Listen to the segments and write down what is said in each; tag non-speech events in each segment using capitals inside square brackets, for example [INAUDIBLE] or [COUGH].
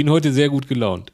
Bin heute sehr gut gelaunt.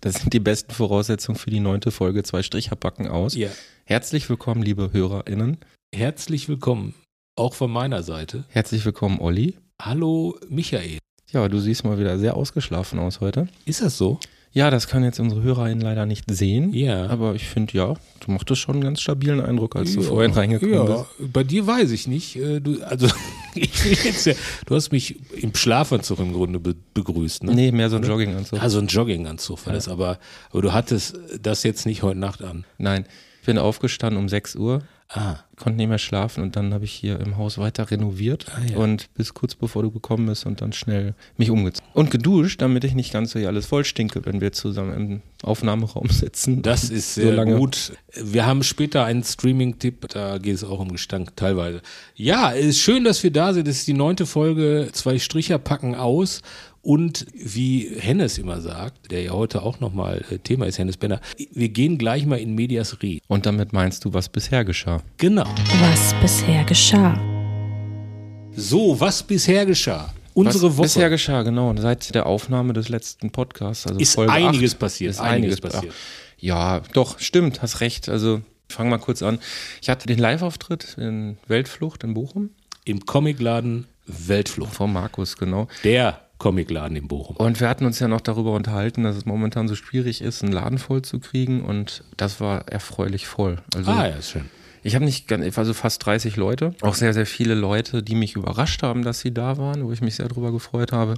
Das sind die besten Voraussetzungen für die neunte Folge Zwei Stricher packen aus. Ja. Herzlich willkommen, liebe HörerInnen. Herzlich willkommen, auch von meiner Seite. Herzlich willkommen, Olli. Hallo, Michael. Ja, du siehst mal wieder sehr ausgeschlafen aus heute. Ist das so? Ja, das können jetzt unsere HörerInnen leider nicht sehen. Ja. Aber ich finde, ja, du machtest schon einen ganz stabilen Eindruck, als du Ja. vorhin reingekommen ja, bist. bei dir weiß ich nicht. Äh, Du, also, [LAUGHS] ich will jetzt ja, du hast mich im Schlafanzug im Grunde be begrüßt. Ne? Nee, mehr so ein Jogginganzug. Ah, so ein Jogginganzug war das, aber, aber du hattest das jetzt nicht heute Nacht an. Nein, ich bin aufgestanden um 6 Uhr, Ah, konnte nicht mehr schlafen und dann habe ich hier im Haus weiter renoviert Ah, ja. und bis kurz bevor du gekommen bist und dann schnell mich umgezogen. Und geduscht, damit ich nicht ganz so hier alles voll stinke, wenn wir zusammen im Aufnahmeraum sitzen. das ist So sehr lange- gut. Wir haben später einen Streaming-Tipp, da geht es auch um Gestank teilweise. Ja, es ist schön, dass wir da sind. Es ist die neunte Folge, zwei Stricher packen aus. Und wie Hennes immer sagt, der ja heute auch nochmal Thema ist, Hennes Benner, wir gehen gleich mal in Medias Re. Und damit meinst du, was bisher geschah? Genau. was bisher geschah. So, was bisher geschah? Unsere was Woche bisher geschah, genau. Seit der Aufnahme des letzten Podcasts, also ist Folge einiges 8, passiert. Ist einiges, passiert. Ja, doch, stimmt, hast recht. Also, ich fang mal kurz an. Ich hatte den Live-Auftritt in Weltflucht in Bochum Im Comicladen Weltflucht. von Markus, genau. Der Comicladen in Bochum. Und wir hatten uns ja noch darüber unterhalten, dass es momentan so schwierig ist, einen Laden voll zu kriegen und das war erfreulich voll. Also Ah, ja, ist schön. Ich habe nicht, ganz- also fast 30 Leute, auch sehr, sehr viele Leute, die mich überrascht haben, dass sie da waren, wo ich mich sehr drüber gefreut habe.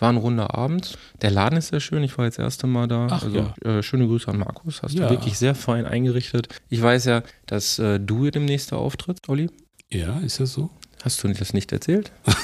War ein runder Abend. Der Laden ist sehr schön, ich war jetzt das erste Mal da. Ach, also äh, schöne Grüße an Markus, hast Ja. du wirklich sehr fein eingerichtet. Ich weiß ja, dass äh, du demnächst da auftrittst, Olli. Ja, ist das so? Hast du das nicht erzählt? [LAUGHS]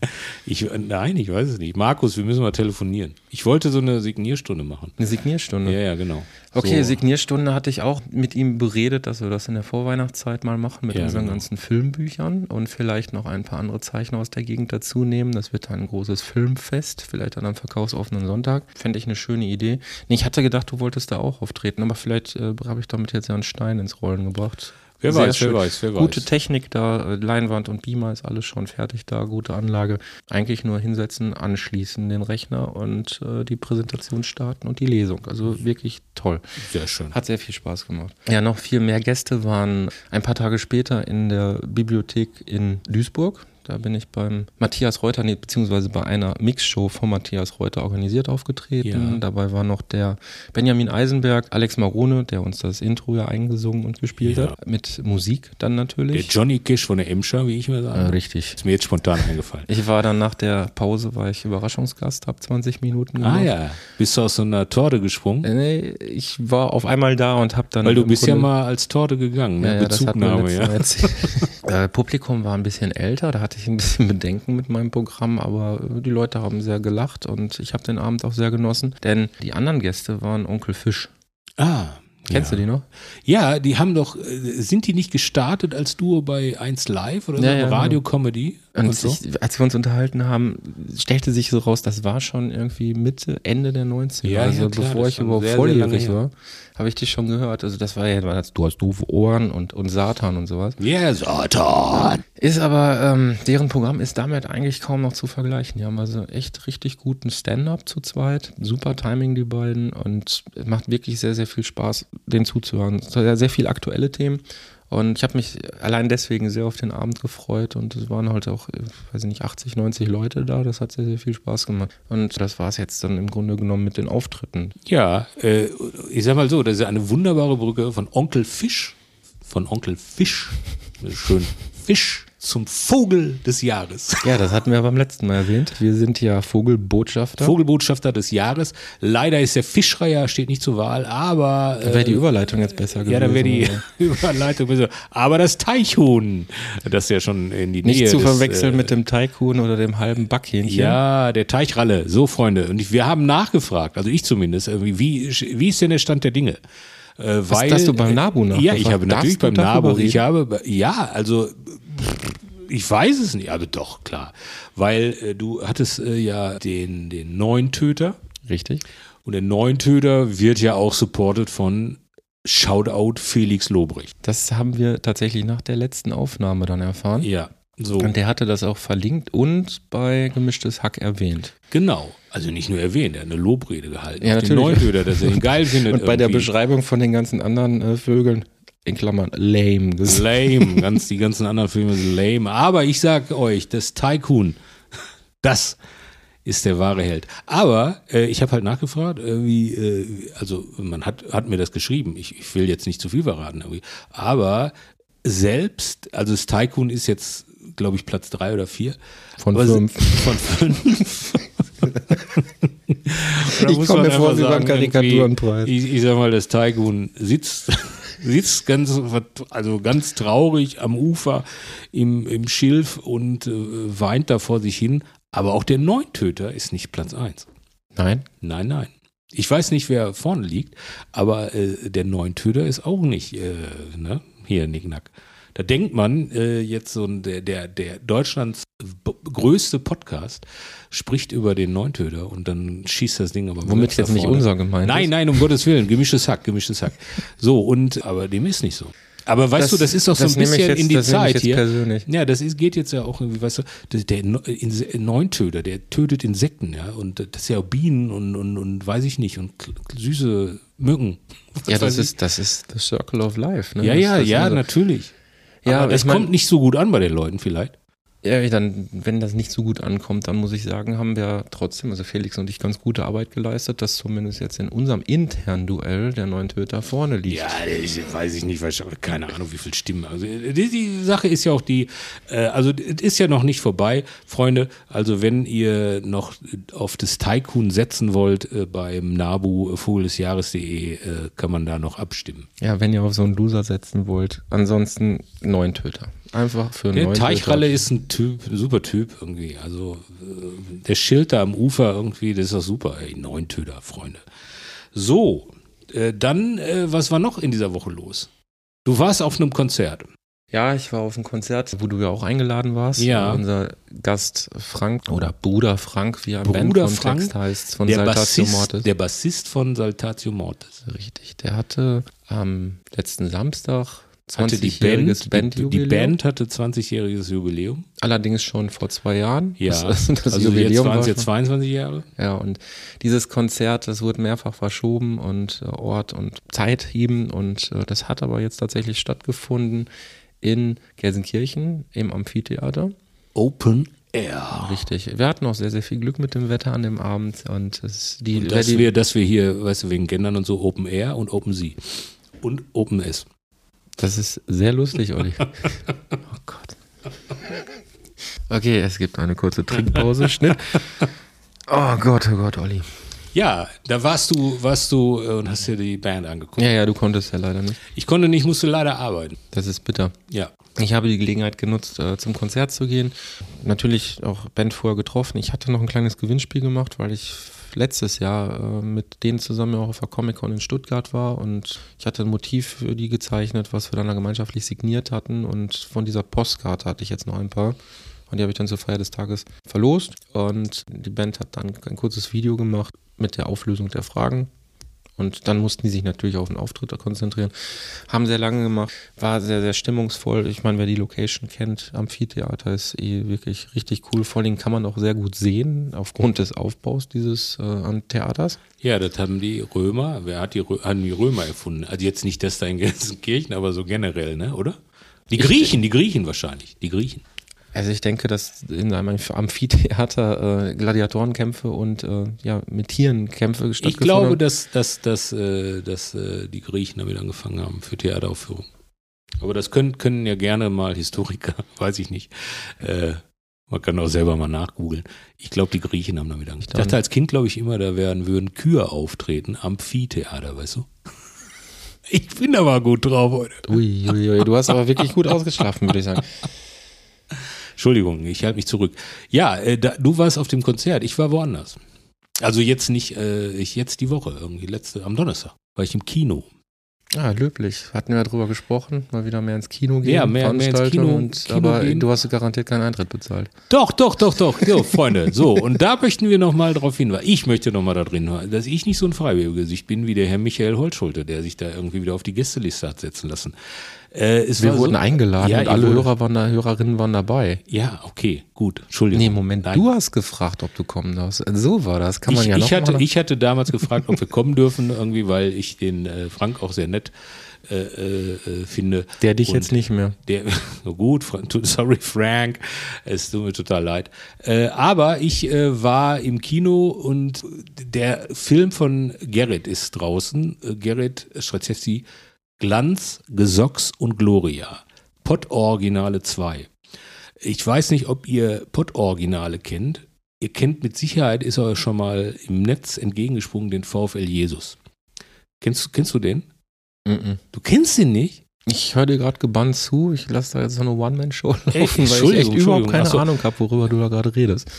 [LAUGHS] Ich, nein, ich weiß es nicht. Markus, wir müssen mal telefonieren. Ich wollte so eine Signierstunde machen. Eine Signierstunde. Ja, ja, genau. Okay, so, Signierstunde hatte ich auch mit ihm beredet, dass wir das in der Vorweihnachtszeit mal machen mit Ja, unseren genau. ganzen Filmbüchern und vielleicht noch ein paar andere Zeichner aus der Gegend dazu nehmen. Das wird dann ein großes Filmfest, vielleicht an einem verkaufsoffenen Sonntag. Fände ich eine schöne Idee. Nee, ich hatte gedacht, du wolltest da auch auftreten, aber vielleicht äh, habe ich damit jetzt ja einen Stein ins Rollen gebracht. Wer Sehr weiß, wer schön. weiß, wer Gute weiß. Technik da, äh, Leinwand und Beamer ist alles schon fertig da, gute Anlage. Eigentlich nur hinsetzen, anschließen den Rechner und äh, die Präsentation starten und die Lesung. Also wirklich toll. Sehr schön. Hat sehr viel Spaß gemacht. Ja, noch viel mehr Gäste waren ein paar Tage später in der Bibliothek in Duisburg. Da bin ich beim Matthias Reuter, nee, beziehungsweise bei einer Mixshow von Matthias Reuter organisiert aufgetreten. Ja. Dabei war noch der Benjamin Eisenberg, Alex Marone, der uns das Intro ja eingesungen und gespielt Ja. hat. Mit Musik dann Der natürlich. Johnny Kisch von der Emscher, wie ich mir Äh, sage. richtig. Ist mir jetzt spontan eingefallen. Ich war dann nach der Pause, war ich Überraschungsgast, hab 20 Minuten Ah gemacht. ja, bist du aus so einer Torte gesprungen? Äh, Nee, ich war auf einmal da und hab dann. Weil du bist ja Grunde- mal als Torte gegangen, ne? Ja, ja, das hat man Bezugnahme, ja. Mal erzählt. [LAUGHS] äh, Publikum war ein bisschen älter, da hatte ich ein bisschen [LAUGHS] Bedenken mit meinem Programm, aber die Leute haben sehr gelacht und ich habe den Abend auch sehr genossen, denn die anderen Gäste waren Onkel Fisch. Ah. Kennst ja. du die noch? Ja, die haben doch, äh, sind die nicht gestartet als Duo bei 1 Live oder so? Ja, ja, genau. Radio-Comedy? Und und so? ich, als wir uns unterhalten haben, stellte sich so raus, das war schon irgendwie Mitte, Ende der 90er. Ja, also bevor ich überhaupt volljährig war, habe ich dich schon gehört. Also das war ja, du hast doofe Ohren und, und Satan und sowas. Ja, Satan. Ist aber, ähm, deren Programm ist damit eigentlich kaum noch zu vergleichen. Die haben also echt richtig guten Stand-up zu zweit. Super Timing, die beiden. Und es macht wirklich sehr, sehr viel Spaß, denen zuzuhören. Sehr, sehr viel aktuelle Themen. Und ich habe mich allein deswegen sehr auf den Abend gefreut. Und es waren halt auch, weiß ich nicht, 80, 90 Leute da. Das hat sehr, sehr viel Spaß gemacht. Und das war es jetzt dann im Grunde genommen mit den Auftritten. Ja, äh, ich sag mal so, das ist eine wunderbare Brücke von Onkel Fisch, von Onkel Fisch, schön Fisch zum Vogel des Jahres. Ja, das hatten wir beim letzten Mal erwähnt. Wir sind ja Vogelbotschafter. Vogelbotschafter des Jahres. Leider ist der Fischreier, steht nicht zur Wahl, aber. Da wäre die Überleitung jetzt besser gewesen. Ja, da wäre die? [LAUGHS] Überleitung besser. Aber das Teichhuhn, das ja schon in die Nicht Nähe zu des, verwechseln äh, mit dem Teighuhn oder dem halben Backhähnchen. Ja, der Teichralle. So, Freunde. Und wir haben nachgefragt, also ich zumindest, wie, wie ist denn der Stand der Dinge? Äh, weil, hast du beim NABU Ja, ich nachgefragt? habe natürlich beim NABU, ich habe, ja, also, ich weiß es nicht, aber doch, klar. Weil äh, du hattest äh, ja den, den Neuntöter Richtig. und der Neuntöter wird ja auch supported von Shoutout Felix Lobrecht. Das haben wir tatsächlich nach der letzten Aufnahme dann erfahren. Ja, so. Und der hatte das auch verlinkt und bei Gemischtes Hack erwähnt. Genau. Also nicht nur erwähnt, er hat eine Lobrede gehalten. Ja, auf den natürlich. Neuntöter, dass er ihn geil [LAUGHS] findet. Und bei der irgendwie. Beschreibung von den ganzen anderen äh, Vögeln, in Klammern, lame. gesagt. Lame, [LAUGHS] ganz die ganzen anderen Filme sind lame. Aber ich sag euch, das Tycoon, das ist der wahre Held. Aber äh, ich habe halt nachgefragt, äh, wie, äh, also man hat, hat mir das geschrieben. Ich, ich will jetzt nicht zu viel verraten, irgendwie. aber selbst, also das Tycoon ist jetzt, glaube ich, Platz drei oder vier. Von Aber fünf. Von fünf. [LAUGHS] Ich komme mir vor wie beim sagen, Karikaturenpreis. irgendwie, Ich, ich sag mal, das Tycoon sitzt, sitzt ganz, also ganz traurig am Ufer im, im Schilf und äh, weint da vor sich hin. Aber auch der Neuntöter ist nicht Platz eins. Nein? Nein, nein. Ich weiß nicht, wer vorne liegt, aber äh, der Neuntöter ist auch nicht äh, ne? hier Nicknack. Da denkt man äh, jetzt so ein, der, der, der Deutschlands größte Podcast spricht über den Neuntöter und dann schießt das Ding aber Womit jetzt nicht unser gemeint Nein, ist. nein, um Gottes Willen, gemischtes Hack, gemischtes Hack. So und aber dem ist nicht so. Aber weißt Das- du, das ist doch so das ein bisschen jetzt- in die das Zeit hier. persönlich. Ja, das ist, geht jetzt ja auch irgendwie, weißt du, der, Ne- Neuntöter, der tötet Insekten, ja, und das ist ja auch Bienen und, und, und weiß ich nicht, und süße Mücken. Ja, das ist, das ist the circle of life. Ne? Ja, das, ja, das ja, also- natürlich. Ja, aber ich es mein- kommt nicht so gut an bei den Leuten vielleicht. Ja, dann, wenn das nicht so gut ankommt, dann muss ich sagen, haben wir trotzdem, also Felix und ich, ganz gute Arbeit geleistet, dass zumindest jetzt in unserem internen Duell der neuen Töter vorne liegt. Ja, ich, weiß ich nicht, weiß ich, keine Ahnung, wie viel Stimmen. Also die, die Sache ist ja auch die, äh, also es ist ja noch nicht vorbei, Freunde. Also wenn ihr noch auf das Tycoon setzen wollt äh, beim Nabu Vogel-des-Jahres.de, äh, kann man da noch abstimmen. Ja, wenn ihr auf so einen Loser setzen wollt. Ansonsten neun Töter. Einfach für einen Der neuen Teichralle ist ein Typ, ein super Typ irgendwie. Also äh, der Schild da am Ufer irgendwie, das ist doch super. Ey, Neuntöter, Freunde. So, äh, dann, äh, was war noch in dieser Woche los? Du warst auf einem Konzert. Ja, ich war auf einem Konzert, wo du ja auch eingeladen warst. Ja. Unser Gast Frank oder Bruder Frank, wie er im Bruder Bandkontext Frank, heißt, von Der Saltatio Bassist, Mortis. der Bassist von Saltatio Mortis. Richtig. Der hatte am letzten Samstag Hatte die 20-jähriges Band, die. Band hatte 20-jähriges Jubiläum. Allerdings schon vor zwei Jahren. Ja, Das, das also jetzt Jubiläum waren es war jetzt schon- 22 Jahre. Ja, und dieses Konzert, das wurde mehrfach verschoben und äh, Ort und Zeit heben und äh, das hat aber jetzt tatsächlich stattgefunden in Gelsenkirchen im Amphitheater. Open Air. Richtig. Wir hatten auch sehr, sehr viel Glück mit dem Wetter an dem Abend und es, die, Und dass die wir, dass wir hier, weißt du, wegen Gendern und so Open Air und Open Sea. Und Open S. Das ist sehr lustig, Olli. [LAUGHS] Oh Gott. Okay, es gibt eine kurze Trinkpause. Schnitt. Oh Gott, oh Gott, Olli. Ja, da warst du, warst du äh, und hast dir die Band angeguckt. Ja, ja, du konntest ja leider nicht. Ich konnte nicht, musste leider arbeiten. Das ist bitter. Ja. Ich habe die Gelegenheit genutzt, äh, zum Konzert zu gehen. Natürlich auch Band vorher getroffen. Ich hatte noch ein kleines Gewinnspiel gemacht, weil ich letztes Jahr äh, mit denen zusammen auch auf der Comic-Con in Stuttgart war und ich hatte ein Motiv für die gezeichnet, was wir dann da gemeinschaftlich signiert hatten und von dieser Postkarte hatte ich jetzt noch ein paar. Und die habe ich dann zur Feier des Tages verlost. Und die Band hat dann ein kurzes Video gemacht mit der Auflösung der Fragen. Und dann mussten die sich natürlich auf den Auftritt konzentrieren. Haben sehr lange gemacht, war sehr, sehr stimmungsvoll. Ich meine, wer die Location kennt, Amphitheater ist eh wirklich richtig cool. Vor allem kann man auch sehr gut sehen, aufgrund des Aufbaus dieses äh, Theaters. Ja, das haben die Römer, wer hat die, Rö haben die Römer erfunden? Also jetzt nicht das da in Gelsenkirchen, aber so generell, ne, oder? Die Griechen, die Griechen wahrscheinlich, die Griechen. Also ich denke, dass in einem Amphitheater äh, Gladiatorenkämpfe und äh, ja, mit Tieren Kämpfe Ich stattgefunden glaube, haben. dass, dass, dass, äh, dass äh, die Griechen damit angefangen haben für Theateraufführungen. Aber das können, können ja gerne mal Historiker, [LAUGHS] weiß ich nicht. Äh, man kann auch selber mal nachgoogeln. Ich glaube, die Griechen haben damit Angst. Ich dachte als Kind, glaube ich, immer, da werden, würden Kühe auftreten, Amphitheater, weißt du? [LAUGHS] Ich bin aber gut drauf heute. Ui, ui, ui. Du hast aber wirklich gut ausgeschlafen, würde ich sagen. [LAUGHS] Entschuldigung, ich halte mich zurück. Ja, äh, da, du warst auf dem Konzert, ich war woanders. Also jetzt nicht, äh, ich jetzt die Woche, irgendwie letzte, am Donnerstag, war ich im Kino. Ah, löblich. Hatten wir ja drüber gesprochen, mal wieder mehr ins Kino gehen. Ja, mehr- mehr ins Kino- und, Kino aber gehen. du hast garantiert keinen Eintritt bezahlt. Doch, doch, doch, doch, jo, Freunde. So, und da möchten wir nochmal drauf hinweisen. Ich möchte nochmal da drin, dass ich nicht so ein Freiwilliges bin wie der Herr Michael Holtschulte, der sich da irgendwie wieder auf die Gästeliste hat setzen lassen. Äh, Wir wurden so, eingeladen Ja, und alle wurde- Hörer waren da, Hörerinnen waren dabei. Ja, okay, gut. Entschuldigung. Nee, Moment, Nein. du hast gefragt, ob du kommen darfst. So war das. Kann man ich, ja noch ich, hatte, mal ich hatte damals gefragt, ob wir kommen dürfen, irgendwie, weil ich den äh, Frank auch sehr nett äh, äh, äh, finde. Der dich Und jetzt nicht mehr. Der, [LAUGHS] gut, sorry Frank, es tut mir total leid. Äh, aber ich äh, war im Kino und der Film von Gerrit ist draußen. Äh, Gerrit Straczewski, Glanz, Gesocks und Gloria. Pott-Originale 2. Ich weiß nicht, ob ihr Pott-Originale kennt. Ihr kennt mit Sicherheit, ist euch schon mal im Netz entgegengesprungen, den VfL Jesus. Kennst, kennst du den? Mhm. Du kennst den nicht? Ich höre dir gerade gebannt zu. Ich lasse da jetzt so eine One-Man-Show laufen, Ey, weil ich echt überhaupt keine Ach so. Ahnung habe, worüber du da gerade redest.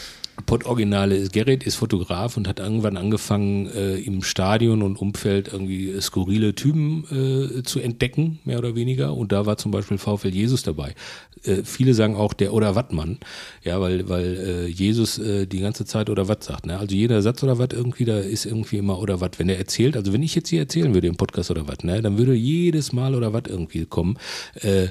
Pott-Originale ist Gerrit, ist Fotograf und hat irgendwann angefangen, äh, im Stadion und Umfeld irgendwie skurrile Typen äh, zu entdecken, mehr oder weniger. Und da war zum Beispiel VfL Jesus dabei. Äh, viele sagen auch der oder Wattmann, ja, weil, weil äh, Jesus äh, die ganze Zeit oder Watt sagt. Ne? Also jeder Satz oder Watt irgendwie, da ist irgendwie immer oder Watt. Wenn er erzählt, also wenn ich jetzt hier erzählen würde im Podcast oder Watt, ne, dann würde jedes Mal oder Watt irgendwie kommen. Äh,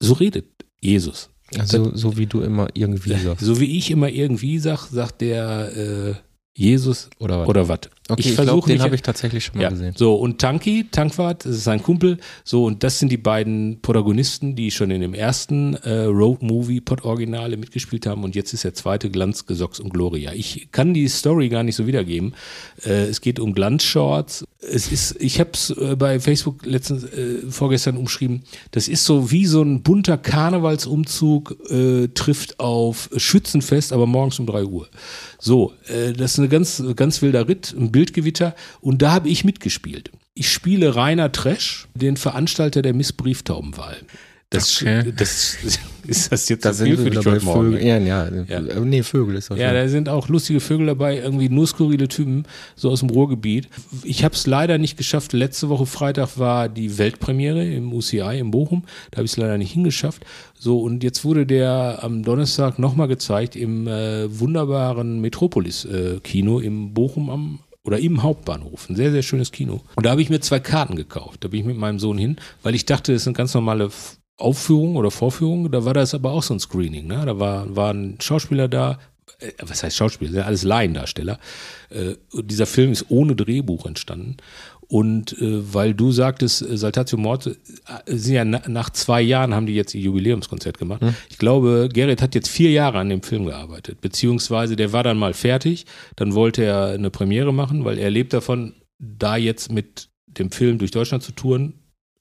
so redet Jesus. Also, so wie du immer irgendwie [LAUGHS] sagst. So wie ich immer irgendwie sag, sagt der äh, Jesus Oder was? oder was. Okay, ich, versuche glaube, den habe ich tatsächlich schon mal Ja, gesehen. so und Tanki, Tankwart, das ist sein Kumpel. So und das sind die beiden Protagonisten, die schon in dem ersten äh, Road Movie Pod Originale mitgespielt haben und jetzt ist der zweite Glanz, Gesocks und Gloria. Ich kann die Story gar nicht so wiedergeben. Äh, es geht um Glanzshorts. Es ist, ich habe es äh, bei Facebook letztens äh, vorgestern umschrieben. Das ist so wie so ein bunter Karnevalsumzug äh, trifft auf Schützenfest, aber morgens um drei Uhr. So, äh, das ist eine ganz, ganz wilder Ritt, ein Bildgewitter und da habe ich mitgespielt. Ich spiele Rainer Tresch, den Veranstalter der Miss Brieftaubenwahl. Das, Okay. das [LAUGHS] ist das jetzt Da zu viel für dich heute Morgen? Vögel. Ja, ja, Ja. Äh, Nee, Vögel ist doch Ja, da sind auch lustige Vögel dabei, irgendwie nur skurrile Typen, so aus dem Ruhrgebiet. Ich habe es leider nicht geschafft. Letzte Woche Freitag war die Weltpremiere im UCI in Bochum. Da habe ich es leider nicht hingeschafft. So, und jetzt wurde der am Donnerstag nochmal gezeigt im äh, wunderbaren Metropolis-Kino im Bochum am oder im Hauptbahnhof. Ein sehr, sehr schönes Kino. Und da habe ich mir zwei Karten gekauft. Da bin ich mit meinem Sohn hin, weil ich dachte, das eine ganz normale F- Aufführung oder Vorführung. Da war das aber auch so ein Screening. Ne? Da war, waren Schauspieler da, äh, was heißt Schauspieler, sind alles Laiendarsteller. Äh, dieser Film ist ohne Drehbuch entstanden. Und äh, weil du sagtest, äh, Saltatio Morte, äh, sind ja na, nach zwei Jahren haben die jetzt ihr Jubiläumskonzert gemacht. Ich glaube, Gerrit hat jetzt vier Jahre an dem Film gearbeitet, beziehungsweise der war dann mal fertig. Dann wollte er eine Premiere machen, weil er lebt davon, da jetzt mit dem Film durch Deutschland zu touren,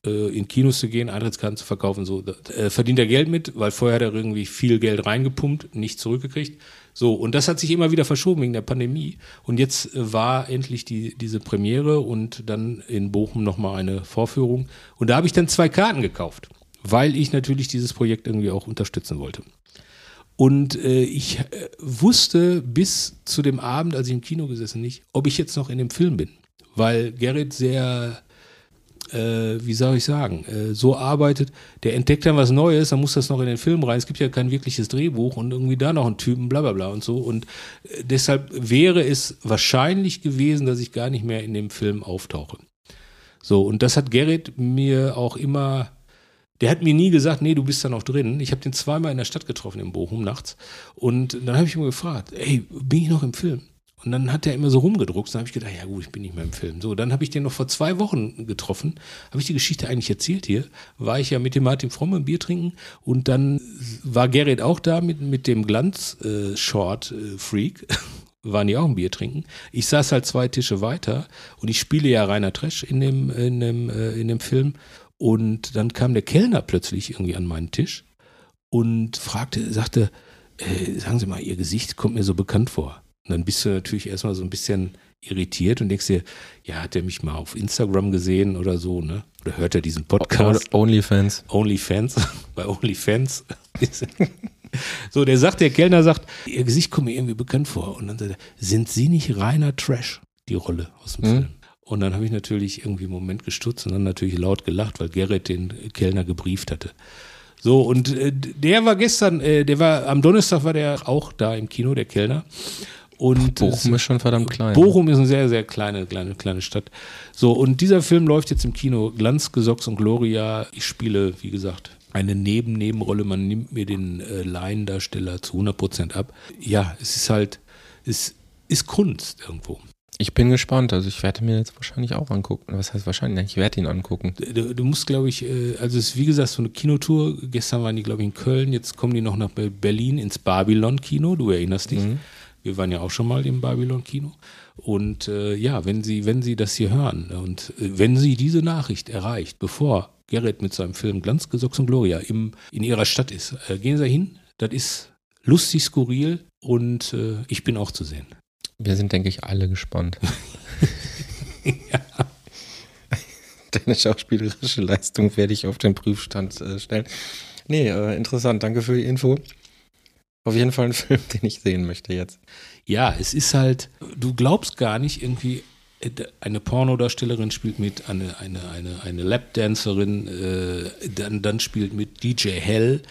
in Kinos zu gehen, Eintrittskarten zu verkaufen, so äh, verdient er Geld mit, weil vorher hat er irgendwie viel Geld reingepumpt, nicht zurückgekriegt. So, und das hat sich immer wieder verschoben wegen der Pandemie. Und jetzt äh, war endlich die, diese Premiere und dann in Bochum nochmal eine Vorführung. Und da habe ich dann zwei Karten gekauft, weil ich natürlich dieses Projekt irgendwie auch unterstützen wollte. Und äh, ich äh, wusste bis zu dem Abend, als ich im Kino gesessen nicht, ob ich jetzt noch in dem Film bin. Weil Gerrit sehr äh, wie soll ich sagen, äh, so arbeitet, der entdeckt dann was Neues, dann muss das noch in den Film rein. Es gibt ja kein wirkliches Drehbuch und irgendwie da noch einen Typen, bla bla bla und so. Und äh, deshalb wäre es wahrscheinlich gewesen, dass ich gar nicht mehr in dem Film auftauche. So, und das hat Gerrit mir auch immer, der hat mir nie gesagt, nee, du bist da noch drin. Ich habe den zweimal in der Stadt getroffen in Bochum nachts. Und dann habe ich ihn gefragt, ey, bin ich noch im Film? Und dann hat er immer so rumgedruckt. Dann habe ich gedacht, ja gut, ich bin nicht mehr im Film. So, dann habe ich den noch vor zwei Wochen getroffen. Habe ich die Geschichte eigentlich erzählt hier? War ich ja mit dem Martin Fromme ein Bier trinken und dann war Gerrit auch da mit, mit dem Glanz-Short-Freak. [LAUGHS] waren die auch ein Bier trinken. Ich saß halt zwei Tische weiter und ich spiele ja Rainer Tresch in dem, in dem, äh, in dem Film. Und dann kam der Kellner plötzlich irgendwie an meinen Tisch und fragte, sagte, äh, sagen Sie mal, Ihr Gesicht kommt mir so bekannt vor. Und dann bist du natürlich erstmal so ein bisschen irritiert und denkst dir, ja, hat er mich mal auf Instagram gesehen oder so, ne? Oder hört er diesen Podcast? Onlyfans. Onlyfans, [LAUGHS] bei Onlyfans. [LAUGHS] so, der sagt, der Kellner sagt, ihr Gesicht kommt mir irgendwie bekannt vor. Und dann sagt er, sind Sie nicht reiner Trash, die Rolle aus dem Mhm. Film? Und dann habe ich natürlich irgendwie einen Moment gestutzt und dann natürlich laut gelacht, weil Gerrit den Kellner gebrieft hatte. So, und äh, der war gestern, äh, der war, am Donnerstag war der auch da im Kino, der Kellner. Und Bochum ist schon verdammt klein. Bochum ist eine sehr, sehr kleine, kleine, kleine Stadt. So, und dieser Film läuft jetzt im Kino. Glanz, Gesocks und Gloria. Ich spiele, wie gesagt, eine Neben-Nebenrolle. Man nimmt mir den äh, Laiendarsteller zu 100% ab. Ja, es ist halt, es ist Kunst irgendwo. Ich bin gespannt. Also ich werde mir jetzt wahrscheinlich auch angucken. Was heißt wahrscheinlich? Ich werde ihn angucken. Du, du musst, glaube ich, äh, also es ist wie gesagt so eine Kinotour. Gestern waren die, glaube ich, in Köln. Jetzt kommen die noch nach Be- Berlin ins Babylon-Kino. Du erinnerst dich. Wir waren ja auch schon mal im Babylon-Kino. Und äh, ja, wenn Sie, wenn Sie das hier hören und äh, wenn Sie diese Nachricht erreicht, bevor Gerrit mit seinem Film Glanz, Gesocks und Gloria im, in Ihrer Stadt ist, äh, gehen Sie hin. Das ist lustig, skurril und äh, ich bin auch zu sehen. Wir sind, denke ich, alle gespannt. [LAUGHS] [LAUGHS] Deine schauspielerische Leistung werde ich auf den Prüfstand äh, stellen. Nee, äh, interessant. Danke für die Info. Auf jeden Fall ein [LAUGHS] Film, den ich sehen möchte jetzt. Ja, es ist halt, du glaubst gar nicht irgendwie, eine Pornodarstellerin spielt mit, eine, eine, eine, eine Lapdancerin, äh, dann, dann spielt mit DJ Hell,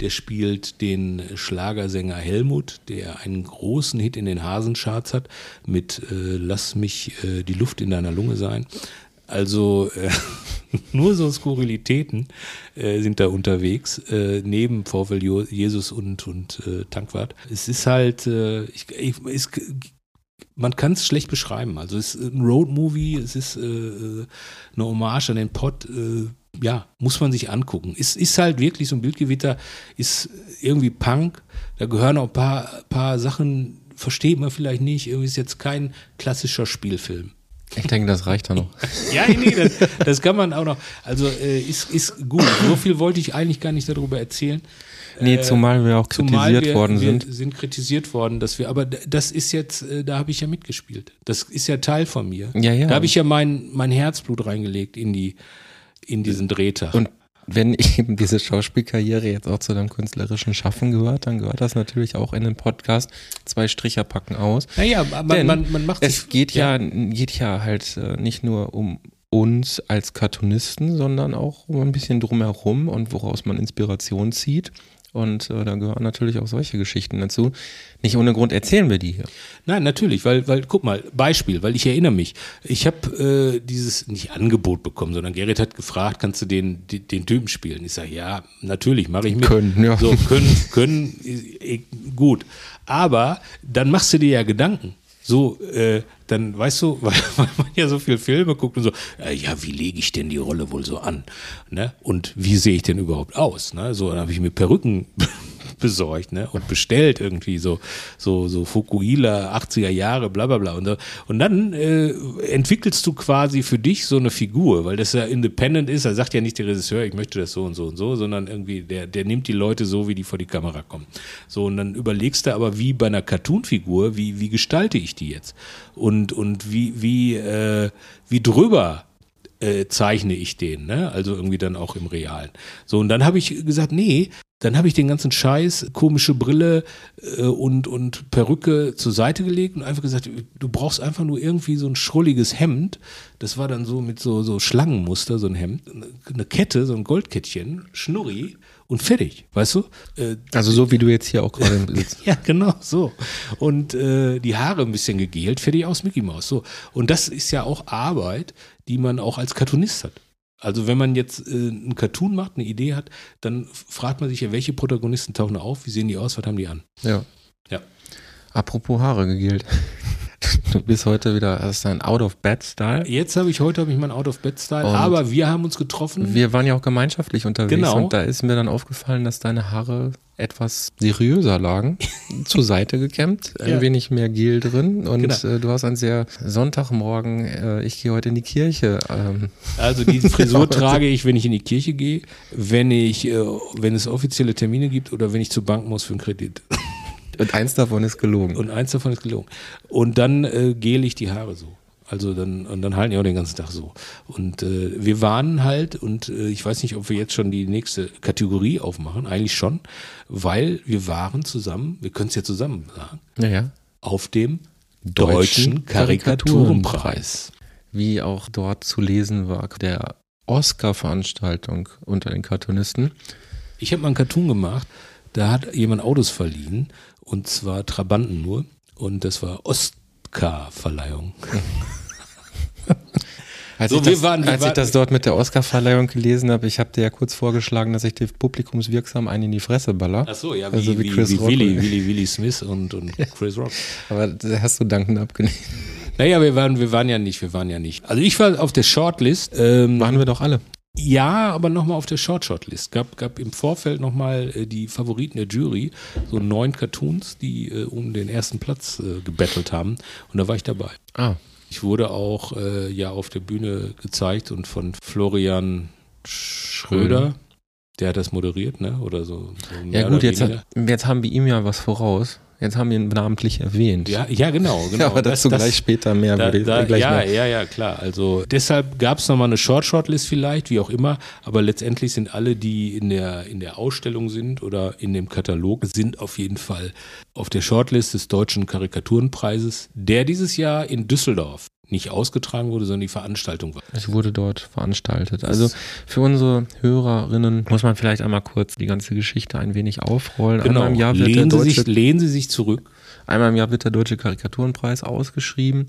der spielt den Schlagersänger Helmut, der einen großen Hit in den Hasencharts hat mit äh, Lass mich äh, die Luft in deiner Lunge sein. Also äh, [LAUGHS] nur so Skurrilitäten äh, sind da unterwegs, äh, neben Jo- Jesus und, und äh, Tankwart. Es ist halt, äh, ich, ich, es, man kann es schlecht beschreiben. Also es ist ein Roadmovie, es ist äh, eine Hommage an den Pott. Ja, muss man sich angucken. Es ist halt wirklich so ein Bildgewitter, ist irgendwie Punk. Da gehören auch ein paar, paar Sachen, versteht man vielleicht nicht. Irgendwie ist jetzt kein klassischer Spielfilm. Ich denke, das reicht dann noch. [LAUGHS] Ja, nee, das, das kann man auch noch. Also äh, ist, ist gut. So viel wollte ich eigentlich gar nicht darüber erzählen. Nee, zumal wir auch Zumal kritisiert wir, worden wir sind. sind kritisiert worden, dass wir, aber das ist jetzt, äh, da habe ich ja mitgespielt. Das ist ja Teil von mir. Ja, ja. Da habe ich ja mein, mein Herzblut reingelegt in die, in diesen Drehtag. Und wenn eben diese Schauspielkarriere jetzt auch zu deinem künstlerischen Schaffen gehört, dann gehört das natürlich auch in den Podcast zwei Stricher packen aus. naja, man, Denn man, man macht es sich- geht ja, geht ja halt äh, nicht nur um uns als Cartoonisten, sondern auch um ein bisschen drumherum und woraus man Inspiration zieht. Und äh, da gehören natürlich auch solche Geschichten dazu. Nicht ohne Grund erzählen wir die hier. Nein, natürlich, weil, weil, guck mal, Beispiel, weil ich erinnere mich, ich habe äh, dieses nicht Angebot bekommen, sondern Gerrit hat gefragt, kannst du den, den, den Typen spielen? Ich sage, ja, natürlich, mache ich mit. Können, ja. So, können, können, [LAUGHS] gut. Aber dann machst du dir ja Gedanken. So, äh, dann weißt du, weil, [LAUGHS] weil man ja so viel Filme guckt und so, äh, ja, wie lege ich denn die Rolle wohl so an? Ne? Und wie sehe ich denn überhaupt aus? Ne? So, dann habe ich mir Perücken besorgt ne? und bestellt irgendwie so so so Fukuhila 80er Jahre bla bla bla. Und, da- und dann äh, entwickelst du quasi für dich so eine Figur weil das ja independent ist. Da sagt ja nicht der Regisseur ich möchte das so und so und so sondern irgendwie der der nimmt die Leute so wie die vor die Kamera kommen. So und dann überlegst du aber wie bei einer Cartoon-Figur wie wie gestalte ich die jetzt? Und und wie wie äh, wie drüber äh, zeichne ich den, ne? Also irgendwie dann auch im Realen. So, und dann habe ich gesagt, nee, dann habe ich den ganzen Scheiß, komische Brille äh, und, und Perücke zur Seite gelegt und einfach gesagt, du brauchst einfach nur irgendwie so ein schrulliges Hemd. Das war dann so mit so, so Schlangenmuster, so ein Hemd, eine Kette, so ein Goldkettchen, Schnurri und fertig, weißt du? Äh, Also so wie du jetzt hier auch gerade sitzt. [LAUGHS] ja, genau, so. Und äh, die Haare ein bisschen gegelt, fertig aus Mickey Mouse. So. Und das ist ja auch Arbeit, die man auch als Cartoonist hat. Also wenn man jetzt äh, einen Cartoon macht, eine Idee hat, dann fragt man sich ja, welche Protagonisten tauchen da auf, wie sehen die aus, was haben die an? Ja. Ja. Apropos Haare gegelt. [LAUGHS] Du bist heute wieder, hast dein Out-of-Bed-Style. Jetzt habe ich heute habe ich meinen Out-of-Bed-Style, aber wir haben uns getroffen. Wir waren ja auch gemeinschaftlich unterwegs Genau. und da ist mir dann aufgefallen, dass deine Haare etwas seriöser lagen, [LAUGHS] zur Seite gekämmt, ein Ja. wenig mehr Gel drin und Genau. äh, du hast ein sehr Sonntagmorgen, äh, ich gehe heute in die Kirche. Ähm, Also die [LAUGHS] Frisur trage ich, wenn ich in die Kirche gehe, wenn ich, äh, wenn es offizielle Termine gibt oder wenn ich zur Bank muss für einen Kredit. und eins davon ist gelogen. Und eins davon ist gelogen. Und dann äh, gele ich die Haare so. Also dann, und dann halten die auch den ganzen Tag so. Und äh, wir waren halt, und äh, ich weiß nicht, ob wir jetzt schon die nächste Kategorie aufmachen, eigentlich schon, weil wir waren zusammen, wir können es ja zusammen sagen, naja. auf dem Deutschen Deutschen Karikaturenpreis. wie auch dort zu lesen war, der Oscar-Veranstaltung unter den Cartoonisten. Ich habe mal einen Cartoon gemacht, da hat jemand Autos verliehen, und zwar Trabanten nur, und das war Oscar-Verleihung. [LAUGHS] Als, So, ich, das, waren- als ich waren- das dort mit der Oscar-Verleihung gelesen habe, ich habe dir ja kurz vorgeschlagen, dass ich dir publikumswirksam einen in die Fresse baller. Ach so, ja, wie, Also wie wie, Chris wie, Rock. Willy, Willy, Willy Smith und, und [LAUGHS] Chris Rock. Aber da hast du dankend abgelehnt. Naja, wir waren, wir waren ja nicht, wir waren ja nicht. Also ich war auf der Shortlist. Ähm, Waren wir doch alle. ja, aber nochmal auf der Short-Shortlist. Gab, gab im Vorfeld nochmal äh, die Favoriten der Jury, so neun Cartoons, die äh, um den ersten Platz äh, gebettelt haben. Und da war ich dabei. Ah, Ich wurde auch äh, ja auf der Bühne gezeigt und von Florian Schröder, der hat das moderiert, ne? Oder so. so ja gut, jetzt, hat, jetzt haben wir ihm ja was voraus. Jetzt haben wir ihn namentlich erwähnt. ja, ja, genau, [LAUGHS] genau. aber dazu Das- das- gleich später mehr. Da, würde ich da, gleich ja, mehr. ja, ja, klar. Also deshalb gab es nochmal eine Short-Shortlist vielleicht, wie auch immer, aber letztendlich sind alle, die in der, in der Ausstellung sind oder in dem Katalog, sind auf jeden Fall auf der Shortlist des Deutschen Karikaturenpreises, der dieses Jahr in Düsseldorf nicht ausgetragen wurde, sondern die Veranstaltung war. Es wurde dort veranstaltet. Also für unsere Hörerinnen muss man vielleicht einmal kurz die ganze Geschichte ein wenig aufrollen. Genau, Einmal im Jahr wird der lehnen, Sie deutsche sich, lehnen Sie sich zurück. Einmal im Jahr wird der Deutsche Karikaturenpreis ausgeschrieben.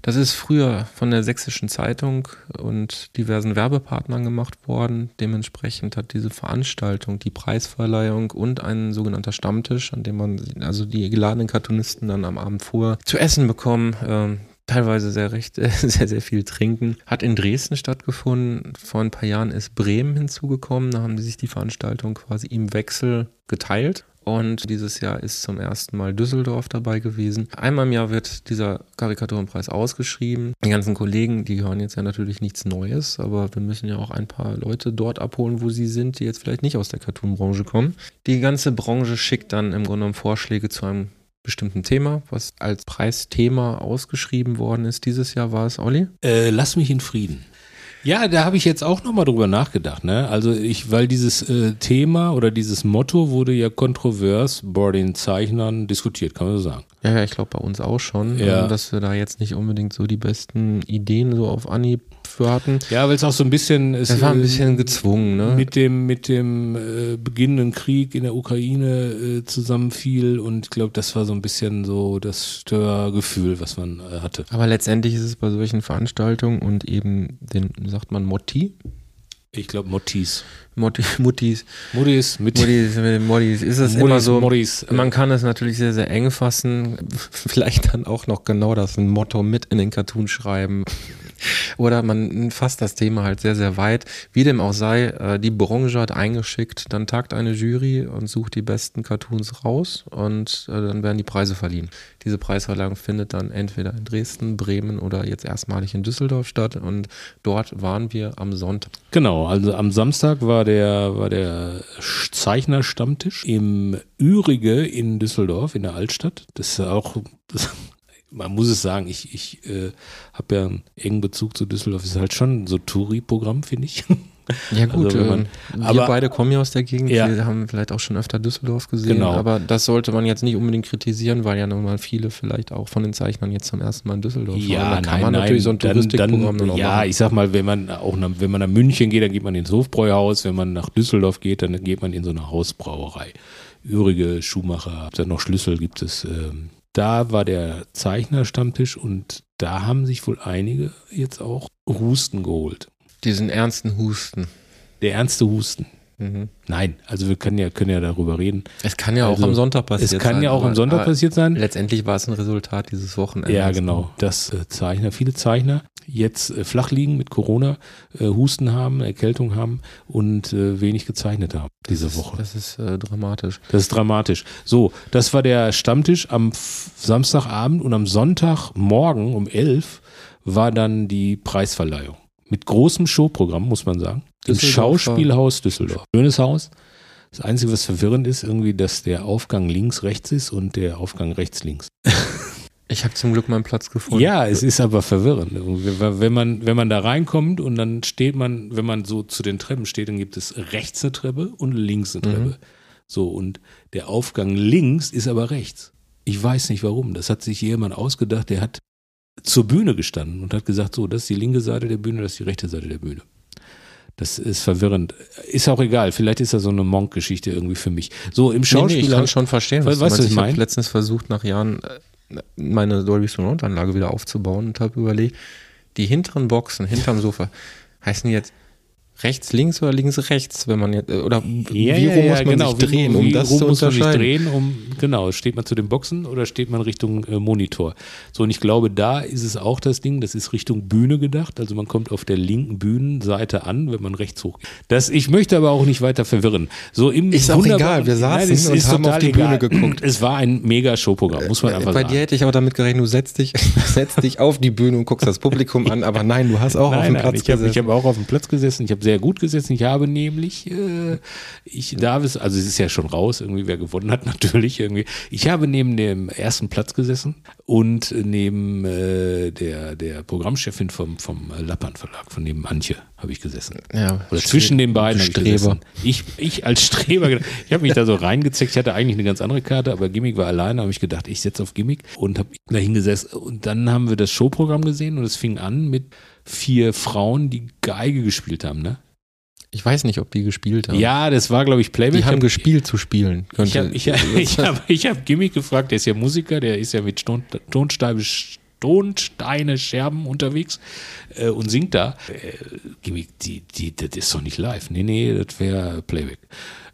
Das ist früher von der Sächsischen Zeitung und diversen Werbepartnern gemacht worden. Dementsprechend hat diese Veranstaltung, die Preisverleihung und ein sogenannter Stammtisch, an dem man also die geladenen Cartoonisten dann am Abend vorher zu essen bekommen. Teilweise sehr recht, [LAUGHS] sehr, sehr viel trinken. Hat in Dresden stattgefunden. Vor ein paar Jahren ist Bremen hinzugekommen. Da haben die sich die Veranstaltung quasi im Wechsel geteilt. Und dieses Jahr ist zum ersten Mal Düsseldorf dabei gewesen. Einmal im Jahr wird dieser Karikaturenpreis ausgeschrieben. Die ganzen Kollegen, die hören jetzt ja natürlich nichts Neues, aber wir müssen ja auch ein paar Leute dort abholen, wo sie sind, die jetzt vielleicht nicht aus der Cartoon-Branche kommen. Die ganze Branche schickt dann im Grunde genommen Vorschläge zu einem bestimmten Thema, was als Preisthema ausgeschrieben worden ist. Dieses Jahr war es, Olli? Äh, lass mich in Frieden. Ja, da habe ich jetzt auch nochmal drüber nachgedacht. Ne? Also ich, weil dieses äh, Thema oder dieses Motto wurde ja kontrovers bei den Zeichnern diskutiert, kann man so sagen. Ja, ja, ich glaube bei uns auch schon, Ja. ähm, dass wir da jetzt nicht unbedingt so die besten Ideen so auf Anhieb für hatten. Ja, weil es auch so ein bisschen es, war ein äh, bisschen gezwungen, ne? mit dem mit dem äh, beginnenden Krieg in der Ukraine äh, zusammenfiel und ich glaube, das war so ein bisschen so das Störgefühl, was man äh, hatte. Aber letztendlich ist es bei solchen Veranstaltungen und eben den, sagt man Motti? Ich glaube, Mottis. Motti, [LAUGHS] Muttis, Muttis mit Muttis, mit den Mottis, ist es Muttis, immer so, Mottis, äh, man kann es natürlich sehr, sehr eng fassen, [LAUGHS] vielleicht dann auch noch genau das Motto mit in den Cartoon schreiben. Oder man fasst das Thema halt sehr, sehr weit. Wie dem auch sei, äh, die Branche hat eingeschickt, dann tagt eine Jury und sucht die besten Cartoons raus und äh, dann werden die Preise verliehen. Diese Preisverleihung findet dann entweder in Dresden, Bremen oder jetzt erstmalig in Düsseldorf statt und dort waren wir am Sonntag. Genau, also am Samstag war der, war der Zeichnerstammtisch im Ürige in Düsseldorf, in der Altstadt. Das ist auch, [LAUGHS] das, man muss es sagen, ich, ich äh, habe ja einen engen Bezug zu Düsseldorf. Ist halt schon so Touri-Programm, finde ich. [LAUGHS] Ja gut, Also wenn man- wir aber- beide kommen ja aus der Gegend, Ja. wir haben vielleicht auch schon öfter Düsseldorf gesehen, Genau. aber das sollte man jetzt nicht unbedingt kritisieren, weil ja nun mal viele vielleicht auch von den Zeichnern jetzt zum ersten Mal in Düsseldorf waren. Da kann man natürlich so ein Touristikprogramm dann, dann Ja, machen. ich sag mal, wenn man auch nach, wenn man nach München geht, dann geht man ins Hofbräuhaus. Wenn man nach Düsseldorf geht, dann geht man in so eine Hausbrauerei. Ürige, Schuhmacher, dann noch Schlüssel gibt es. Ähm, da war der Zeichnerstammtisch und da haben sich wohl einige jetzt auch Husten geholt. Diesen ernsten Husten. Der ernste Husten. Mhm. Nein, also wir können ja, können ja darüber reden. Es kann ja Also, auch am Sonntag passiert es kann sein. ja auch am Sonntag aber passiert sein. Letztendlich war es ein Resultat dieses Wochenendes. Ja, genau. Das äh, Zeichner, viele Zeichner. jetzt äh, flach liegen mit Corona, äh, Husten haben, Erkältung haben und äh, wenig gezeichnet haben diese Woche. Das ist äh, dramatisch. Das ist dramatisch. So, das war der Stammtisch am Samstagabend und am Sonntagmorgen um 11 war dann die Preisverleihung. Mit großem Showprogramm, muss man sagen. Im Schauspielhaus Düsseldorf. Schönes Haus. Das Einzige, was verwirrend ist, irgendwie, dass der Aufgang links rechts ist und der Aufgang rechts links. [LAUGHS] Ich habe zum Glück meinen Platz gefunden. Ja, es ist aber verwirrend. Wenn man, wenn man da reinkommt und dann steht man, wenn man so zu den Treppen steht, dann gibt es rechts eine Treppe und links eine Treppe. So, und der Aufgang links ist aber rechts. Ich weiß nicht warum. Das hat sich jemand ausgedacht, der hat zur Bühne gestanden und hat gesagt, so, das ist die linke Seite der Bühne, das ist die rechte Seite der Bühne. Das ist verwirrend. Ist auch egal. Vielleicht ist das so eine Monk-Geschichte irgendwie für mich. So, im Nee, nee, Schauspiel. ich kann schon verstehen, was was du meinst. ich habe letztens versucht, nach Jahren äh, meine Dolby Surround Anlage wieder aufzubauen und habe überlegt, die hinteren Boxen hinterm Sofa heißen jetzt rechts, links oder links, rechts, wenn man jetzt, äh, oder wie rum muss man sich drehen, um Wie das rum zu muss man sich unterscheiden? drehen, um, genau, steht man zu den Boxen oder steht man Richtung äh, Monitor? So, und ich glaube, da ist es auch das Ding, das ist Richtung Bühne gedacht, also man kommt auf der linken Bühnenseite an, wenn man rechts hoch. Das, ich möchte aber auch nicht weiter verwirren. So im Ist auch egal, wir saßen es und haben auf die Bühne egal. geguckt. Es war ein mega Showprogramm, muss man einfach Bei sagen. dir hätte ich aber damit gerechnet, du setzt dich, [LAUGHS] setzt dich auf die Bühne und guckst das Publikum an, aber nein, du hast auch auf Nein, dem nein, Platz ich habe gesessen. hab auch auf dem Platz gesessen. Ich habe sehr gut gesessen. Ich habe nämlich, äh, ich darf es, also es ist ja schon raus, irgendwie wer gewonnen hat, [LAUGHS] natürlich irgendwie. Ich habe neben dem ersten Platz gesessen und neben äh, der, der Programmchefin vom, vom Lappern Verlag, von neben Antje, habe ich gesessen. Ja, Oder zwischen den beiden habe ich gesessen. Ich, ich als Streber, ich habe mich da so reingezeckt. Ich hatte eigentlich eine ganz andere Karte, aber Gimmick war alleine. habe ich gedacht, ich setze auf Gimmick und habe da hingesessen. Und dann haben wir das Showprogramm gesehen und es fing an mit vier Frauen, die Geige gespielt haben. Ne? Ich weiß nicht, ob die gespielt haben. Ja, das war, glaube ich, Playback. Die Ich haben hab- gespielt zu spielen. Ich Könnte- habe ich, hab- [LAUGHS] ich hab, ich hab Gimmick gefragt, der ist ja Musiker, der ist ja mit Ton, Tonsteine, Tonsteine Scherben unterwegs äh, und singt da. Äh, Gimmick, die, die, das ist doch nicht live. Nee, nee, das wäre Playback.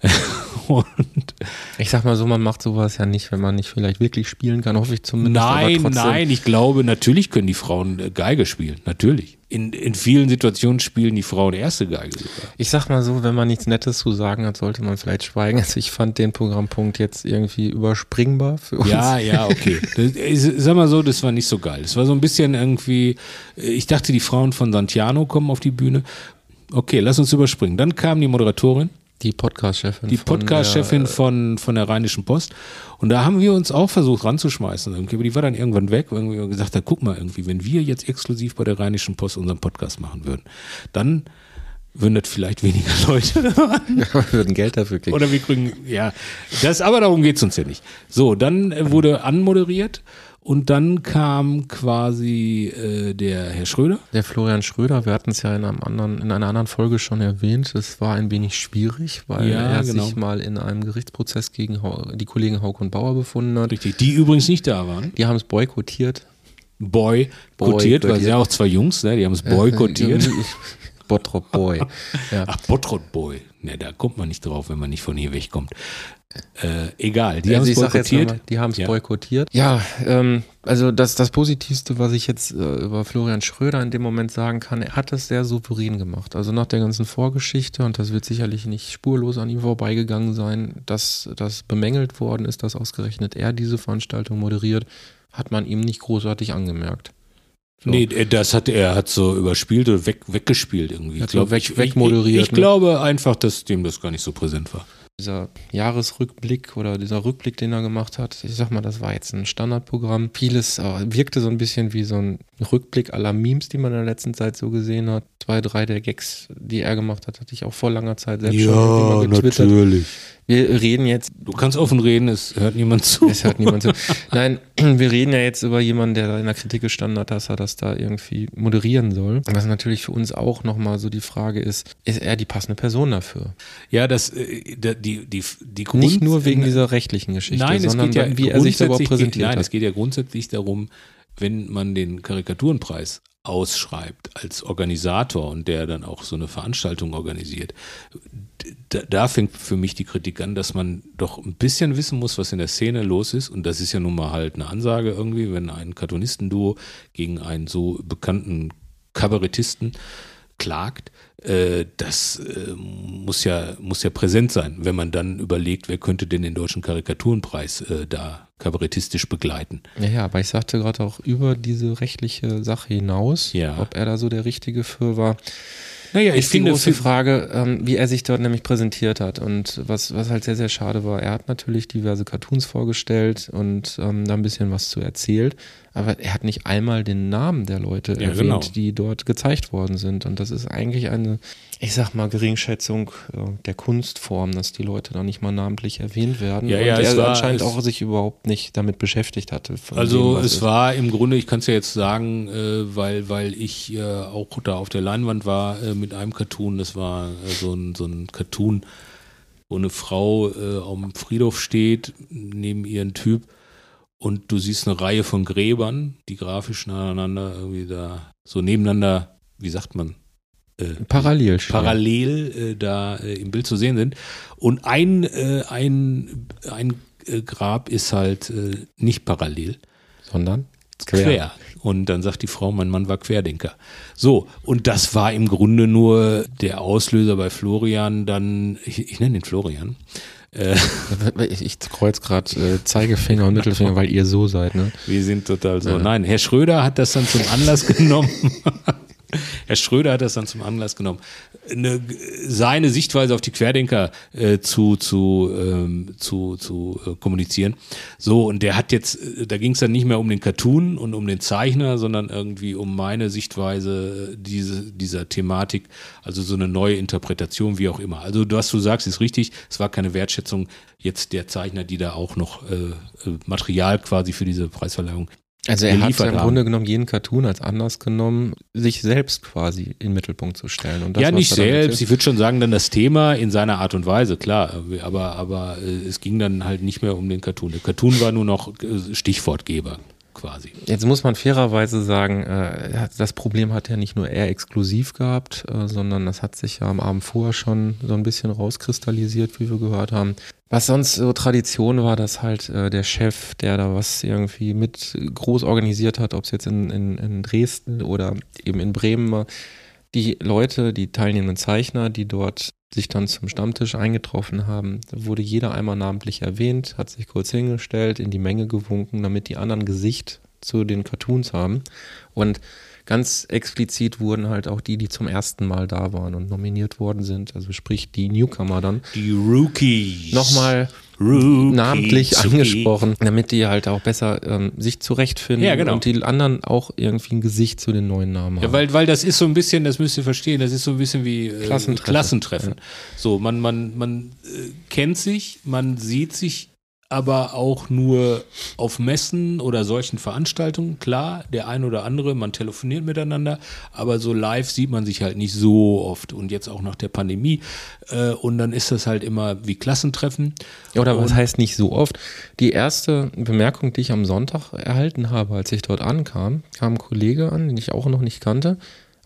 [LAUGHS] und Ich sag mal so, man macht sowas ja nicht, wenn man nicht vielleicht wirklich spielen kann, hoffe ich zumindest. nein, nein, ich glaube, natürlich können die Frauen äh, Geige spielen. Natürlich. In, in vielen Situationen spielen die Frauen erste Geige sogar. Ich sag mal so, wenn man nichts Nettes zu sagen hat, sollte man vielleicht schweigen. Also ich fand den Programmpunkt jetzt irgendwie überspringbar für uns. Ja, ja, okay. [LAUGHS] Das, sag mal so, das war nicht so geil. Das war so ein bisschen irgendwie, äh, ich dachte, die Frauen von Santiano kommen auf die Bühne. Okay, lass uns überspringen. Dann kam die Moderatorin, Die Podcast-Chefin. die von Podcast-Chefin der, von, von der Rheinischen Post. Und da haben wir uns auch versucht ranzuschmeißen. Irgendwie. Aber die war dann irgendwann weg, weil wir gesagt haben, guck mal irgendwie, wenn wir jetzt exklusiv bei der Rheinischen Post unseren Podcast machen würden, dann würden das vielleicht weniger [LAUGHS] Leute hören. äh, wir würden Geld dafür kriegen. Oder wir kriegen, ja, das, aber darum geht's uns ja nicht. So, dann äh, wurde anmoderiert und dann kam quasi äh, der Herr Schröder. Der Florian Schröder, wir hatten es ja in, einem anderen, in einer anderen Folge schon erwähnt, es war ein wenig schwierig, weil Ja, er genau. sich mal in einem Gerichtsprozess gegen die Kollegen Haug und Bauer befunden hat. Richtig, die übrigens nicht da waren. Die haben es boykottiert. Boy, Boy kotiert, weil sie ja auch zwei Jungs, ne, die haben es boykottiert. [LAUGHS] Bottrop Boy. Ja. [LAUGHS] Ach, Bottrop Boy. Ne, da kommt man nicht drauf, wenn man nicht von hier wegkommt. Äh, egal, die Also haben es boykottiert. nochmal, die haben es Ja. boykottiert. Ja, ähm, also das, das Positivste, was ich jetzt äh, über Florian Schröder in dem Moment sagen kann, er hat es sehr souverän gemacht. Also nach der ganzen Vorgeschichte, und das wird sicherlich nicht spurlos an ihm vorbeigegangen sein, dass das bemängelt worden ist, dass ausgerechnet er diese Veranstaltung moderiert, hat man ihm nicht großartig angemerkt. So. Nee, äh, das hat er hat so überspielt oder weg, weggespielt irgendwie. Hat Ich glaub, weg- ich, wegmoderiert, Ich, ich ne? glaube einfach, dass dem das gar nicht so präsent war. dieser Jahresrückblick oder dieser Rückblick, den er gemacht hat, ich sag mal, das war jetzt ein Standardprogramm. Vieles äh, wirkte so ein bisschen wie so ein Rückblick aller Memes, die man in der letzten Zeit so gesehen hat. Zwei, drei der Gags, die er gemacht hat, hatte ich auch vor langer Zeit selbst schon irgendwie mal getwittert. natürlich. Wir reden jetzt Du kannst offen reden, es hört niemand zu. es hört niemand zu. Nein, [CLEARS THROAT] wir reden ja jetzt über jemanden, der in der Kritik gestanden hat, dass er das da irgendwie moderieren soll. Was natürlich für uns auch nochmal so die Frage ist, ist er die passende Person dafür? Ja, das, äh, da- die, die, die Grund, Nicht nur wegen dieser rechtlichen Geschichte, Nein, es sondern geht ja wie er sich da überhaupt präsentiert Nein, hat. es geht ja grundsätzlich darum, wenn man den Karikaturenpreis ausschreibt als Organisator und der dann auch so eine Veranstaltung organisiert, da, da fängt für mich die Kritik an, dass man doch ein bisschen wissen muss, was in der Szene los ist. Und das ist ja nun mal halt eine Ansage irgendwie, wenn ein Cartoonistenduo gegen einen so bekannten Kabarettisten klagt, äh, das äh, muss ja muss ja präsent sein, wenn man dann überlegt, wer könnte denn den deutschen Karikaturenpreis äh, da kabarettistisch begleiten. Ja, ja, aber ich sagte gerade auch über diese rechtliche Sache hinaus, Ja. ob er da so der Richtige für war. Naja, ich ist die finde, große Frage, ähm, wie er sich dort nämlich präsentiert hat. Und was, was halt sehr, sehr schade war, er hat natürlich diverse Cartoons vorgestellt und ähm, da ein bisschen was zu erzählt, aber er hat nicht einmal den Namen der Leute Ja, erwähnt, genau. die dort gezeigt worden sind. Und das ist eigentlich eine, ich sag mal, Geringschätzung äh, der Kunstform, dass die Leute da nicht mal namentlich erwähnt werden. Ja, und ja, er war- anscheinend auch sich überhaupt nicht damit beschäftigt hatte. Also dem, es ist. war im Grunde, ich kann es ja jetzt sagen, äh, weil, weil ich äh, auch da auf der Leinwand war äh, mit einem Cartoon, das war äh, so, ein, so ein Cartoon, wo eine Frau äh, am Friedhof steht, neben ihren Typ und du siehst eine Reihe von Gräbern, die grafisch nacheinander irgendwie da so nebeneinander, wie sagt man? Äh, Parallel parallel äh, da äh, im Bild zu sehen sind. Und ein, äh, ein, ein äh, Grab ist halt äh, nicht parallel, sondern quer. Und dann sagt die Frau, mein Mann war Querdenker. So, und das war im Grunde nur der Auslöser bei Florian, dann, ich, ich nenne ihn Florian. Äh, [LAUGHS] Ich, kreuz gerade äh, Zeigefinger und Mittelfinger, weil ihr so seid, ne? wir sind total so. Nein, Herr Schröder hat das dann zum Anlass genommen. [LAUGHS] [LAUGHS] Herr Schröder hat das dann zum Anlass genommen, eine, seine Sichtweise auf die Querdenker äh, zu, zu, ähm, zu, zu äh, kommunizieren. So, und der hat jetzt, äh, da ging es dann nicht mehr um den Cartoon und um den Zeichner, sondern irgendwie um meine Sichtweise äh, diese, dieser Thematik, also so eine neue Interpretation, wie auch immer. Also was du sagst, ist richtig, es war keine Wertschätzung jetzt der Zeichner, die da auch noch äh, äh, Material quasi für diese Preisverleihung Also er hat ja im. Grunde genommen jeden Cartoon als Anlass genommen, sich selbst quasi in den Mittelpunkt zu stellen. Und das, ja, nicht selbst. Ich würde schon sagen, dann das Thema in seiner Art und Weise, klar. Aber, aber äh, es ging dann halt nicht mehr um den Cartoon. Der Cartoon war nur noch äh, Stichwortgeber quasi. Jetzt muss man fairerweise sagen, äh, das Problem hat ja nicht nur er exklusiv gehabt, sondern das hat sich ja am Abend vorher schon so ein bisschen rauskristallisiert, wie wir gehört haben. Was sonst so Tradition war, dass halt äh, der Chef, der da was irgendwie mit groß organisiert hat, ob es jetzt in, in, in Dresden oder eben in Bremen war, die Leute, die teilnehmenden Zeichner, die dort sich dann zum Stammtisch eingetroffen haben, wurde jeder einmal namentlich erwähnt, hat sich kurz hingestellt, in die Menge gewunken, damit die anderen Gesicht zu den Cartoons haben. Und ganz explizit wurden halt auch die, die zum ersten Mal da waren und nominiert worden sind, also sprich die Newcomer dann, Die Rookies. nochmal Rookie, namentlich Zuki. angesprochen, damit die halt auch besser ähm, sich zurechtfinden Ja, genau. und die anderen auch irgendwie ein Gesicht zu den neuen Namen haben. Ja, weil, weil das ist so ein bisschen, das müsst ihr verstehen, das ist so ein bisschen wie äh, Klassentreffen. Klassentreffen. So, man, man, man äh, kennt sich, man sieht sich aber auch nur auf Messen oder solchen Veranstaltungen. Klar, der ein oder andere, man telefoniert miteinander, aber so live sieht man sich halt nicht so oft und jetzt auch nach der Pandemie. Äh, und dann ist das halt immer wie Klassentreffen. Oder was Und- heißt nicht so oft? Die erste Bemerkung, die ich am Sonntag erhalten habe, als ich dort ankam, kam ein Kollege an, den ich auch noch nicht kannte,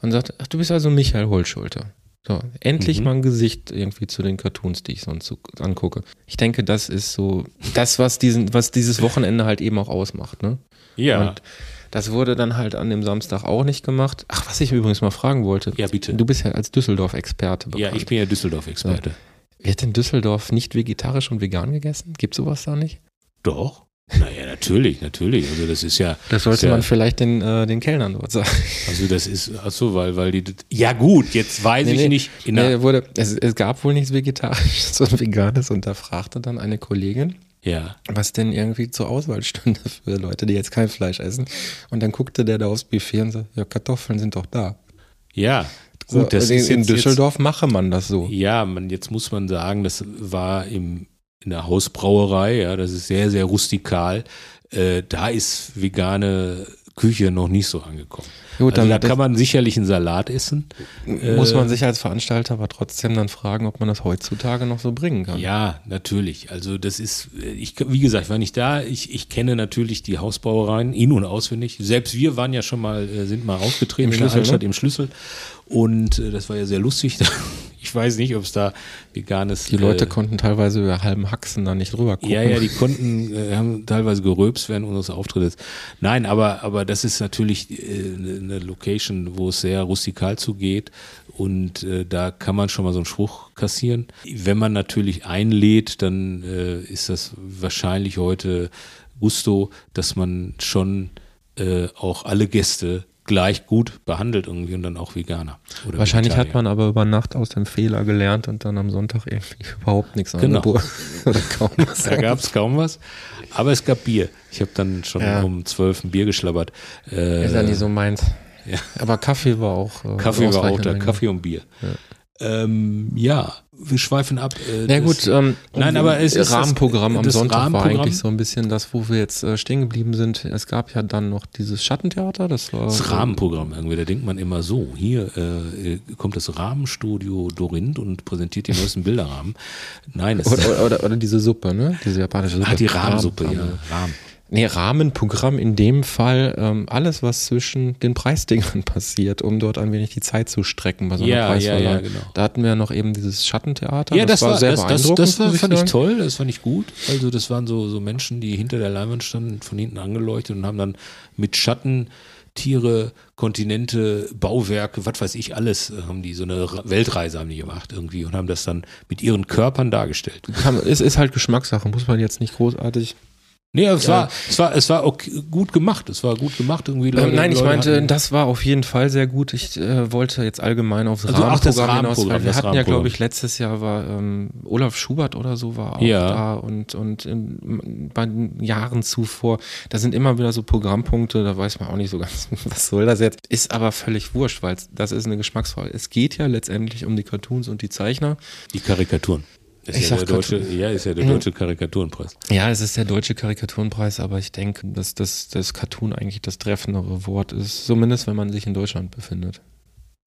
und sagte, ach, du bist also Michael Holtschulte. So, endlich Mhm. mal ein Gesicht irgendwie zu den Cartoons, die ich sonst so angucke. Ich denke, das ist so das, was diesen, was dieses Wochenende halt eben auch ausmacht, ne? Ja. Und das wurde dann halt an dem Samstag auch nicht gemacht. Ach, was ich übrigens mal fragen wollte. Ja, bitte. Du bist ja als Düsseldorf-Experte bekannt. ja, ich bin ja Düsseldorf-Experte. Wird in Düsseldorf nicht vegetarisch und vegan gegessen? Gibt sowas da nicht? Doch. Naja, natürlich, natürlich. Also das ist ja. Das sollte ja, man vielleicht den, äh, den Kellnern dort sagen. Also das ist, ach so, weil, weil die, ja gut, jetzt weiß Nee, ich nee. nicht. In Nee, wurde, es, es gab wohl nichts Vegetarisches [LAUGHS] und Veganes und da fragte dann eine Kollegin, ja, was denn irgendwie zur Auswahl stünde für Leute, die jetzt kein Fleisch essen. Und dann guckte der da aufs Buffet und so, ja, Kartoffeln sind doch da. ja, So, gut, das in, ist in jetzt, Düsseldorf mache man das so. Jetzt, ja, man, jetzt muss man sagen, das war im, in der Hausbrauerei, ja, das ist sehr, sehr rustikal. Äh, da ist vegane Küche noch nicht so angekommen. Gut, also da kann man sicherlich einen Salat essen. Muss Äh, man sich als Veranstalter aber trotzdem dann fragen, ob man das heutzutage noch so bringen kann. Ja, natürlich. Also das ist, äh, ich, wie gesagt, ich war nicht da. Ich, ich kenne natürlich die Hausbrauereien in- und auswendig. Selbst wir waren ja schon mal, äh, sind mal aufgetreten Im in der Schlüssel, Altstadt ne? im Schlüssel. Und äh, das war ja sehr lustig. [LAUGHS] Ich weiß nicht, ob es da veganes. Die Leute äh, konnten teilweise über halben Haxen da nicht drüber gucken. Ja, ja, die konnten, äh, haben teilweise geröbst während unseres Auftrittes. Nein, aber, aber das ist natürlich äh, eine Location, wo es sehr rustikal zugeht und äh, da kann man schon mal so einen Spruch kassieren. Wenn man natürlich einlädt, dann äh, ist das wahrscheinlich heute Gusto, dass man schon äh, auch alle Gäste gleich gut behandelt irgendwie und dann auch Veganer. Wahrscheinlich hat Vegetarier. man aber über Nacht aus dem Fehler gelernt und dann am Sonntag irgendwie [LAUGHS] überhaupt nichts Genau. angeboten. [LAUGHS] Oder kaum [LAUGHS] was. Da gab es kaum was, aber es gab Bier. Ich habe dann schon Ja. um zwölf ein Bier geschlabbert. Äh, Ist ja nicht so meins. Ja. Aber Kaffee war auch. äh, Kaffee war auch da. Kaffee und Bier. Ähm, ja, wir schweifen ab. Äh, Na das- gut, ähm, Nein, aber es ist das- Rahmenprogramm am das Sonntag war Rahmenprogramm- eigentlich so ein bisschen das, wo wir jetzt äh, stehen geblieben sind. Es gab ja dann noch dieses Schattentheater, das war Das Rahmenprogramm irgendwie, da denkt man immer so, hier äh, kommt das Rahmenstudio Dorinth und präsentiert die neuesten Bilderrahmen. Nein, es oder, oder, oder diese Suppe, ne? Diese japanische Suppe. ah, die Rahmensuppe, Rahmen- ja, Rahmen. Nee, Rahmenprogramm in dem Fall ähm, alles, was zwischen den Preisdingern [LAUGHS] passiert, um dort ein wenig die Zeit zu strecken bei so einer Ja, ja, Preisverleihung. ja, genau. Da hatten wir noch eben dieses Schattentheater. Ja, das, war, sehr das, das, beeindruckend. das war, muss ich fand ich toll, das fand ich gut. Also das waren so, so Menschen, die hinter der Leinwand standen, von hinten angeleuchtet und haben dann mit Schatten Tiere, Kontinente, Bauwerke, was weiß ich, alles äh, haben die, so eine Weltreise haben die gemacht irgendwie und haben das dann mit ihren Körpern dargestellt. Es ist halt Geschmackssache, muss man jetzt nicht großartig. Nee, aber es Ja. war, es war, es war okay, gut gemacht, es war gut gemacht irgendwie. Leute, Ähm, nein, ich Leute meinte, hatten- das war auf jeden Fall sehr gut. Ich äh, wollte jetzt allgemein aufs Also auch das Rahmenprogramm hinaus, weil wir hatten ja, glaube ich, letztes Jahr war ähm, Olaf Schubert oder so war auch Ja. da und, und in, bei den Jahren zuvor, da sind immer wieder so Programmpunkte, da weiß man auch nicht so ganz, [LAUGHS] was soll das jetzt. Ist aber völlig wurscht, weil das ist eine Geschmacksfrage. Es geht ja letztendlich um die Cartoons und die Zeichner. Die Karikaturen. Ist Ich ja der deutsche, ja, ist ja der Mhm. deutsche Karikaturenpreis. Ja, es ist der deutsche Karikaturenpreis, aber ich denke, dass das, das Cartoon eigentlich das treffendere Wort ist, zumindest wenn man sich in Deutschland befindet.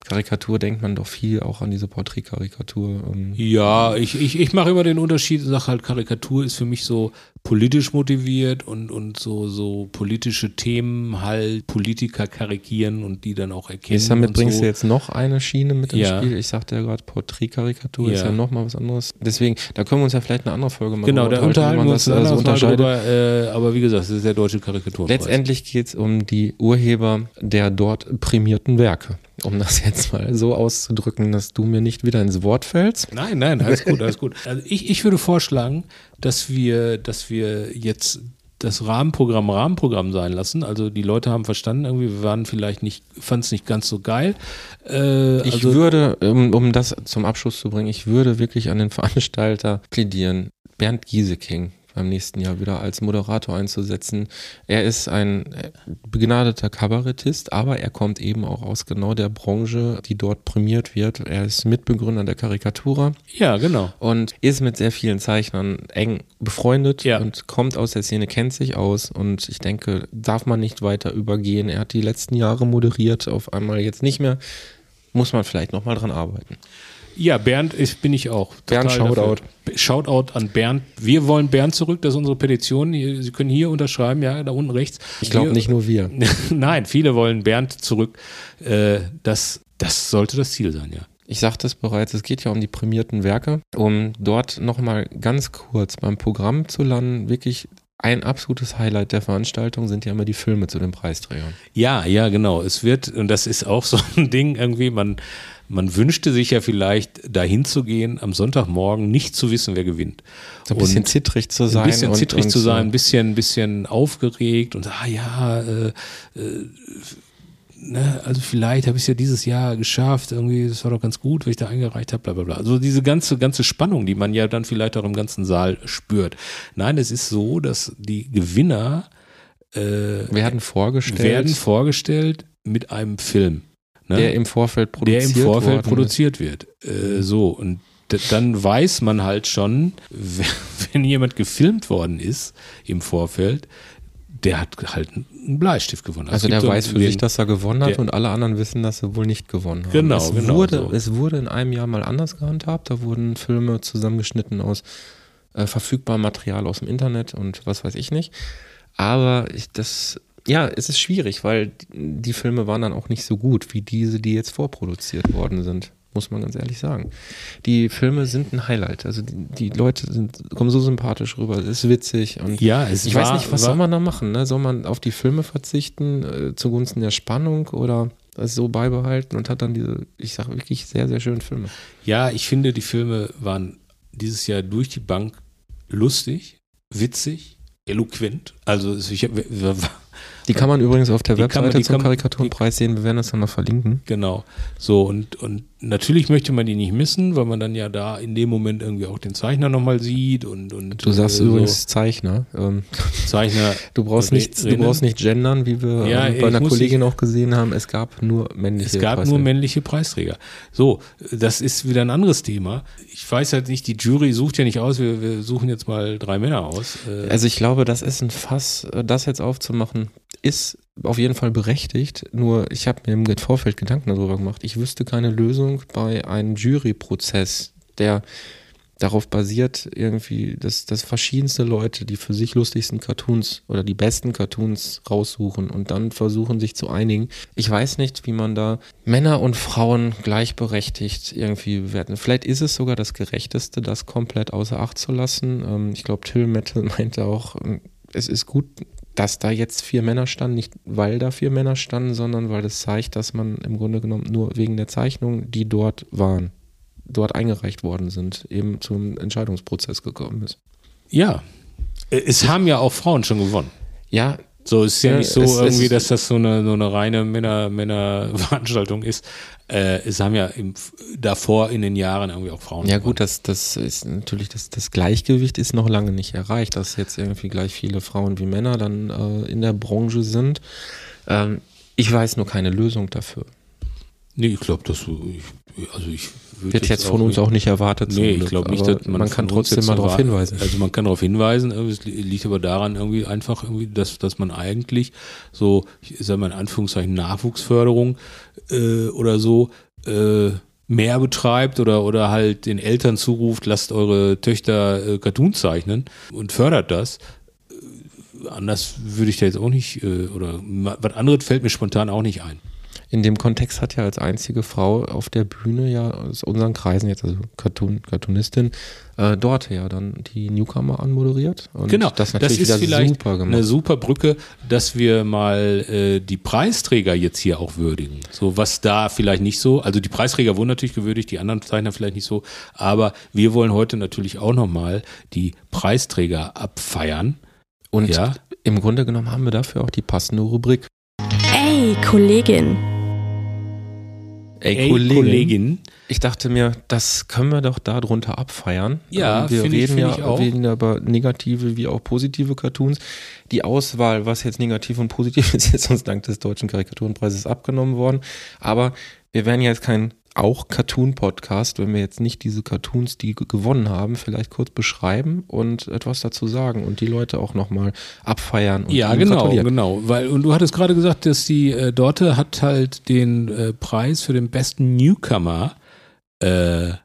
Karikatur denkt man doch viel auch an diese Porträtkarikatur. Ähm, Ja, ich, ich, ich mache immer den Unterschied, sage halt, Karikatur ist für mich so politisch motiviert und, und so, so politische Themen halt Politiker karikieren und die dann auch erkennen. Jetzt damit bringst so. du jetzt noch eine Schiene mit ins Ja. Spiel. Ich sagte ja gerade, Porträtkarikatur ist Ja. ja nochmal was anderes. Deswegen, da können wir uns ja vielleicht eine andere Folge mal Genau, da unterhalten wir man uns das ein so anderes Mal unterscheidet. drüber, äh, aber wie gesagt, es ist der deutsche Karikaturenpreis. Letztendlich geht es um die Urheber der dort prämierten Werke. Um das jetzt mal so auszudrücken, dass du mir nicht wieder ins Wort fällst. Nein, nein, alles gut, alles gut. Also ich, ich würde vorschlagen, dass wir, dass wir jetzt das Rahmenprogramm Rahmenprogramm sein lassen. Also die Leute haben verstanden, irgendwie, wir waren vielleicht nicht, fanden es nicht ganz so geil. Äh, Ich also, würde, um, um das zum Abschluss zu bringen, ich würde wirklich an den Veranstalter plädieren, Bernd Gieseking beim nächsten Jahr wieder als Moderator einzusetzen. Er ist ein äh, begnadeter Kabarettist, aber er kommt eben auch aus genau der Branche, die dort prämiert wird. Er ist Mitbegründer der Karikatura ja, genau. und ist mit sehr vielen Zeichnern eng befreundet Ja. und kommt aus der Szene, kennt sich aus und ich denke, darf man nicht weiter übergehen. Er hat die letzten Jahre moderiert, auf einmal jetzt nicht mehr. Muss man vielleicht nochmal dran arbeiten. Ja, Bernd ist, bin ich auch. Bernd, Shoutout. dafür. Shoutout an Bernd. Wir wollen Bernd zurück, das ist unsere Petition. Sie können hier unterschreiben, ja, da unten rechts. Ich glaube nicht nur wir. [LAUGHS] Nein, viele wollen Bernd zurück. Äh, das, das sollte das Ziel sein, ja. Ich sagte es bereits, es geht ja um die prämierten Werke. Um dort nochmal ganz kurz beim Programm zu landen, wirklich ein absolutes Highlight der Veranstaltung sind ja immer die Filme zu den Preisträgern. Ja, ja, genau. Es wird, und das ist auch [LAUGHS] so ein Ding irgendwie, man, man wünschte sich ja vielleicht dahin zu gehen, am Sonntagmorgen nicht zu wissen, wer gewinnt. So ein bisschen Und zittrig zu sein. Ein bisschen und, zittrig und zu sein, ein bisschen, bisschen aufgeregt und ah ja, äh, äh, ne, also vielleicht habe ich es ja dieses Jahr geschafft, irgendwie, das war doch ganz gut, wenn ich da eingereicht habe, bla bla bla. Also diese ganze, ganze Spannung, die man ja dann vielleicht auch im ganzen Saal spürt. Nein, es ist so, dass die Gewinner äh, werden vorgestellt, werden vorgestellt mit einem Film. Ne? der im Vorfeld der produziert im Vorfeld produziert wird. Äh, so, und dann weiß man halt schon, [LAUGHS] wenn jemand gefilmt worden ist im Vorfeld, der hat halt einen Bleistift gewonnen. Also der weiß für sich, dass er gewonnen hat der- und alle anderen wissen, dass sie wohl nicht gewonnen haben. Genau, es genau Wurde, so. Es wurde in einem Jahr mal anders gehandhabt. Da wurden Filme zusammengeschnitten aus äh, verfügbarem Material aus dem Internet und was weiß ich nicht. Aber ich, das, ja, es ist schwierig, weil die Filme waren dann auch nicht so gut wie diese, die jetzt vorproduziert worden sind. muss man ganz ehrlich sagen. Die Filme sind ein Highlight. Also die, die Leute sind, kommen so sympathisch rüber. Es ist witzig. Und Ja, es ich war- weiß nicht, was war- soll man da machen? Ne? Soll man auf die Filme verzichten äh, zugunsten der Spannung oder es so beibehalten und hat dann diese, ich sage wirklich sehr, sehr schönen Filme. Ja, ich finde, die Filme waren dieses Jahr durch die Bank lustig, witzig, eloquent. Also ich hab, Die kann man übrigens auf der man- Webseite die zum Karikaturenpreis sehen. Wir werden das dann noch verlinken. genau. So und und natürlich möchte man die nicht missen, weil man dann ja da in dem Moment irgendwie auch den Zeichner nochmal sieht und und Du sagst äh, übrigens Zeichner. Ähm, so Zeichner. [LAUGHS] du brauchst nicht, du brauchst nicht gendern, wie wir Ja, ähm, ich bei einer Kollegin auch gesehen haben. Es gab nur männliche. Es gab nur Preisträger. männliche Preisträger. So, das ist wieder ein anderes Thema. Ich weiß halt nicht, die Jury sucht ja nicht aus, wir, wir suchen jetzt mal drei Männer aus. Äh, Also ich glaube, das ist ein Fass, äh, das jetzt aufzumachen, ist auf jeden Fall berechtigt. Nur ich habe mir im Vorfeld Gedanken darüber gemacht. Ich wüsste keine Lösung bei einem Juryprozess, der darauf basiert, irgendwie, dass, dass verschiedenste Leute die für sich lustigsten Cartoons oder die besten Cartoons raussuchen und dann versuchen, sich zu einigen. Ich weiß nicht, wie man da Männer und Frauen gleichberechtigt irgendwie bewerten. Vielleicht ist es sogar das Gerechteste, das komplett außer Acht zu lassen. Ähm, ich glaube, Till Metal [LAUGHS] meinte auch, ähm, es ist gut, dass da jetzt vier Männer standen, nicht weil da vier Männer standen, sondern weil das zeigt, dass man im Grunde genommen nur wegen der Zeichnung, die dort waren, dort eingereicht worden sind, eben zum Entscheidungsprozess gekommen ist. ja, Äh, es haben ja auch Frauen schon gewonnen. Ja, So es ist ja Ja, nicht so es- irgendwie, dass das so eine, so eine reine Männer, Männer-Veranstaltung ist. Äh, es haben ja im, davor in den Jahren irgendwie auch Frauen ja gewonnen. gut, das, das ist natürlich, das, das Gleichgewicht ist noch lange nicht erreicht, dass jetzt irgendwie gleich viele Frauen wie Männer dann äh, in der Branche sind. Ähm, ich weiß nur keine Lösung dafür. Nee, ich glaube, dass du, ich, also ich Wird jetzt von uns auch nicht erwartet. Nee, ich glaube nicht, dass man, man kann trotzdem jetzt mal darauf hinweisen. Also man kann darauf hinweisen, es li- liegt aber daran irgendwie einfach irgendwie, dass, dass man eigentlich so, ich sag mal in Anführungszeichen Nachwuchsförderung äh, oder so äh, mehr betreibt oder oder halt den Eltern zuruft, lasst eure Töchter äh, Cartoon zeichnen und fördert das. Äh, Anders würde ich da jetzt auch nicht, äh, oder was anderes fällt mir spontan auch nicht ein. In dem Kontext hat ja als einzige Frau auf der Bühne ja aus unseren Kreisen jetzt, also Cartoon, Cartoonistin, äh, dort ja dann die Newcomer anmoderiert. Und Genau, das natürlich ist wieder vielleicht super gemacht. eine super Brücke, dass wir mal äh, die Preisträger jetzt hier auch würdigen. So was da vielleicht nicht so, also die Preisträger wurden natürlich gewürdigt, die anderen Zeichner vielleicht nicht so, aber wir wollen heute natürlich auch nochmal die Preisträger abfeiern. Und ja. im Grunde genommen haben wir dafür auch die passende Rubrik. Ey, Kollegin. Ey, Kollegin. Kollegin. Ich dachte mir, das können wir doch da drunter abfeiern. Ja, Ähm, wir find ich- reden find ja ich reden ja über negative wie auch positive Cartoons. Die Auswahl, was jetzt negativ und positiv [LAUGHS] ist, ist uns dank des Deutschen Karikaturenpreises abgenommen worden. Aber wir werden ja jetzt kein auch Cartoon-Podcast, wenn wir jetzt nicht diese Cartoons, die ge- gewonnen haben, vielleicht kurz beschreiben und etwas dazu sagen und die Leute auch nochmal abfeiern. Und Ja, genau, gratulieren. genau. Weil, und du hattest gerade gesagt, dass die äh, Dorte hat halt den äh, Preis für den besten Newcomer äh, äh,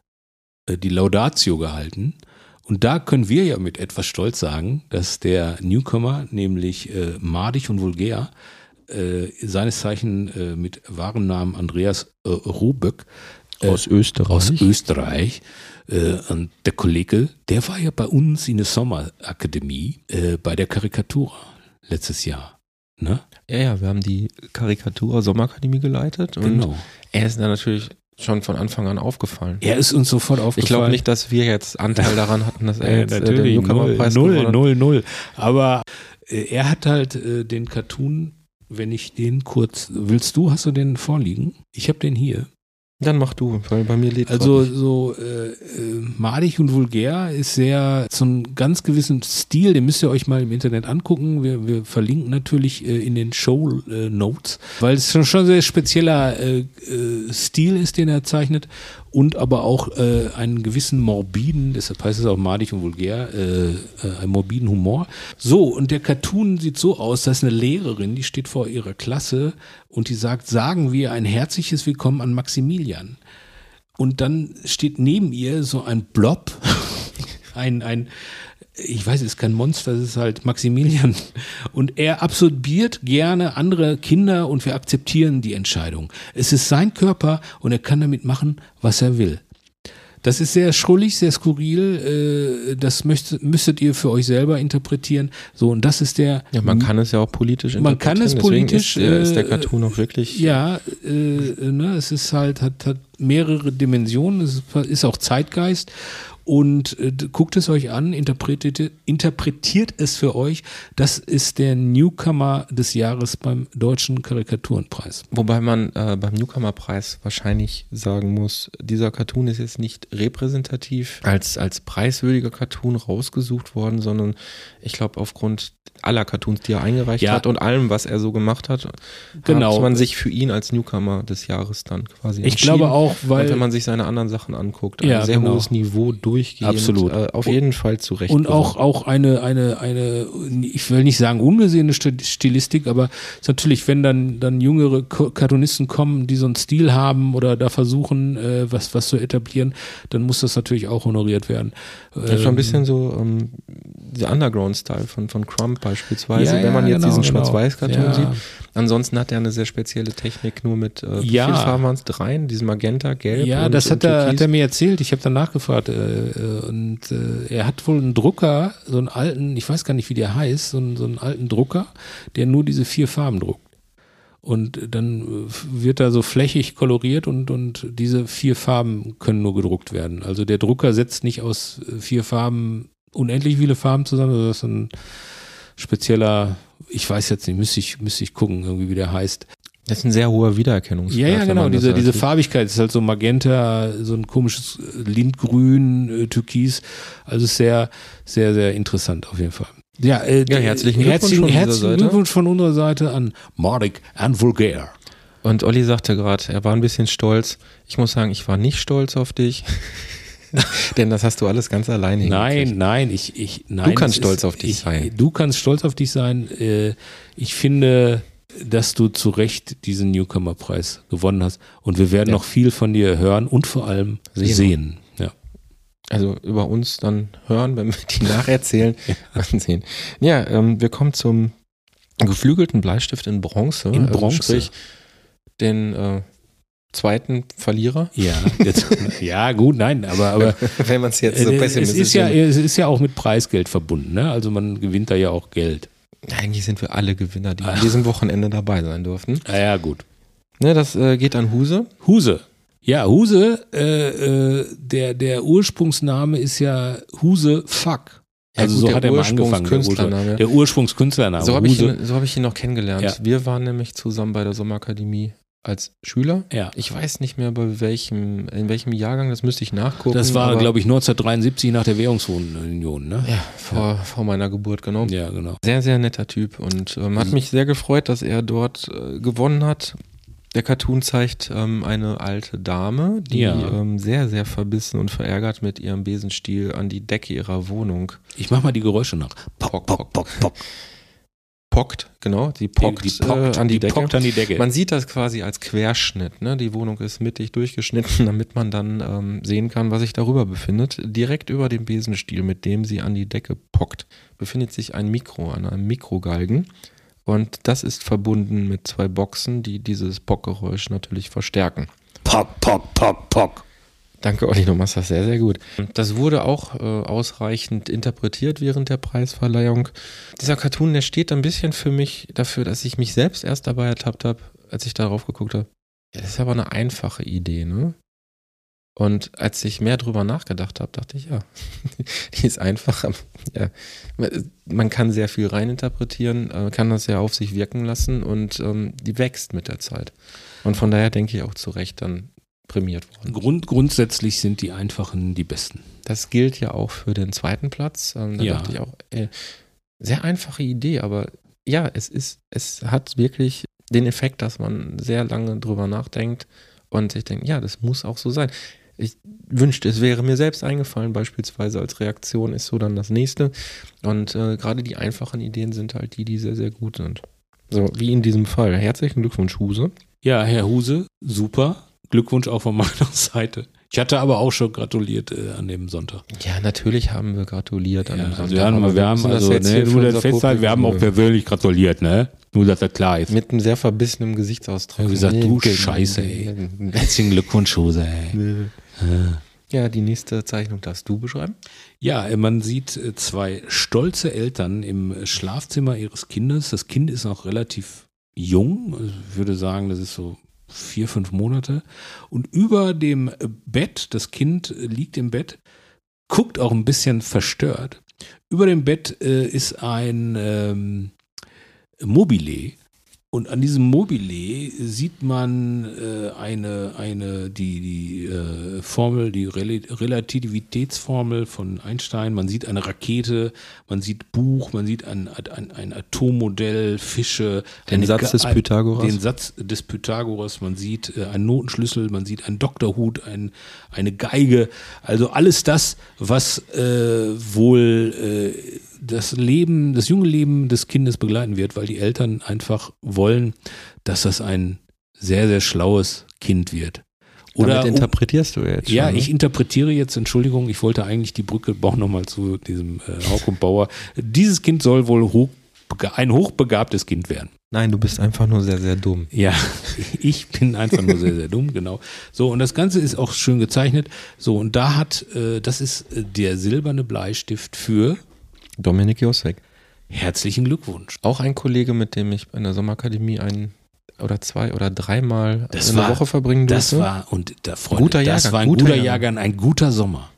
die Laudatio gehalten. Und da können wir ja mit etwas Stolz sagen, dass der Newcomer, nämlich äh, Madig und Vulgär, äh, seines Zeichen äh, mit wahren Namen Andreas äh, Ruböck äh, Aus Österreich. aus Österreich. Äh, und der Kollege, der war ja bei uns in der Sommerakademie äh, bei der Karikatur letztes Jahr. Ne? Ja, ja, wir haben die Karikatur Sommerakademie geleitet und Genau. er ist da natürlich schon von Anfang an aufgefallen. Er ist uns sofort aufgefallen. Ich glaube nicht, dass wir jetzt Anteil [LAUGHS] daran hatten, dass er Ja, jetzt äh, den natürlich, null, hat. null, null. Aber äh, er hat halt äh, den Cartoon, wenn ich den kurz, willst du, hast du den vorliegen? Ich habe den hier. Dann mach du, weil bei mir lädt Also so äh, äh, madig und vulgär ist sehr so einen ganz gewissen Stil, den müsst ihr euch mal im Internet angucken. Wir, wir verlinken natürlich äh, in den Show äh, Notes, weil es schon schon sehr spezieller äh, äh, Stil ist, den er zeichnet und aber auch äh, einen gewissen morbiden, deshalb heißt es auch madig und vulgär, äh, äh, einen morbiden Humor. So, und der Cartoon sieht so aus, dass eine Lehrerin, die steht vor ihrer Klasse und die sagt, sagen wir ein herzliches Willkommen an Maximilian. Und dann steht neben ihr so ein Blob, [LAUGHS] ein, ein ich weiß, es ist kein Monster, es ist halt Maximilian. Und er absorbiert gerne andere Kinder und wir akzeptieren die Entscheidung. Es ist sein Körper und er kann damit machen, was er will. Das ist sehr schrullig, sehr skurril. Äh, das möchtet, müsstet ihr für euch selber interpretieren. So, und das ist der. Ja, man kann es ja auch politisch Man kann es politisch. Ist, äh, ist der äh, Cartoon auch wirklich. Ja, äh, ne, es ist halt, hat, hat mehrere Dimensionen, es ist auch Zeitgeist und äh, guckt es euch an, interpretiert, interpretiert es für euch. Das ist der Newcomer des Jahres beim Deutschen Karikaturenpreis. Wobei man äh, beim Newcomer-Preis wahrscheinlich sagen muss, dieser Cartoon ist jetzt nicht repräsentativ als, als preiswürdiger Cartoon rausgesucht worden, sondern ich glaube aufgrund aller Cartoons, die er eingereicht Ja. hat und allem, was er so gemacht hat, Genau. hat man sich für ihn als Newcomer des Jahres dann quasi Ich glaube auch, weil und wenn man sich seine anderen Sachen anguckt, ein Ja, sehr genau. hohes Niveau durchgehend, Absolut. Äh, auf jeden Fall zu Recht. Und auch, auch eine, eine, eine, ich will nicht sagen ungesehene Sti- Stilistik, aber es ist natürlich, wenn dann, dann jüngere Cartoonisten kommen, die so einen Stil haben oder da versuchen, äh, was, was zu etablieren, dann muss das natürlich auch honoriert werden. Das ist schon ein Ähm, bisschen so ähm, der Underground-Style von, von Crump beispielsweise, Ja, wenn man ja, jetzt genau, diesen genau. Schwarz-Weiß-Cartoon Ja. sieht. Ansonsten hat er eine sehr spezielle Technik, nur mit äh, Ja. Farben waren es? Dreien, diesen Magenta, Gelb Ja, und, das hat er, hat er mir erzählt. Ich habe danach gefragt. Äh, äh, und äh, er hat wohl einen Drucker, so einen alten, ich weiß gar nicht, wie der heißt, so einen, so einen alten Drucker, der nur diese vier Farben druckt. Und dann äh, wird da so flächig koloriert und, und diese vier Farben können nur gedruckt werden. Also der Drucker setzt nicht aus äh, vier Farben unendlich viele Farben zusammen, sondern das ist ein spezieller, ich weiß jetzt nicht, müsste ich, müsste ich gucken, irgendwie wie der heißt. Das ist ein sehr hoher Wiedererkennungswert. Ja, ja, genau. Diese, diese. Farbigkeit ist halt so Magenta, so ein komisches äh, Lindgrün, äh, Türkis. Also sehr, sehr, sehr interessant auf jeden Fall. Ja, äh, Ja, herzlichen Glückwunsch herzlichen, von herzlichen. Glückwunsch von unserer Seite an Mordic and Vulgaire. Und Olli sagte gerade, er war ein bisschen stolz. Ich muss sagen, ich war nicht stolz auf dich. [LAUGHS] [LAUGHS] Denn das hast du alles ganz alleine hingekriegt. Nein, nein, ich, ich, nein. kannst es stolz auf dich ich, sein. Du kannst stolz auf dich sein. Äh, ich finde, dass du zu Recht diesen Newcomer-Preis gewonnen hast. Und wir werden Ja. noch viel von dir hören und vor allem Sehen. sehen. Ja. Also über uns dann hören, wenn wir die nacherzählen [LAUGHS] und sehen. Ja, ähm, wir kommen zum geflügelten Bleistift in Bronze. In also Bronze. sprich, den äh, zweiten Verlierer. Ja, jetzt, [LAUGHS] ja, gut, nein, aber, aber [LAUGHS] wenn man es jetzt äh, es ist ja, es ist ja auch mit Preisgeld verbunden, ne? Also man gewinnt da ja auch Geld. Eigentlich sind wir alle Gewinner, die an diesem Wochenende dabei sein durften. Ah, ja, gut. Ne, das äh, geht an Huse. Huse. Ja, Huse, äh, äh, der, der Ursprungsname ist ja Huse Fuck. Ja, Also gut, so der hat er mal angefangen. Der, Ursprungskünstlername. Ur- der Ursprungskünstlername. So habe ich, ihn- so hab ich ihn noch kennengelernt. Ja. Wir waren nämlich zusammen bei der Sommerakademie als Schüler. Ja. Ich weiß nicht mehr bei welchem, in welchem Jahrgang, das müsste ich nachgucken. Das war, glaube ich, 1973 nach der Währungsunion, ne? Ja, vor, vor meiner Geburt, genau. Ja, genau. Sehr, sehr netter Typ und ähm, Mhm. hat mich sehr gefreut, dass er dort äh, gewonnen hat. Der Cartoon zeigt ähm, eine alte Dame, die Ja. ähm, sehr, sehr verbissen und verärgert mit ihrem Besenstiel an die Decke ihrer Wohnung Ich mach mal die Geräusche nach. Pock, pock, pock, pock. Pockt. Genau, die pockt, die, die pockt äh, an die, die Decke. pockt an die Decke. Man sieht das quasi als Querschnitt. Ne? Die Wohnung ist mittig durchgeschnitten, [LAUGHS] damit man dann ähm, sehen kann, was sich darüber befindet. Direkt über dem Besenstiel, mit dem sie an die Decke pockt, befindet sich ein Mikro an einem Mikrogalgen. Und das ist verbunden mit zwei Boxen, die dieses Pockgeräusch natürlich verstärken. Pock, pock, pock, pock. Danke, Olli, du machst das sehr, sehr gut. Das wurde auch äh, ausreichend interpretiert während der Preisverleihung. Dieser Cartoon, der steht ein bisschen für mich dafür, dass ich mich selbst erst dabei ertappt habe, als ich darauf geguckt habe. Das ist aber eine einfache Idee, ne? Und als ich mehr drüber nachgedacht habe, dachte ich, ja, [LAUGHS] die ist einfach. Ja, man kann sehr viel reininterpretieren, äh, kann das ja auf sich wirken lassen und ähm, die wächst mit der Zeit. Und von daher denke ich auch zu Recht dann prämiert worden. Grund, grundsätzlich sind die einfachen die besten. Das gilt ja auch für den zweiten Platz. Ähm, da Ja. dachte ich auch, äh, sehr einfache Idee, aber ja, es ist, es hat wirklich den Effekt, dass man sehr lange drüber nachdenkt und sich denkt, ja, das muss auch so sein. Ich wünschte, es wäre mir selbst eingefallen, beispielsweise als Reaktion ist so dann das nächste. Und äh, gerade die einfachen Ideen sind halt die, die sehr, sehr gut sind. So, wie in diesem Fall. Herzlichen Glückwunsch, Huse. Ja, Herr Huse, super. Glückwunsch auch von meiner [LAUGHS] Seite. Ich hatte aber auch schon gratuliert äh, an dem Sonntag. Ja, natürlich haben wir gratuliert an Ja, dem also Sonntag. wir haben, wir haben also, ne, nur das Festhalten, wir haben auch persönlich gratuliert, ne? Nur, dass das klar ist. Mit einem sehr verbissenen Gesichtsausdruck. Ich hab gesagt, du Nee, Scheiße, ey. Herzlichen Glückwunsch, Hose, ey. Ja, die nächste Zeichnung darfst du beschreiben. Ja, man sieht äh, zwei stolze Eltern im Schlafzimmer ihres Kindes. Das Kind ist noch relativ jung. Ich würde sagen, das ist so vier, fünf Monate. Und über dem Bett, das Kind liegt im Bett, guckt auch ein bisschen verstört. Über dem Bett äh, ist ein ähm, Mobile. Und an diesem Mobile sieht man äh, eine, eine, die, die äh, Formel, die Rel Relativitätsformel von Einstein. Man sieht eine Rakete, man sieht Buch, man sieht ein, ein, ein Atommodell, Fische. Den eine Satz des Pythagoras. Den Satz des Pythagoras. Man sieht äh, einen Notenschlüssel, man sieht einen Doktorhut, ein, eine Geige. Also alles das, was äh, wohl äh, das Leben, das junge Leben des Kindes begleiten wird, weil die Eltern einfach wollen, dass das ein sehr, sehr schlaues Kind wird. Oder Damit interpretierst du jetzt ja, schon, ne? ich interpretiere jetzt, Entschuldigung, ich wollte eigentlich die Brücke bauen nochmal zu diesem äh, Hauk und Bauer. Dieses Kind soll wohl hoch, ein hochbegabtes Kind werden. Nein, du bist einfach nur sehr, sehr dumm. Ja, [LAUGHS] ich bin einfach nur sehr, sehr dumm, genau. So, und das Ganze ist auch schön gezeichnet. So, und da hat, äh, das ist äh, der silberne Bleistift für Dominik Josek. herzlichen Glückwunsch. Auch ein Kollege, mit dem ich in der Sommerakademie ein oder zwei oder dreimal Das eine war- Woche verbringen Das durfte. war, und da Freunde, Guter das Jahrgang, war ein guter guter Jahrgang. Jahrgang, ein guter Sommer.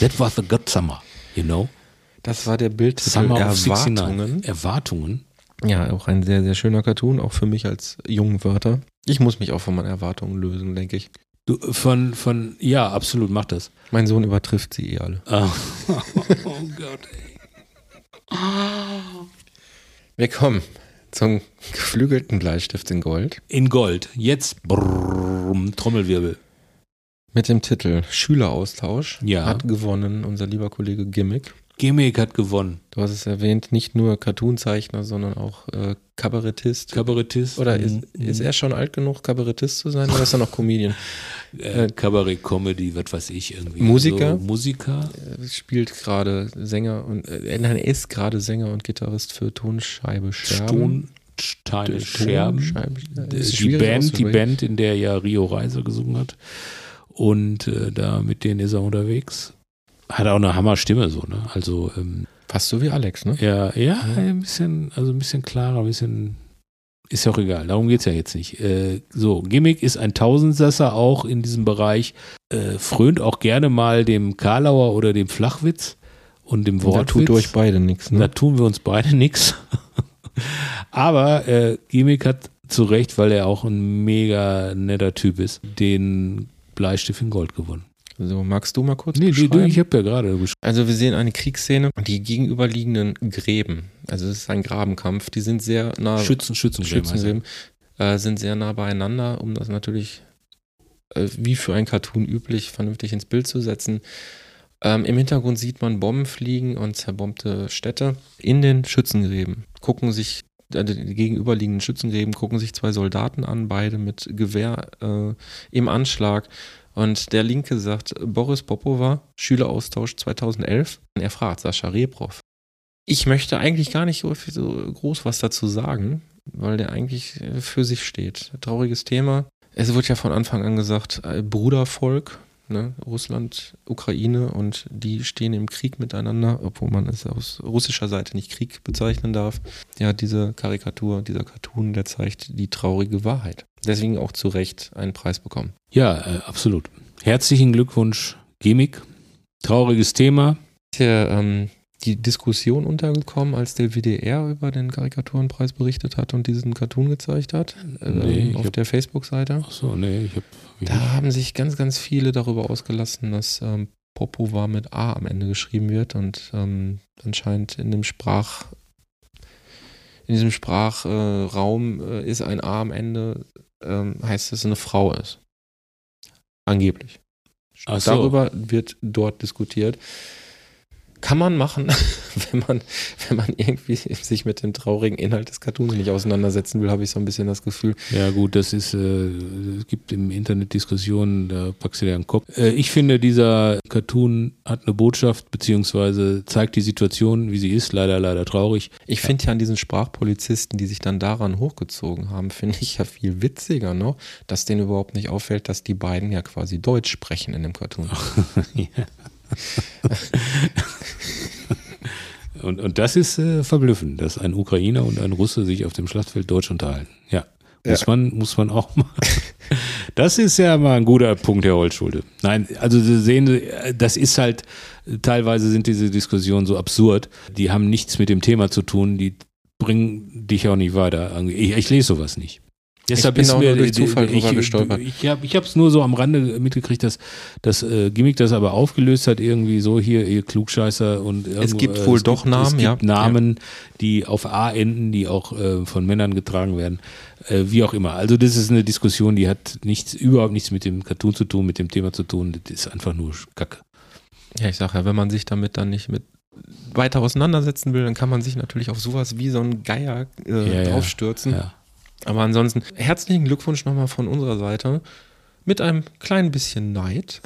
That was a good summer, you know? das war der Bildtitel Summer Erwartungen. 69. Erwartungen. Ja, auch ein sehr, sehr schöner Cartoon, auch für mich als jungen Wörter. Ich muss mich auch von meinen Erwartungen lösen, denke ich. Du, von, von, ja, absolut, mach das. Mein Sohn übertrifft sie eh alle. Ah. [LAUGHS] oh Gott, ey. Wir kommen zum geflügelten Bleistift in Gold In Gold. Jetzt brrr, Trommelwirbel. mit dem Titel Schüleraustausch. Ja. Hat gewonnen unser lieber Kollege Gimmick. Gimmick hat gewonnen. Du hast es erwähnt, nicht nur Cartoonzeichner, sondern auch äh, Kabarettist. Kabarettist. oder ist, Mhm. ist er schon alt genug, Kabarettist zu sein, oder ist er noch Comedian? [LAUGHS] äh, Kabarett, Comedy, was weiß ich irgendwie. Musiker? So, Musiker. Er spielt gerade Sänger und äh, nein, er ist gerade Sänger und Gitarrist für Tonscheibe Scherben. Tonsteine Ton- Scherben. Scheibe- ja, Die, Band, die. Band, in der ja Rio Reiser gesungen hat. Und äh, da mit denen ist er unterwegs. Hat auch eine Hammerstimme so, ne? Also ähm, Fast so wie Alex, ne? Ja, ja, ein bisschen, also ein bisschen klarer, ein bisschen. Ist ja auch egal, darum geht's ja jetzt nicht. Äh, so, Gimmick ist ein Tausendsasser auch in diesem Bereich, äh, frönt auch gerne mal dem Karlauer oder dem Flachwitz und dem Da Wortwitz. tut euch beide nichts, Da ne? tun wir uns beide nix. [LAUGHS] Aber äh, Gimmick hat zu Recht, weil er auch ein mega netter Typ ist, den Bleistift in Gold gewonnen. So, magst du mal kurz Nee, du, ich habe ja gerade beschrieben. Also wir sehen eine Kriegsszene, die gegenüberliegenden Gräben, also es ist ein Grabenkampf, die sind sehr nah, Schützen, er. Schützengräben, äh, sind sehr nah beieinander, um das natürlich äh, wie für ein Cartoon üblich vernünftig ins Bild zu setzen. Ähm, Im Hintergrund sieht man Bomben fliegen und zerbombte Städte. In den Schützengräben gucken sich äh, die gegenüberliegenden Schützengräben gucken sich zwei Soldaten an, beide mit Gewehr äh, im Anschlag. Und der Linke sagt, Boris Popova, Schüleraustausch 2011. Und er fragt Sascha Rebrov. Ich möchte eigentlich gar nicht so, groß was dazu sagen, weil der eigentlich äh, für sich steht. Trauriges Thema. Es wird ja von Anfang an gesagt, äh, Brudervolk, ne? Russland, Ukraine und die stehen im Krieg miteinander, obwohl man es aus russischer Seite nicht Krieg bezeichnen darf. Ja, diese Karikatur, dieser Cartoon, der zeigt die traurige Wahrheit. Deswegen auch zu Recht einen Preis bekommen. Ja, äh, absolut. Herzlichen Glückwunsch, Gimmick. Trauriges Thema. Ist ja ähm, die Diskussion untergekommen, als der WDR über den Karikaturenpreis berichtet hat und diesen Cartoon gezeigt hat, ähm, Nee, auf hab- der Facebook-Seite. Ach so, nee, ich habe. Da haben sich ganz, ganz viele darüber ausgelassen, dass ähm, Popova mit A am Ende geschrieben wird und ähm, anscheinend in dem Sprach in diesem Sprachraum äh, ist ein A am Ende, ähm, heißt, dass es eine Frau ist. Angeblich. So. Darüber wird dort diskutiert. Kann man machen, [LAUGHS] wenn man, wenn man irgendwie sich mit dem traurigen Inhalt des Cartoons nicht auseinandersetzen will, habe ich so ein bisschen das Gefühl. Ja gut, das ist, äh, es gibt im Internet Diskussionen, da packst du dir den Kopf. Äh, ich finde, dieser Cartoon hat eine Botschaft, beziehungsweise zeigt die Situation, wie sie ist, leider, leider traurig. Ich finde ja an diesen Sprachpolizisten, die sich dann daran hochgezogen haben, finde ich ja viel witziger noch, dass denen überhaupt nicht auffällt, dass die beiden ja quasi Deutsch sprechen in dem Cartoon. [LAUGHS] [LAUGHS] ja. [LAUGHS] und, und das ist äh, verblüffend, dass ein Ukrainer und ein Russe sich auf dem Schlachtfeld Deutsch unterhalten. Ja. Muss Ja. man, muss man auch mal. [LAUGHS] Das ist ja mal ein guter Punkt, Herr Holzschulde. Nein, also Sie sehen, äh, das ist halt, teilweise sind diese Diskussionen so absurd. Die haben nichts mit dem Thema zu tun, die bringen dich auch nicht weiter. Ich, ich lese sowas nicht. Deshalb bin ist auch mir nur durch Zufall ich, drüber gestolpert. Ich habe ich es nur so am Rande mitgekriegt, dass das äh, Gimmick das aber aufgelöst hat, irgendwie so hier, ihr Klugscheißer und irgendwo, gibt äh, wohl es doch gibt, Namen, es gibt ja. Namen, die auf A enden, die auch äh, von Männern getragen werden, äh, wie auch immer. Also das ist eine Diskussion, die hat nichts, überhaupt nichts mit dem Cartoon zu tun, mit dem Thema zu tun. Das ist einfach nur Kacke. Ja, ich sage ja, wenn man sich damit dann nicht mit weiter auseinandersetzen will, dann kann man sich natürlich auf sowas wie so ein Geier äh, ja. draufstürzen. Ja. Aber ansonsten herzlichen Glückwunsch nochmal von unserer Seite. Mit einem kleinen bisschen Neid.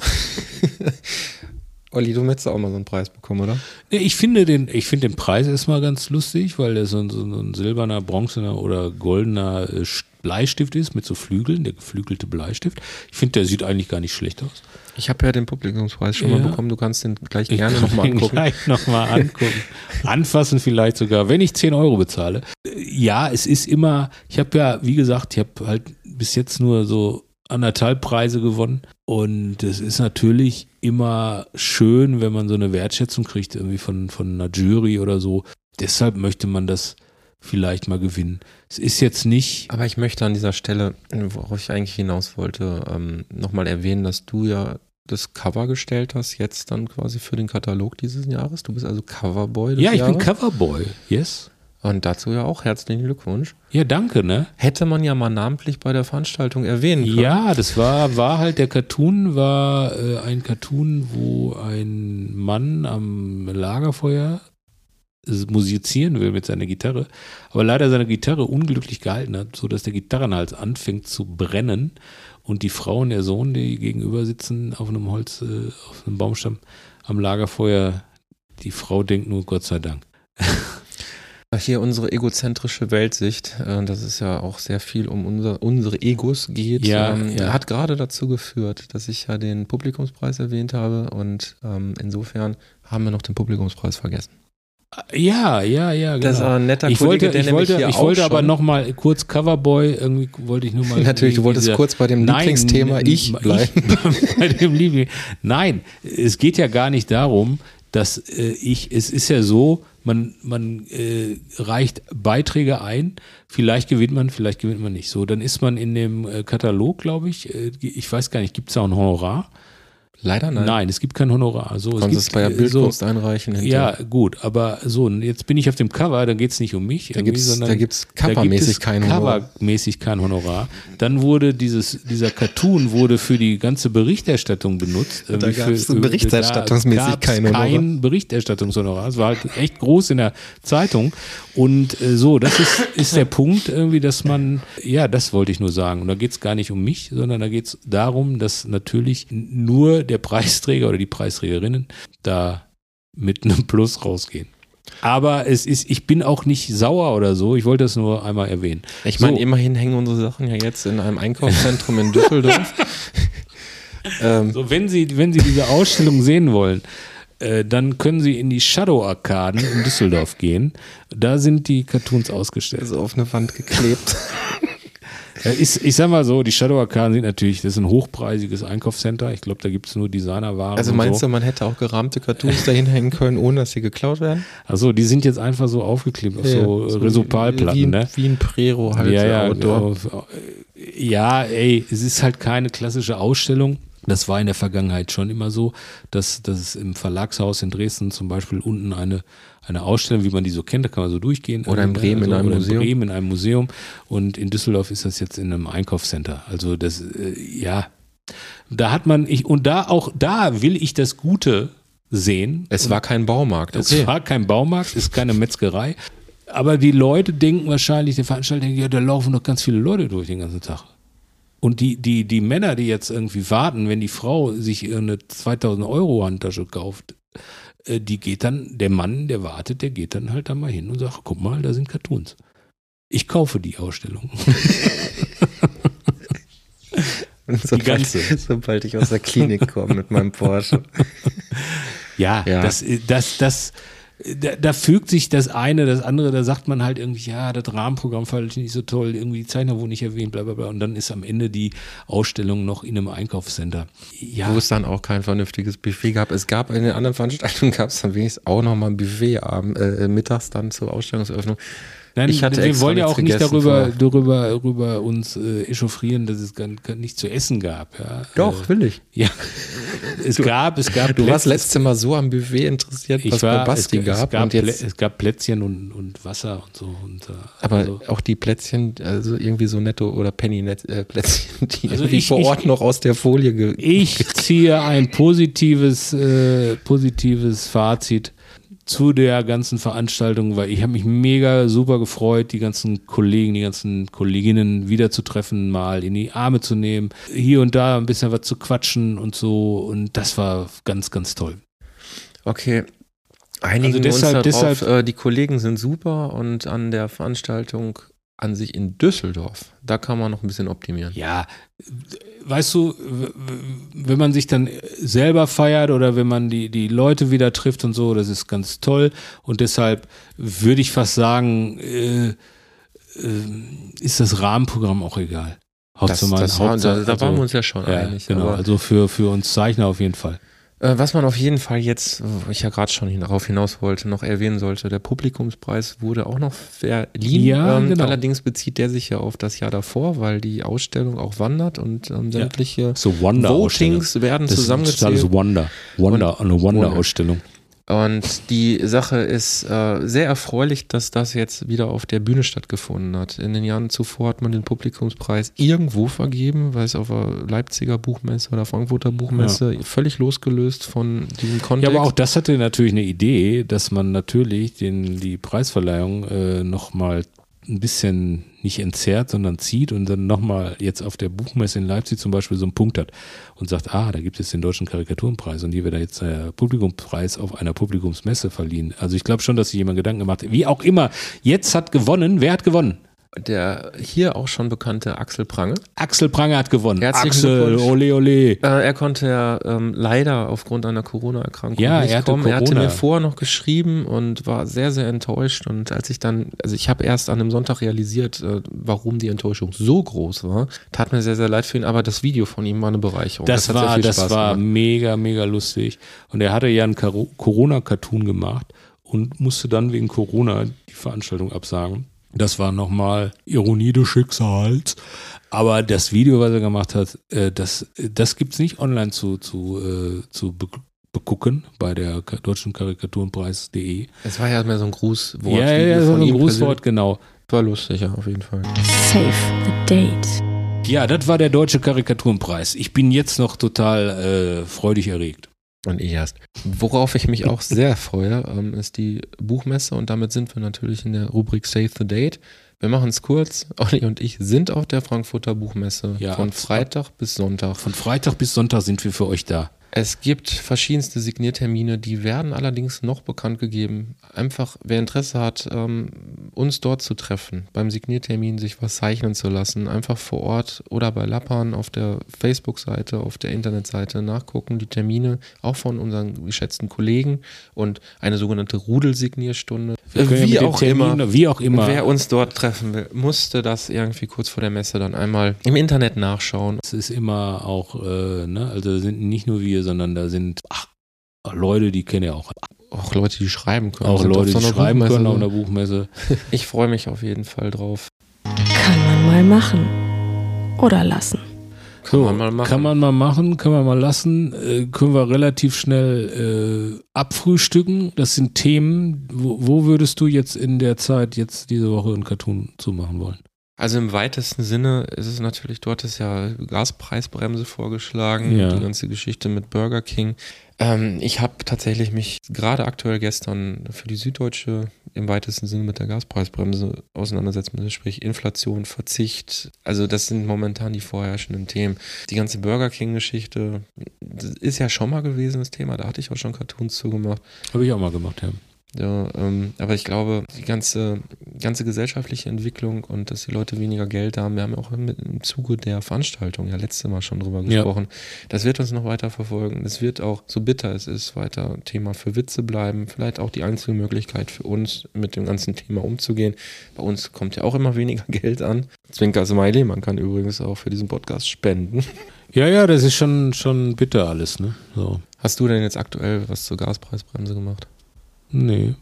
[LAUGHS] Olli, du möchtest auch mal so einen Preis bekommen, oder? Ich finde den, ich finde den Preis erstmal ganz lustig, weil der so ein, so ein silberner, bronzener oder goldener äh, St- Bleistift ist mit so Flügeln, der geflügelte Bleistift. Ich finde, der sieht eigentlich gar nicht schlecht aus. Ich habe ja den Publikumspreis schon Ja. mal bekommen. Du kannst den gleich Ich gerne nochmal angucken. Gleich nochmal [LAUGHS] angucken. Anfassen vielleicht sogar, wenn ich 10 Euro bezahle. Äh, Ja, es ist immer, ich habe ja, wie gesagt, ich habe halt bis jetzt nur so anderthalb Preise gewonnen. Und es ist natürlich immer schön, wenn man so eine Wertschätzung kriegt, irgendwie von, von einer Jury oder so. Deshalb möchte man das vielleicht mal gewinnen. Es ist jetzt nicht, Aber ich möchte an dieser Stelle, worauf ich eigentlich hinaus wollte, ähm, nochmal erwähnen, dass du ja das Cover gestellt hast, jetzt dann quasi für den Katalog dieses Jahres. Du bist also Coverboy des ja, ich bin Jahres. Coverboy, yes. Und dazu ja auch herzlichen Glückwunsch. Ja, danke, ne? Hätte man ja mal namentlich bei der Veranstaltung erwähnen können. Ja, das war, war halt, der Cartoon war äh, ein Cartoon, wo ein Mann am Lagerfeuer musizieren will mit seiner Gitarre, aber leider seine Gitarre unglücklich gehalten hat, so dass der Gitarrenhals anfängt zu brennen und die Frau und der Sohn, die gegenüber sitzen auf einem Holz, äh, auf einem Baumstamm am Lagerfeuer, die Frau denkt nur Gott sei Dank. [LAUGHS] Hier unsere egozentrische Weltsicht, äh, dass es ja auch sehr viel um unser, unsere Egos geht, Ja, ähm, ja. hat gerade dazu geführt, dass ich ja den Publikumspreis erwähnt habe und ähm, insofern haben wir noch den Publikumspreis vergessen. Ja, ja, ja, genau. Das war ein netter ich Kollege, wollte, der ich wollte, hier ich wollte aber schon- noch mal kurz Coverboy, irgendwie wollte ich nur mal. [LAUGHS] Natürlich, du wolltest kurz bei dem Nein, Lieblingsthema ich bleiben. [LAUGHS] bei dem Liebling. Nein, es geht ja gar nicht darum, dass äh, ich, es ist ja so, man, man äh, reicht Beiträge ein, vielleicht gewinnt man, vielleicht gewinnt man nicht. So, dann ist man in dem äh, Katalog, glaube ich, äh, ich weiß gar nicht, gibt es da ein Honorar? Leider nein. Nein, es gibt kein Honorar. So, Du kannst es es gibt, bei der äh, Bildkunst so, einreichen. ja, hinterher. gut, aber so, jetzt bin ich auf dem Cover, da geht es nicht um mich, Da gibt's- sondern da gibt's da gibt covermäßig es kein Honorar. Covermäßig kein Honorar. Dann wurde dieses, dieser Cartoon wurde für die ganze Berichterstattung benutzt. Da gab's für- berichterstattungsmäßig kein Honorar. kein Berichterstattungshonorar. Es war halt echt groß in der Zeitung. Und äh, so, das ist, ist der Punkt irgendwie, dass man, ja, das wollte ich nur sagen. Und da geht es gar nicht um mich, sondern da geht es darum, dass natürlich nur der Preisträger oder die Preisträgerinnen da mit einem Plus rausgehen. Aber es ist, ich bin auch nicht sauer oder so. Ich wollte das nur einmal erwähnen. Ich meine, So. immerhin hängen unsere Sachen ja jetzt in einem Einkaufszentrum in Düsseldorf. [LAUGHS] ähm, So, wenn Sie, wenn Sie diese Ausstellung sehen wollen, äh, dann können Sie in die Shadow Arkaden in Düsseldorf gehen. Da sind die Cartoons ausgestellt. so auf eine Wand geklebt. Äh, ist, ich sag mal so, die Shadow Arkaden sind natürlich, das ist ein hochpreisiges Einkaufscenter. Ich glaube, da gibt es nur Designerwaren. Also meinst so. du, man hätte auch gerahmte Cartoons dahin hängen können, ohne dass sie geklaut werden? Also die sind jetzt einfach so aufgeklebt auf so, Ja, Resopalplatten, wie, ne? Wie ein Prero halt. ja, ja, Outdoor. genau. ja, ey, es ist halt keine klassische Ausstellung. Das war in der Vergangenheit schon immer so, dass, dass es im Verlagshaus in Dresden zum Beispiel unten eine, eine Ausstellung, wie man die so kennt, da kann man so durchgehen. Oder in Bremen in einem oder Museum. In Bremen in einem Museum. Und in Düsseldorf ist das jetzt in einem Einkaufscenter. Also das, äh, ja, da hat man, ich, und da auch, da will ich das Gute sehen. Es war kein Baumarkt. Es war kein Baumarkt, ist keine Metzgerei. Aber die Leute denken wahrscheinlich, der Veranstalter denkt, ja, da laufen doch ganz viele Leute durch den ganzen Tag. Und die, die, die Männer, die jetzt irgendwie warten, wenn die Frau sich eine 2000 Euro Handtasche kauft, äh, die geht dann, der Mann, der wartet, der geht dann halt da mal hin und sagt, guck mal, da sind Cartoons. Ich kaufe die Ausstellung. [LAUGHS] sobald, ganze. sobald ich aus der Klinik komme mit meinem Porsche. Ja, Ja. das, das, das, da, da fügt sich das eine, das andere, da sagt man halt irgendwie, ja, das Rahmenprogramm fand ich nicht so toll, irgendwie die Zeichner wurden nicht erwähnt, bla bla bla. Und dann ist am Ende die Ausstellung noch in einem Einkaufscenter. Ja, Wo es dann auch kein vernünftiges Buffet gab. Es gab in den anderen Veranstaltungen gab es dann wenigstens auch noch mal ein Buffet abend, äh, mittags dann zur Ausstellungseröffnung. Nein, ich hatte wir wollen ja auch nicht darüber, darüber, darüber uns äh, echauffieren, dass es gar, gar nicht zu essen gab. Ja. Doch, Äh, will ich. ja. es gab, es gab Du warst letztes Mal so am Buffet interessiert, was ich war, bei Basti es, gab. Es gab, und jetzt, es gab Plätzchen und, und Wasser und so. Und, äh, aber also, auch die Plätzchen, also irgendwie so netto oder Penny-Plätzchen, die Also ich- vor ich- Ort noch aus der Folie Ich ziehe ein positives, äh, positives Fazit zu der ganzen Veranstaltung, weil ich habe mich mega super gefreut, die ganzen Kollegen, die ganzen Kolleginnen wiederzutreffen, mal in die Arme zu nehmen, hier und da ein bisschen was zu quatschen und so. Und das war ganz, ganz toll. Okay. Einigen Also deshalb- uns darauf, deshalb- äh, die Kollegen sind super und an der Veranstaltung an sich in Düsseldorf, da kann man noch ein bisschen optimieren. Ja, weißt du, wenn man sich dann selber feiert oder wenn man die, die Leute wieder trifft und so, das ist ganz toll. Und deshalb würde ich fast sagen, äh, äh, ist das Rahmenprogramm auch egal. Das, Hauptsache mal- das war, da, Hauptsache- da waren also- wir uns ja schon ja, einig. Genau, also für, für uns Zeichner auf jeden Fall. Äh, was man auf jeden Fall jetzt, wo ich ja gerade schon darauf hinaus wollte, noch erwähnen sollte, der Publikumspreis wurde auch noch verliehen. Ja, ähm, genau. Allerdings bezieht der sich ja auf das Jahr davor, weil die Ausstellung auch wandert und ähm, Ja. sämtliche So Wonder-Ausstellung. Votings werden Das ist zusammengezählt. alles Wonder. Wonder, eine Wonder-Ausstellung. Und die Sache ist äh, sehr erfreulich, dass das jetzt wieder auf der Bühne stattgefunden hat. In den Jahren zuvor hat man den Publikumspreis irgendwo vergeben, weil es auf der Leipziger Buchmesse oder Frankfurter Buchmesse völlig losgelöst von diesem Ja, Kontext. aber auch das hatte natürlich eine Idee, dass man natürlich den, die Preisverleihung äh, nochmal ein bisschen nicht entzerrt, sondern zieht und dann nochmal jetzt auf der Buchmesse in Leipzig zum Beispiel so einen Punkt hat und sagt, ah, da gibt es den deutschen Karikaturenpreis und hier wird da jetzt der Publikumspreis auf einer Publikumsmesse verliehen. Also ich glaube schon, dass sich jemand Gedanken gemacht hat. Wie auch immer, jetzt hat gewonnen. Wer hat gewonnen? Der hier auch schon bekannte Axel Prange. Axel Pranger hat gewonnen. Herzlichen Axel, ole ole. Äh, er konnte ja ähm, leider aufgrund einer Corona-Erkrankung Ja, nicht er hatte kommen. Er hatte Corona. mir vorher noch geschrieben und war sehr, sehr enttäuscht. Und als ich dann, also ich habe erst an einem Sonntag realisiert, äh, warum die Enttäuschung so groß war. Tat mir sehr, sehr leid für ihn, aber das Video von ihm war eine Bereicherung. Das, sehr war, das Spaß war gemacht. mega, mega lustig. Und er hatte ja einen Corona-Cartoon gemacht und musste dann wegen Corona die Veranstaltung absagen. Das war nochmal Ironie des Schicksals. Aber das Video, was er gemacht hat, äh, das, das gibt's nicht online zu, zu, äh, zu be begucken bei der deutschen Karikaturenpreis.de. Es war ja mehr so ein Grußwort. Ja, ja, so von ein Grußwort, genau. War lustig, ja, auf jeden Fall. Save the date. Ja, das war der deutsche Karikaturenpreis. Ich bin jetzt noch total äh, freudig erregt. Und ich erst. Worauf ich mich auch sehr freue, ähm, ist die Buchmesse und damit sind wir natürlich in der Rubrik Save the Date. Wir machen es kurz. [LAUGHS] Olli und ich sind auf der Frankfurter Buchmesse Ja, von Freitag bis Sonntag. Von Freitag bis Sonntag sind wir für euch da. Es gibt verschiedenste Signiertermine, die werden allerdings noch bekannt gegeben. Einfach, wer Interesse hat, ähm, uns dort zu treffen, beim Signiertermin sich was zeichnen zu lassen, einfach vor Ort oder bei Lappan auf der Facebook-Seite, auf der Internetseite nachgucken, die Termine auch von unseren geschätzten Kollegen und eine sogenannte Rudelsignierstunde. Wie auch Terminen- immer. Wie auch immer. Wer uns dort treffen will, musste das irgendwie kurz vor der Messe dann einmal im Internet nachschauen. Es ist immer auch, äh, ne, also sind nicht nur wir, sondern da sind ach, Leute, die kennen ja auch. Auch Leute, die schreiben können. Auch sind Leute, so die schreiben Buchmesse. können auf einer Buchmesse. [LAUGHS] Ich freue mich auf jeden Fall drauf. Kann man mal machen. Oder lassen. Kann man mal machen. Kann man mal machen, kann man mal lassen. Äh, können wir relativ schnell äh, abfrühstücken. Das sind Themen. Wo, wo würdest du jetzt in der Zeit jetzt diese Woche einen Cartoon zu machen wollen? Also im weitesten Sinne ist es natürlich, dort ist ja Gaspreisbremse vorgeschlagen, Ja. die ganze Geschichte mit Burger King. Ähm, ich habe tatsächlich mich gerade aktuell gestern für die Süddeutsche im weitesten Sinne mit der Gaspreisbremse auseinandersetzen müssen, sprich Inflation, Verzicht. Also das sind momentan die vorherrschenden Themen. Die ganze Burger King-Geschichte ist ja schon mal gewesen, das Thema. Da hatte ich auch schon Cartoons zugemacht. Habe ich auch mal gemacht, ja. Ja, ähm, aber ich glaube, die ganze, ganze gesellschaftliche Entwicklung und dass die Leute weniger Geld haben, wir haben ja auch mit, im Zuge der Veranstaltung ja letzte Mal schon drüber gesprochen, ja. das wird uns noch weiter verfolgen. Es wird auch, so bitter es ist, weiter Thema für Witze bleiben, vielleicht auch die einzige Möglichkeit für uns, mit dem ganzen Thema umzugehen. Bei uns kommt ja auch immer weniger [LAUGHS] Geld an. Zwinker Smiley, man kann übrigens auch für diesen Podcast spenden. Ja, ja, das ist schon, schon bitter alles, ne? So. Hast du denn jetzt aktuell was zur Gaspreisbremse gemacht? Nee.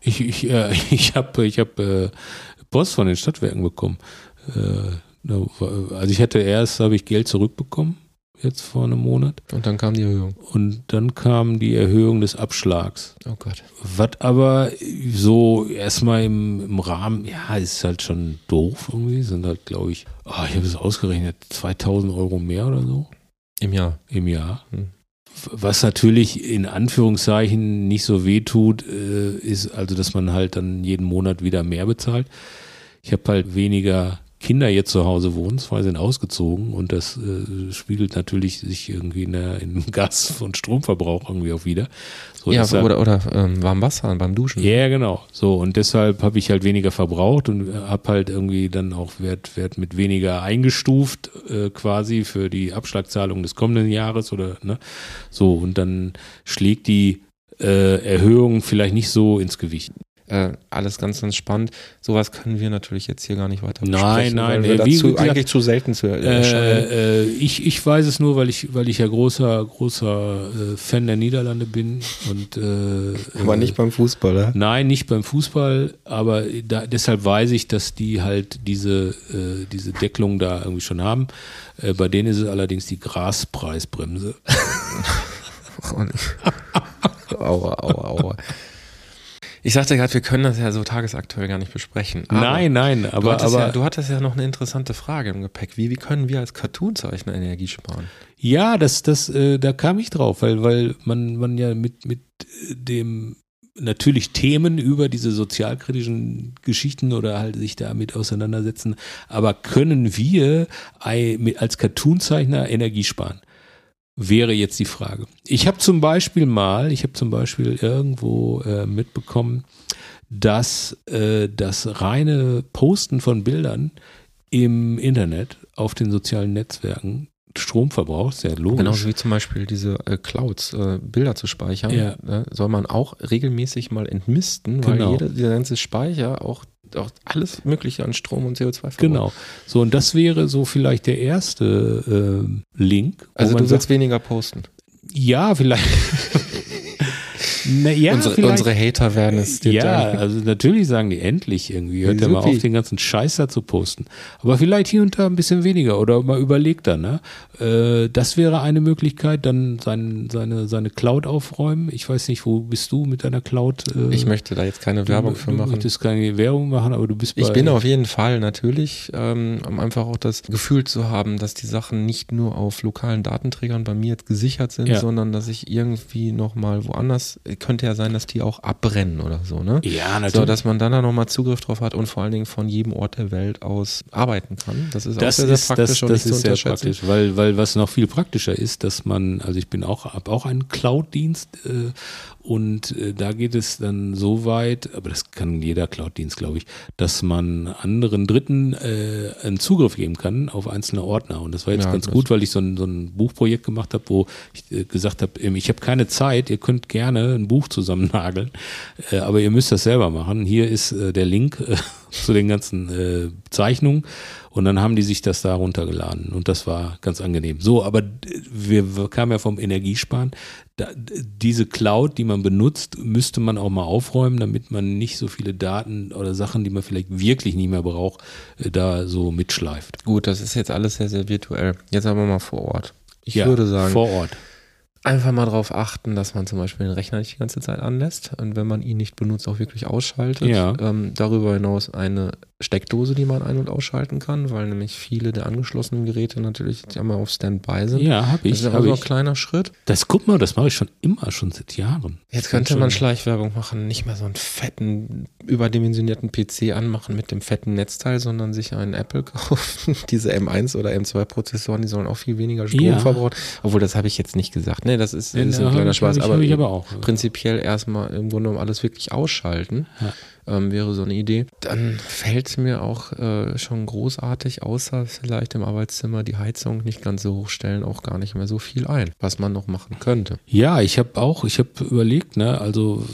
Ich, ich, äh, [LAUGHS] ich habe ich hab, äh, Post von den Stadtwerken bekommen. Äh, also ich hatte erst, habe ich Geld zurückbekommen, jetzt vor einem Monat. Und dann kam die Erhöhung. Und dann kam die Erhöhung des Abschlags. Oh Gott. Was aber so erstmal im, im Rahmen, ja, ist halt schon doof irgendwie. Sind halt, glaube ich, oh, ich habe es ausgerechnet, 2000 Euro mehr oder so. Im Jahr. Im Jahr. Hm. Was natürlich in Anführungszeichen nicht so weh tut, äh, ist also, dass man halt dann jeden Monat wieder mehr bezahlt. Ich habe halt weniger Kinder jetzt zu Hause wohnen, zwei sind ausgezogen und das äh, spiegelt natürlich sich irgendwie in, der, in [LAUGHS] Gas- und Stromverbrauch irgendwie auch wieder. So, ja, deshalb, oder, oder ähm, warm Wasser beim Duschen. Ja, genau. So, und deshalb habe ich halt weniger verbraucht und habe halt irgendwie dann auch Wert, Wert mit weniger eingestuft, äh, quasi für die Abschlagzahlung des kommenden Jahres oder ne. So, und dann schlägt die äh, Erhöhung vielleicht nicht so ins Gewicht. Äh, alles ganz, ganz spannend. Sowas können wir natürlich jetzt hier gar nicht weiter besprechen. Nein, nein, weil wir dazu gesagt, eigentlich zu selten zu äh, äh, ich, ich weiß es nur, weil ich, weil ich ja großer, großer äh, Fan der Niederlande bin. Und, äh, aber nicht beim Fußball, oder? Nein, nicht beim Fußball, aber da, deshalb weiß ich, dass die halt diese, äh, diese Deckelung da irgendwie schon haben. Äh, bei denen ist es allerdings die Graspreisbremse. [LAUGHS] [LAUGHS] aua, aua, aua. Ich sagte gerade, wir können das ja so tagesaktuell gar nicht besprechen. nein, nein, aber. Du hattest, aber ja, du hattest ja noch eine interessante Frage im Gepäck. Wie, wie können wir als Cartoonzeichner Energie sparen? Ja, das, das, äh, da kam ich drauf, weil, weil man, man ja mit, mit dem natürlich Themen über diese sozialkritischen Geschichten oder halt sich damit auseinandersetzen, aber können wir als Cartoonzeichner Energie sparen? Wäre jetzt die Frage. Ich habe zum Beispiel mal, ich habe zum Beispiel irgendwo äh, mitbekommen, dass äh, das reine Posten von Bildern im Internet auf den sozialen Netzwerken Strom verbraucht, sehr logisch. Genauso wie zum Beispiel diese äh, Clouds, äh, Bilder zu speichern, ja. Ne, soll man auch regelmäßig mal entmisten, weil Genau. jeder, dieser ganze Speicher auch, auch alles Mögliche an Strom und CO2 verbraucht. Genau. So, und das wäre so vielleicht der erste äh, Link. Also du willst weniger posten. ja, vielleicht. [LAUGHS] Na, ja, unsere, unsere Hater werden es dir Ja, danken. also natürlich sagen die endlich irgendwie. Hört ja mal auf, den ganzen Scheiß da zu posten. Aber vielleicht hier und da ein bisschen weniger oder mal überlegt dann, ne? Äh, das wäre eine Möglichkeit, dann sein, seine, seine Cloud aufräumen. Ich weiß nicht, wo bist du mit deiner Cloud? Äh, Ich möchte da jetzt keine Werbung für Du machen. möchtest keine Werbung machen, aber du bist bei. Ich bin auf jeden Fall natürlich, ähm, um einfach auch das Gefühl zu haben, dass die Sachen nicht nur auf lokalen Datenträgern bei mir jetzt gesichert sind, Ja. sondern dass ich irgendwie nochmal woanders, könnte ja sein, dass die auch abbrennen oder so, ne? Ja, natürlich. So, dass man dann da nochmal Zugriff drauf hat und vor allen Dingen von jedem Ort der Welt aus arbeiten kann. Das ist das auch sehr, ist, sehr praktisch das, und das nicht ist zu sehr praktisch, weil, weil was noch viel praktischer ist, dass man, also ich bin auch, habe auch einen Cloud-Dienst äh, und äh, da geht es dann so weit, aber das kann jeder Cloud-Dienst, glaube ich, dass man anderen Dritten äh, einen Zugriff geben kann auf einzelne Ordner. Und das war jetzt Ja, ganz gut, weil ich so ein, so ein Buchprojekt gemacht habe, wo ich äh, gesagt habe, ähm, ich habe keine Zeit, ihr könnt gerne ein Buch zusammennageln, äh, aber ihr müsst das selber machen. Hier ist äh, der Link äh, [LAUGHS] zu den ganzen äh, Zeichnungen. Und dann haben die sich das da runtergeladen und das war ganz angenehm. So, aber wir, wir kamen ja vom Energiesparen. Da, diese Cloud, die man benutzt, müsste man auch mal aufräumen, damit man nicht so viele Daten oder Sachen, die man vielleicht wirklich nicht mehr braucht, äh, da so mitschleift. Gut, das ist jetzt alles sehr, sehr virtuell. Jetzt aber mal vor Ort. Ich Ja, würde sagen, Vor Ort. Einfach mal darauf achten, dass man zum Beispiel den Rechner nicht die ganze Zeit anlässt und wenn man ihn nicht benutzt, auch wirklich ausschaltet. Ja. Ähm, darüber hinaus eine Steckdose, die man ein- und ausschalten kann, weil nämlich viele der angeschlossenen Geräte natürlich ja mal auf Standby sind. Ja, habe ich. Das ist also ein kleiner Schritt. Das guck mal, das mache ich schon immer, schon seit Jahren. Jetzt könnte man Schleichwerbung machen, nicht mehr so einen fetten, überdimensionierten PC anmachen mit dem fetten Netzteil, sondern sich einen Apple [LAUGHS] kaufen. Diese M1 oder M2 Prozessoren, die sollen auch viel weniger Strom Ja. verbrauchen. Obwohl, das habe ich jetzt nicht gesagt. Nee, das ist, Ja, ist ein kleiner Spaß. ich- aber, aber auch. prinzipiell erstmal im Grunde genommen alles wirklich ausschalten. Ja. Ähm, wäre so eine Idee. Dann fällt mir auch äh, schon großartig, außer vielleicht im Arbeitszimmer die Heizung nicht ganz so hochstellen, auch gar nicht mehr so viel ein, was man noch machen könnte. Ja, ich habe auch, ich habe überlegt, ne, also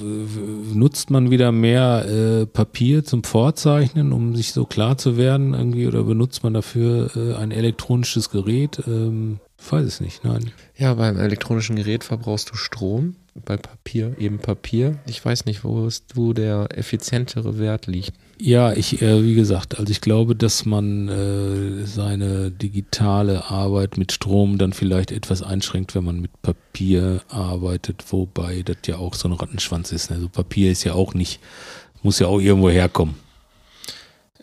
nutzt man wieder mehr äh, Papier zum Vorzeichnen, um sich so klar zu werden irgendwie, oder benutzt man dafür äh, ein elektronisches Gerät? Ähm, ich weiß es nicht, nein. Ja, beim elektronischen Gerät verbrauchst du Strom, bei Papier eben Papier. Ich weiß nicht, wo, es, wo der effizientere Wert liegt. Ja, ich, äh, wie gesagt, also ich glaube, dass man äh, seine digitale Arbeit mit Strom dann vielleicht etwas einschränkt, wenn man mit Papier arbeitet, wobei das ja auch so ein Rattenschwanz ist. Also Papier ist ja auch nicht, muss ja auch irgendwo herkommen.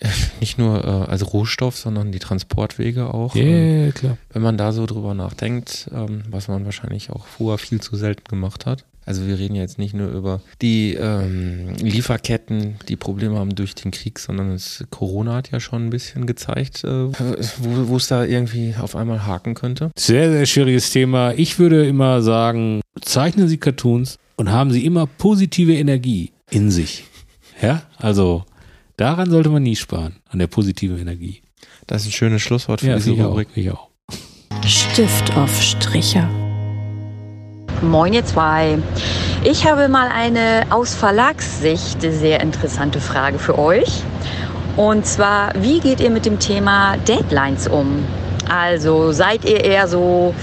[LAUGHS] Nicht nur äh, als Rohstoff, sondern die Transportwege auch. Ja, Ähm, klar. wenn man da so drüber nachdenkt, ähm, was man wahrscheinlich auch vorher viel zu selten gemacht hat. Also wir reden ja jetzt nicht nur über die ähm, Lieferketten, die Probleme haben durch den Krieg, sondern es, Corona hat ja schon ein bisschen gezeigt, äh, wo es da irgendwie auf einmal haken könnte. Sehr, sehr schwieriges Thema. Ich würde immer sagen, zeichnen Sie Cartoons und haben Sie immer positive Energie in sich. Ja, also daran sollte man nie sparen, an der positiven Energie. Das ist ein schönes Schlusswort für Ja, diese auch, Rubrik. ich auch. Stift auf Stricher. Moin ihr zwei. Ich habe mal eine aus Verlagssicht sehr interessante Frage für euch. Und zwar, wie geht ihr mit dem Thema Deadlines um? Also seid ihr eher so,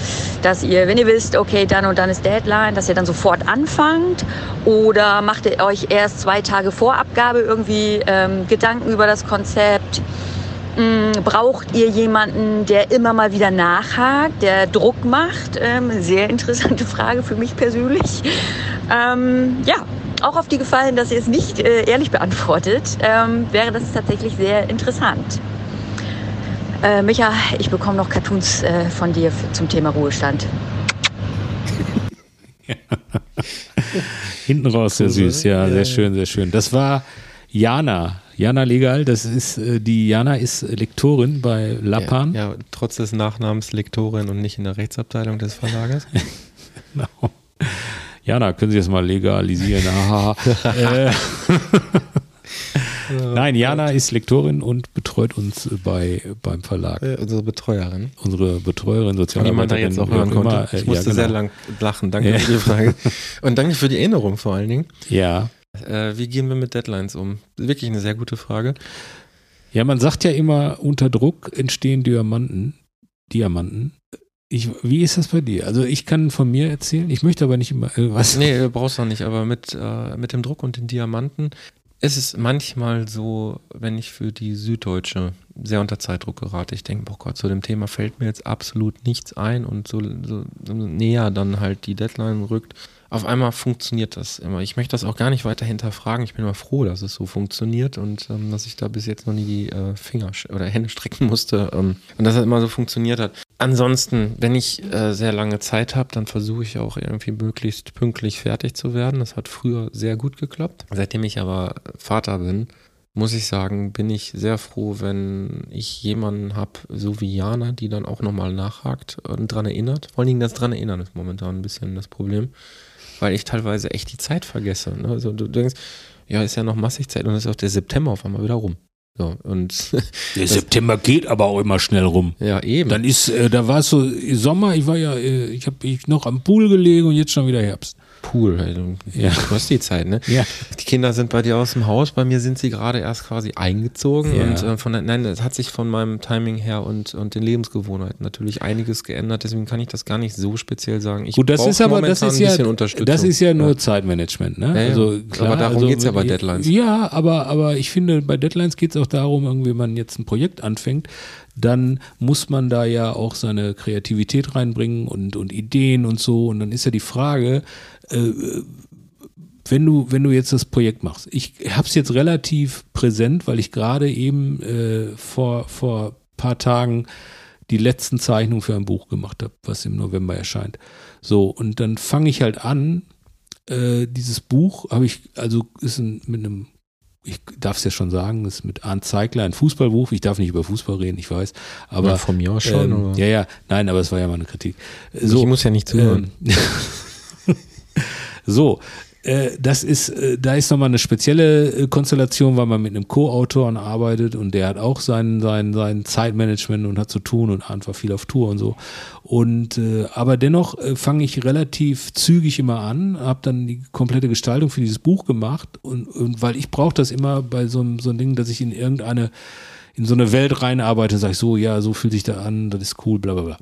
dass ihr, wenn ihr wisst, okay, dann und dann ist Deadline, dass ihr dann sofort anfangt? Oder macht ihr euch erst zwei Tage vor Abgabe irgendwie ähm, Gedanken über das Konzept? Mm, Braucht ihr jemanden, der immer mal wieder nachhakt, der Druck macht? Ähm, sehr interessante [LAUGHS] Frage für mich persönlich. Ähm, ja, auch auf die gefallen, dass ihr es nicht äh, ehrlich beantwortet, ähm, wäre das tatsächlich sehr interessant. Äh, Micha, ich bekomme noch Cartoons äh, von dir zum Thema Ruhestand. [LAUGHS] Hinten raus sehr süß, ja, sehr schön, sehr schön. Das war Jana. Jana Legal, das ist, äh, die Jana ist Lektorin bei Lappan. Ja, ja, trotz des Nachnamens Lektorin und nicht in der Rechtsabteilung des Verlages. [LAUGHS] Genau. Jana, können Sie das mal legalisieren? [LAUGHS] Äh, Nein, Jana ist Lektorin und betreut uns bei, beim Verlag. Äh, unsere Betreuerin. Unsere Betreuerin, Wenn jemand da Sozialarbeiterin. jetzt auch hören immer. konnte. Äh, Ich musste ja, sehr genau. lang lachen. Danke Ja. für die Frage. [LAUGHS] Und danke für die Erinnerung vor allen Dingen. Ja. Äh, wie gehen wir mit Deadlines um? Wirklich eine sehr gute Frage. Ja, man sagt ja immer, unter Druck entstehen Diamanten. Diamanten. Ich, wie ist das bei dir? Also ich kann von mir erzählen, ich möchte aber nicht immer äh, was. Nee, du brauchst noch nicht, aber mit, äh, mit dem Druck und den Diamanten ist es manchmal so, wenn ich für die Süddeutsche sehr unter Zeitdruck gerate. Ich denke, boah Gott, zu dem Thema fällt mir jetzt absolut nichts ein und so, so näher dann halt die Deadline rückt. Auf einmal funktioniert das immer. Ich möchte das auch gar nicht weiter hinterfragen. Ich bin mal froh, dass es so funktioniert und ähm, dass ich da bis jetzt noch nie die äh, Finger oder Hände strecken musste ähm, und dass es immer so funktioniert hat. Ansonsten, wenn ich äh, sehr lange Zeit habe, dann versuche ich auch irgendwie möglichst pünktlich fertig zu werden. Das hat früher sehr gut geklappt. Seitdem ich aber Vater bin, muss ich sagen, bin ich sehr froh, wenn ich jemanden habe, so wie Jana, die dann auch nochmal nachhakt und dran erinnert. Vor allen Dingen das dran erinnern ist momentan ein bisschen das Problem, weil ich teilweise echt die Zeit vergesse. Ne? Also du denkst, ja, ist ja noch massig Zeit und dann ist auch der September auf einmal wieder rum. So, und [LAUGHS] Der September geht aber auch immer schnell rum. ja, eben. Dann ist, äh, da war es so Sommer, ich war ja, äh, ich habe ich noch am Pool gelegen und jetzt schon wieder Herbst. Pool. Also, Ja. Du hast die Zeit, ne? Ja. Die Kinder sind bei dir aus dem Haus, bei mir sind sie gerade erst quasi eingezogen Ja. und äh, von nein, es hat sich von meinem Timing her und, und den Lebensgewohnheiten natürlich einiges geändert, deswegen kann ich das gar nicht so speziell sagen. Ich Gut, das ist aber das ist ein ja das ist ja nur Ja. Zeitmanagement, ne? Also klar, Aber darum also, geht's ja bei Deadlines. Ja, aber aber ich finde bei Deadlines geht es auch darum, irgendwie wenn man jetzt ein Projekt anfängt, dann muss man da ja auch seine Kreativität reinbringen und und Ideen und so und dann ist ja die Frage, äh, wenn du, wenn du jetzt das Projekt machst, ich habe es jetzt relativ präsent, weil ich gerade eben äh, vor, vor paar Tagen die letzten Zeichnungen für ein Buch gemacht habe, was im November erscheint. So, und dann fange ich halt an, äh, dieses Buch habe ich, also ist ein, mit einem, ich darf es ja schon sagen, ist mit Arndt Zeigler ein Fußballbuch. Ich darf nicht über Fußball reden, ich weiß. Aber Ja, von mir aus schon, Ähm, aber- ja, ja, nein, aber es war ja mal eine Kritik. ich muss ja nicht zuhören. Ähm, [LAUGHS] so, das ist, äh, da ist nochmal eine spezielle äh, Konstellation, weil man mit einem Co-Autoren arbeitet und der hat auch sein, sein, sein Zeitmanagement und hat zu tun und einfach viel auf Tour und so. Und äh, aber dennoch äh, fange ich relativ zügig immer an, habe dann die komplette Gestaltung für dieses Buch gemacht und, und weil ich brauche das immer bei so einem so einem Ding, dass ich in irgendeine in so eine Welt reinarbeite, sage ich so, ja, so fühlt sich da an, das ist cool, bla bla bla.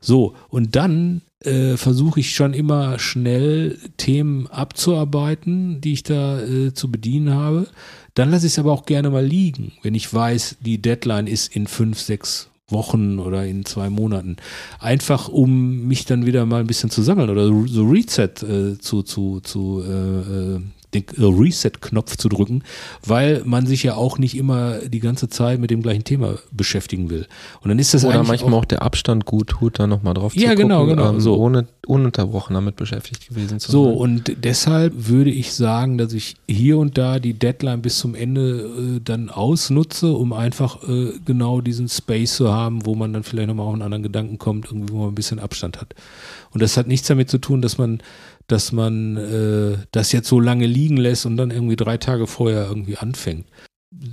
So, und dann äh, versuche ich schon immer schnell Themen abzuarbeiten, die ich da äh, zu bedienen habe. Dann lasse ich es aber auch gerne mal liegen, wenn ich weiß, die Deadline ist in fünf, sechs Wochen oder in zwei Monaten. Einfach um mich dann wieder mal ein bisschen zu sammeln oder so Reset äh, zu, zu, zu äh, äh, den äh, Reset-Knopf zu drücken, weil man sich ja auch nicht immer die ganze Zeit mit dem gleichen Thema beschäftigen will. Und dann ist das Oder manchmal auch, auch der Abstand gut tut, da nochmal drauf Ja, zu gucken, genau, genau, ähm, so. ohne ununterbrochen damit beschäftigt gewesen zu So, sein. und deshalb würde ich sagen, dass ich hier und da die Deadline bis zum Ende äh, dann ausnutze, um einfach äh, genau diesen Space zu haben, wo man dann vielleicht nochmal auf einen anderen Gedanken kommt, irgendwie, wo man ein bisschen Abstand hat. Und das hat nichts damit zu tun, dass man, dass man äh, das jetzt so lange liegen lässt und dann irgendwie drei Tage vorher irgendwie anfängt.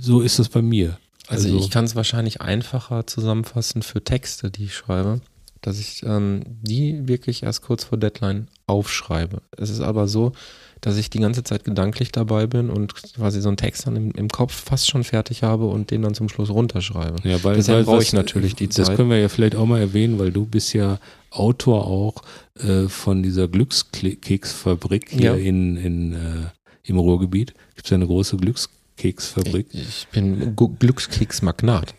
So ist das bei mir. Also, ich kann es wahrscheinlich einfacher zusammenfassen für Texte, die ich schreibe, dass ich ähm, die wirklich erst kurz vor Deadline aufschreibe. Es ist aber so, dass ich die ganze Zeit gedanklich dabei bin und quasi so einen Text dann im, im Kopf fast schon fertig habe und den dann zum Schluss runterschreibe. Ja, weil, Deshalb brauche das- ich natürlich die Das Zeit. können wir ja vielleicht auch mal erwähnen, weil du bist ja Autor auch äh, von dieser Glückskeksfabrik hier Ja. in, in, äh, im Ruhrgebiet. Gibt es ja eine große Glückskeksfabrik. Ich bin Gu- Glückskeksmagnat.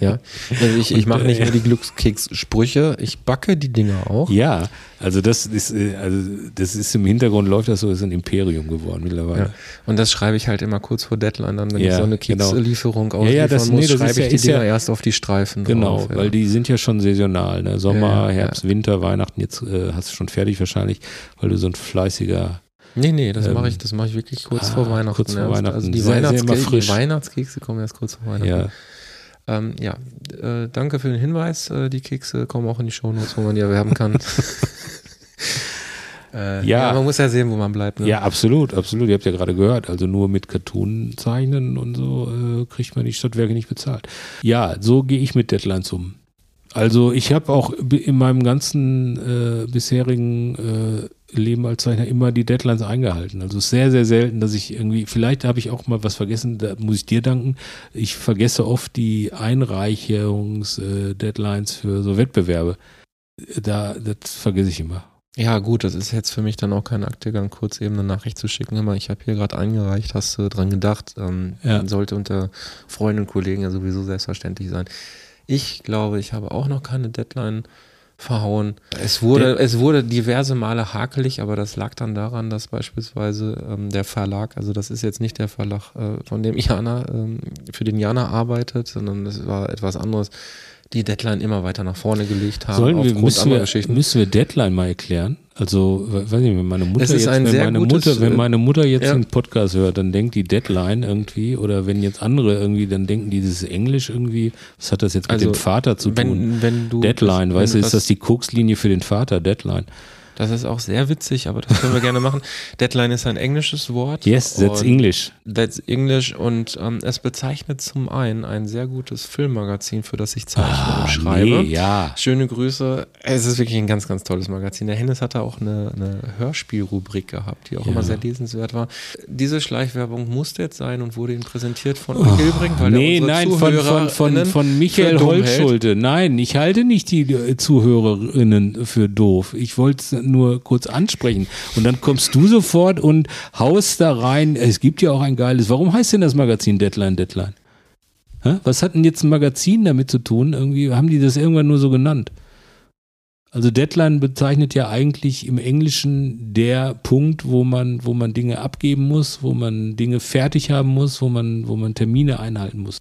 Ja, also ich, [LAUGHS] ich mache nicht äh, nur die Glückskekssprüche, ich backe die Dinger auch. Ja, also das ist, äh, also das ist im Hintergrund läuft das so, ist ein Imperium geworden mittlerweile. Ja. Und das schreibe ich halt immer kurz vor Deadline, dann wenn Ja, ich so eine genau. Kekslieferung Ja, ausliefern ja, das- muss, nee, das schreibe ja- ich die ja- Dinger erst auf die Streifen Genau, drauf. ja. weil die sind ja schon saisonal. Ne? Sommer, Ja, ja, Herbst, Winter, Weihnachten, jetzt äh, hast du schon fertig wahrscheinlich, weil du so ein fleißiger Nee, nee, das Ähm, mache ich, das mache ich wirklich kurz ah, vor Weihnachten. kurz vor. Weihnachten. Also die, Sehr, sehr Weihnachtskekse, frisch. die Weihnachtskekse kommen erst kurz vor Weihnachten. ja, Ähm, ja, äh, danke für den Hinweis. Äh, die Kekse kommen auch in die Shownotes, wo man die erwerben kann. [LAUGHS] äh, Ja. Man muss ja sehen, wo man bleibt. Ne? Ja, absolut, absolut. Ihr habt ja gerade gehört, also nur mit Cartoon zeichnen und so äh, kriegt man die Stadtwerke nicht bezahlt. Ja, so gehe ich mit Deadlines um. Also ich habe auch in meinem ganzen äh, bisherigen äh, Leben als Zeichner immer die Deadlines eingehalten. Also es ist sehr, sehr selten, dass ich irgendwie, vielleicht habe ich auch mal was vergessen, da muss ich dir danken. Ich vergesse oft die Einreicherungs-Deadlines für so Wettbewerbe. Da, das vergesse ich immer. Ja, gut, das ist jetzt für mich dann auch kein Aktegang, kurz eben eine Nachricht zu schicken. Immer, ich habe hier gerade eingereicht, hast du dran gedacht, ähm, Ja. sollte unter Freunden und Kollegen ja sowieso selbstverständlich sein. Ich glaube, ich habe auch noch keine Deadline verhauen. Es wurde, es wurde diverse Male hakelig, aber das lag dann daran, dass beispielsweise ähm, der Verlag, also das ist jetzt nicht der Verlag, äh, von dem Jana, ähm, für den Jana arbeitet, sondern das war etwas anderes, die Deadline immer weiter nach vorne gelegt haben. Sollen wir, müssen wir, Geschichten. müssen wir Deadline mal erklären? Also, we- weiß nicht, wenn meine Mutter jetzt, wenn meine gutes, Mutter, wenn äh, meine Mutter jetzt ja. den Podcast hört, dann denkt die Deadline irgendwie, oder wenn jetzt andere irgendwie, dann denken die, ist Englisch irgendwie. Was hat das jetzt mit Also, dem Vater zu tun? wenn, wenn du Deadline, wenn weißt du, du ist das die Kokslinie für den Vater? Deadline. Das ist auch sehr witzig, aber das können wir gerne machen. [LAUGHS] Deadline ist ein englisches Wort. Yes, that's English. That's English und ähm, es bezeichnet zum einen ein sehr gutes Filmmagazin, für das ich zeichne und schreibe. Ah, nee, ja. Schöne Grüße. Es ist wirklich ein ganz, ganz tolles Magazin. Der Hennes hatte auch eine, eine Hörspielrubrik gehabt, die auch Ja. immer sehr lesenswert war. Diese Schleichwerbung musste jetzt sein und wurde Ihnen präsentiert von Uli Hilbrink, weil Nee, er nein, von, von, von, von Michael. Holzschulte. Nein, ich halte nicht die äh, Zuhörerinnen für doof. Ich wollte nur kurz ansprechen. Und dann kommst du sofort und haust da rein. Es gibt ja auch ein geiles. Warum heißt denn das Magazin Deadline Deadline? Hä? Was hat denn jetzt ein Magazin damit zu tun? Irgendwie haben die das irgendwann nur so genannt. Also Deadline bezeichnet ja eigentlich im Englischen der Punkt, wo man, wo man Dinge abgeben muss, wo man Dinge fertig haben muss, wo man, wo man Termine einhalten muss.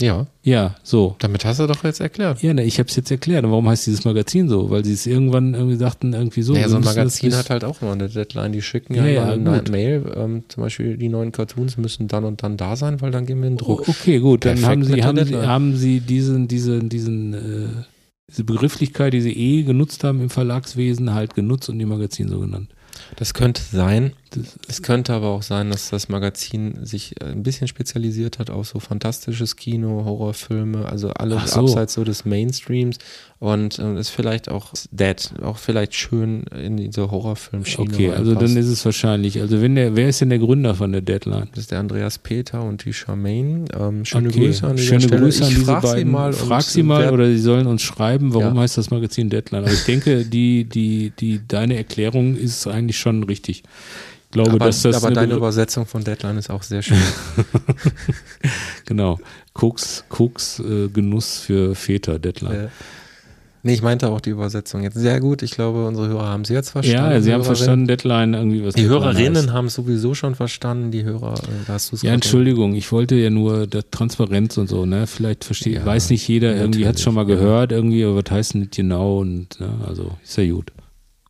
Ja, Ja, so. damit hast du doch jetzt erklärt. Ja, ne, ich habe es jetzt erklärt. Und warum heißt dieses Magazin so? Weil sie es irgendwann irgendwie sagten, irgendwie so. naja, so ein Magazin hat halt auch immer eine Deadline. Die schicken Ja, ja, ja, eine. Mail, ähm, zum Beispiel die neuen Cartoons müssen dann und dann da sein, weil dann gehen wir in Druck. Oh, Okay, gut, dann Perfekt haben mit sie, haben sie, haben sie diesen, diesen, diesen, äh, diese Begrifflichkeit, die sie eh genutzt haben im Verlagswesen, halt genutzt und die Magazin so genannt. Das könnte sein. Es könnte aber auch sein, dass das Magazin sich äh, ein bisschen spezialisiert hat auf so fantastisches Kino, Horrorfilme, also alles so. abseits so des Mainstreams und äh, ist vielleicht auch dead, auch vielleicht schön in diese Horrorfilmschiene. okay, also reinpasst. dann ist es wahrscheinlich. Also wenn der, wer ist denn der Gründer von der Deadline? das ist der Andreas Peter und die Charmaine. Ähm, schöne Okay, Grüße an dieser Schöne Stelle. Grüße an ich diese frag beiden. Sie mal frag sie mal oder sie sollen uns schreiben, warum Ja. heißt das Magazin Deadline. Aber ich denke, die, die, die, deine Erklärung ist eigentlich schon richtig. Ich glaube, aber, dass das aber eine deine Begr- Übersetzung von Deadline ist auch sehr schön. [LAUGHS] genau Koks, Koks äh, Genuss für Väter Deadline. äh, nee, ich meinte auch die Übersetzung jetzt sehr gut. Ich glaube, unsere Hörer haben sie jetzt verstanden. ja, sie haben verstanden Deadline irgendwie was. Die Deadline Hörerinnen haben es sowieso schon verstanden, die Hörer, äh, da hast du es Ja, Entschuldigung, ich wollte ja nur der Transparenz und so, ne? Vielleicht versteht, Ja, weiß nicht jeder, irgendwie hat es schon mal gehört, irgendwie, aber was heißt denn nicht genau und ne, also ist ja gut.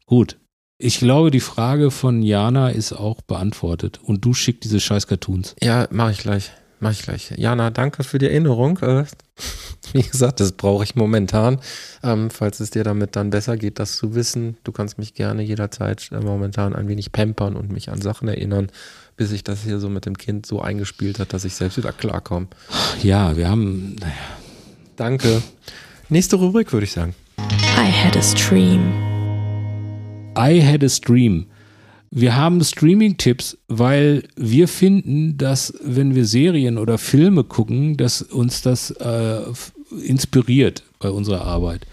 Gut. Ich glaube, die Frage von Jana ist auch beantwortet und du schickst diese scheiß Cartoons. Ja, mache ich gleich. Mache ich gleich. Jana, danke für die Erinnerung. Äh, [LAUGHS] wie gesagt, das brauche ich momentan. Ähm, falls es dir damit dann besser geht, das zu wissen. Du kannst mich gerne jederzeit äh, momentan ein wenig pampern und mich an Sachen erinnern, bis sich das hier so mit dem Kind so eingespielt hat, dass ich selbst wieder klarkomme. Ja, wir haben, naja, Danke. Nächste Rubrik, würde ich sagen. I had a stream. I had a stream. Wir haben Streaming-Tipps, weil wir finden, dass wenn wir Serien oder Filme gucken, dass uns das äh, inspiriert bei unserer Arbeit.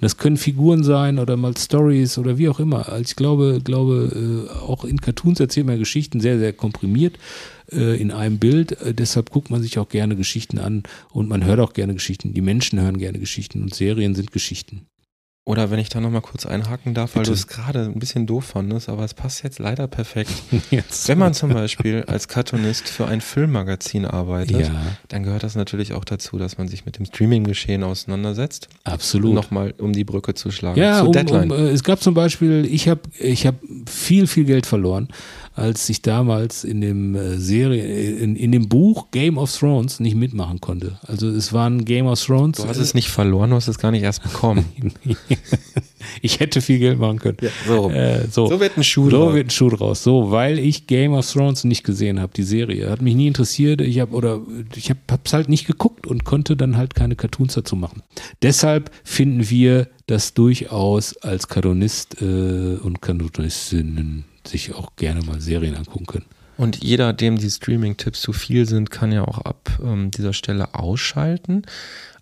Das können Figuren sein oder mal Stories oder wie auch immer. Also ich glaube, glaube äh, auch in Cartoons erzählt man Geschichten sehr, sehr komprimiert äh, in einem Bild. Äh, deshalb guckt man sich auch gerne Geschichten an und man hört auch gerne Geschichten. Die Menschen hören gerne Geschichten und Serien sind Geschichten. Oder wenn ich da nochmal kurz einhaken darf, weil Bitte. du es gerade ein bisschen doof fandest, aber es passt jetzt leider perfekt. [LAUGHS] Jetzt. Wenn man zum Beispiel als Cartoonist für ein Filmmagazin arbeitet, ja, dann gehört das natürlich auch dazu, dass man sich mit dem Streaming-Geschehen auseinandersetzt. absolut. Nochmal, um die Brücke zu schlagen. Ja, zu um, Deadline. um, äh, es gab zum Beispiel, ich habe ich hab viel, viel Geld verloren, als ich damals in dem äh, Serie, in, in dem Buch Game of Thrones nicht mitmachen konnte. Also es war ein Game of Thrones. du hast es nicht verloren, du hast es gar nicht erst bekommen. [LAUGHS] [LAUGHS] ich hätte viel Geld machen können. so. Äh, so. So wird ein Schuh So draus. wird ein Schuh draus. So, weil ich Game of Thrones nicht gesehen habe, die Serie. Hat mich nie interessiert. Ich habe oder ich habe hab's halt nicht geguckt und konnte dann halt keine Cartoons dazu machen. Deshalb finden wir das durchaus als Cartoonist äh, und Cartoonistinnen sich auch gerne mal Serien angucken können. Und jeder, dem die Streaming-Tipps zu viel sind, kann ja auch ab ähm, dieser Stelle ausschalten.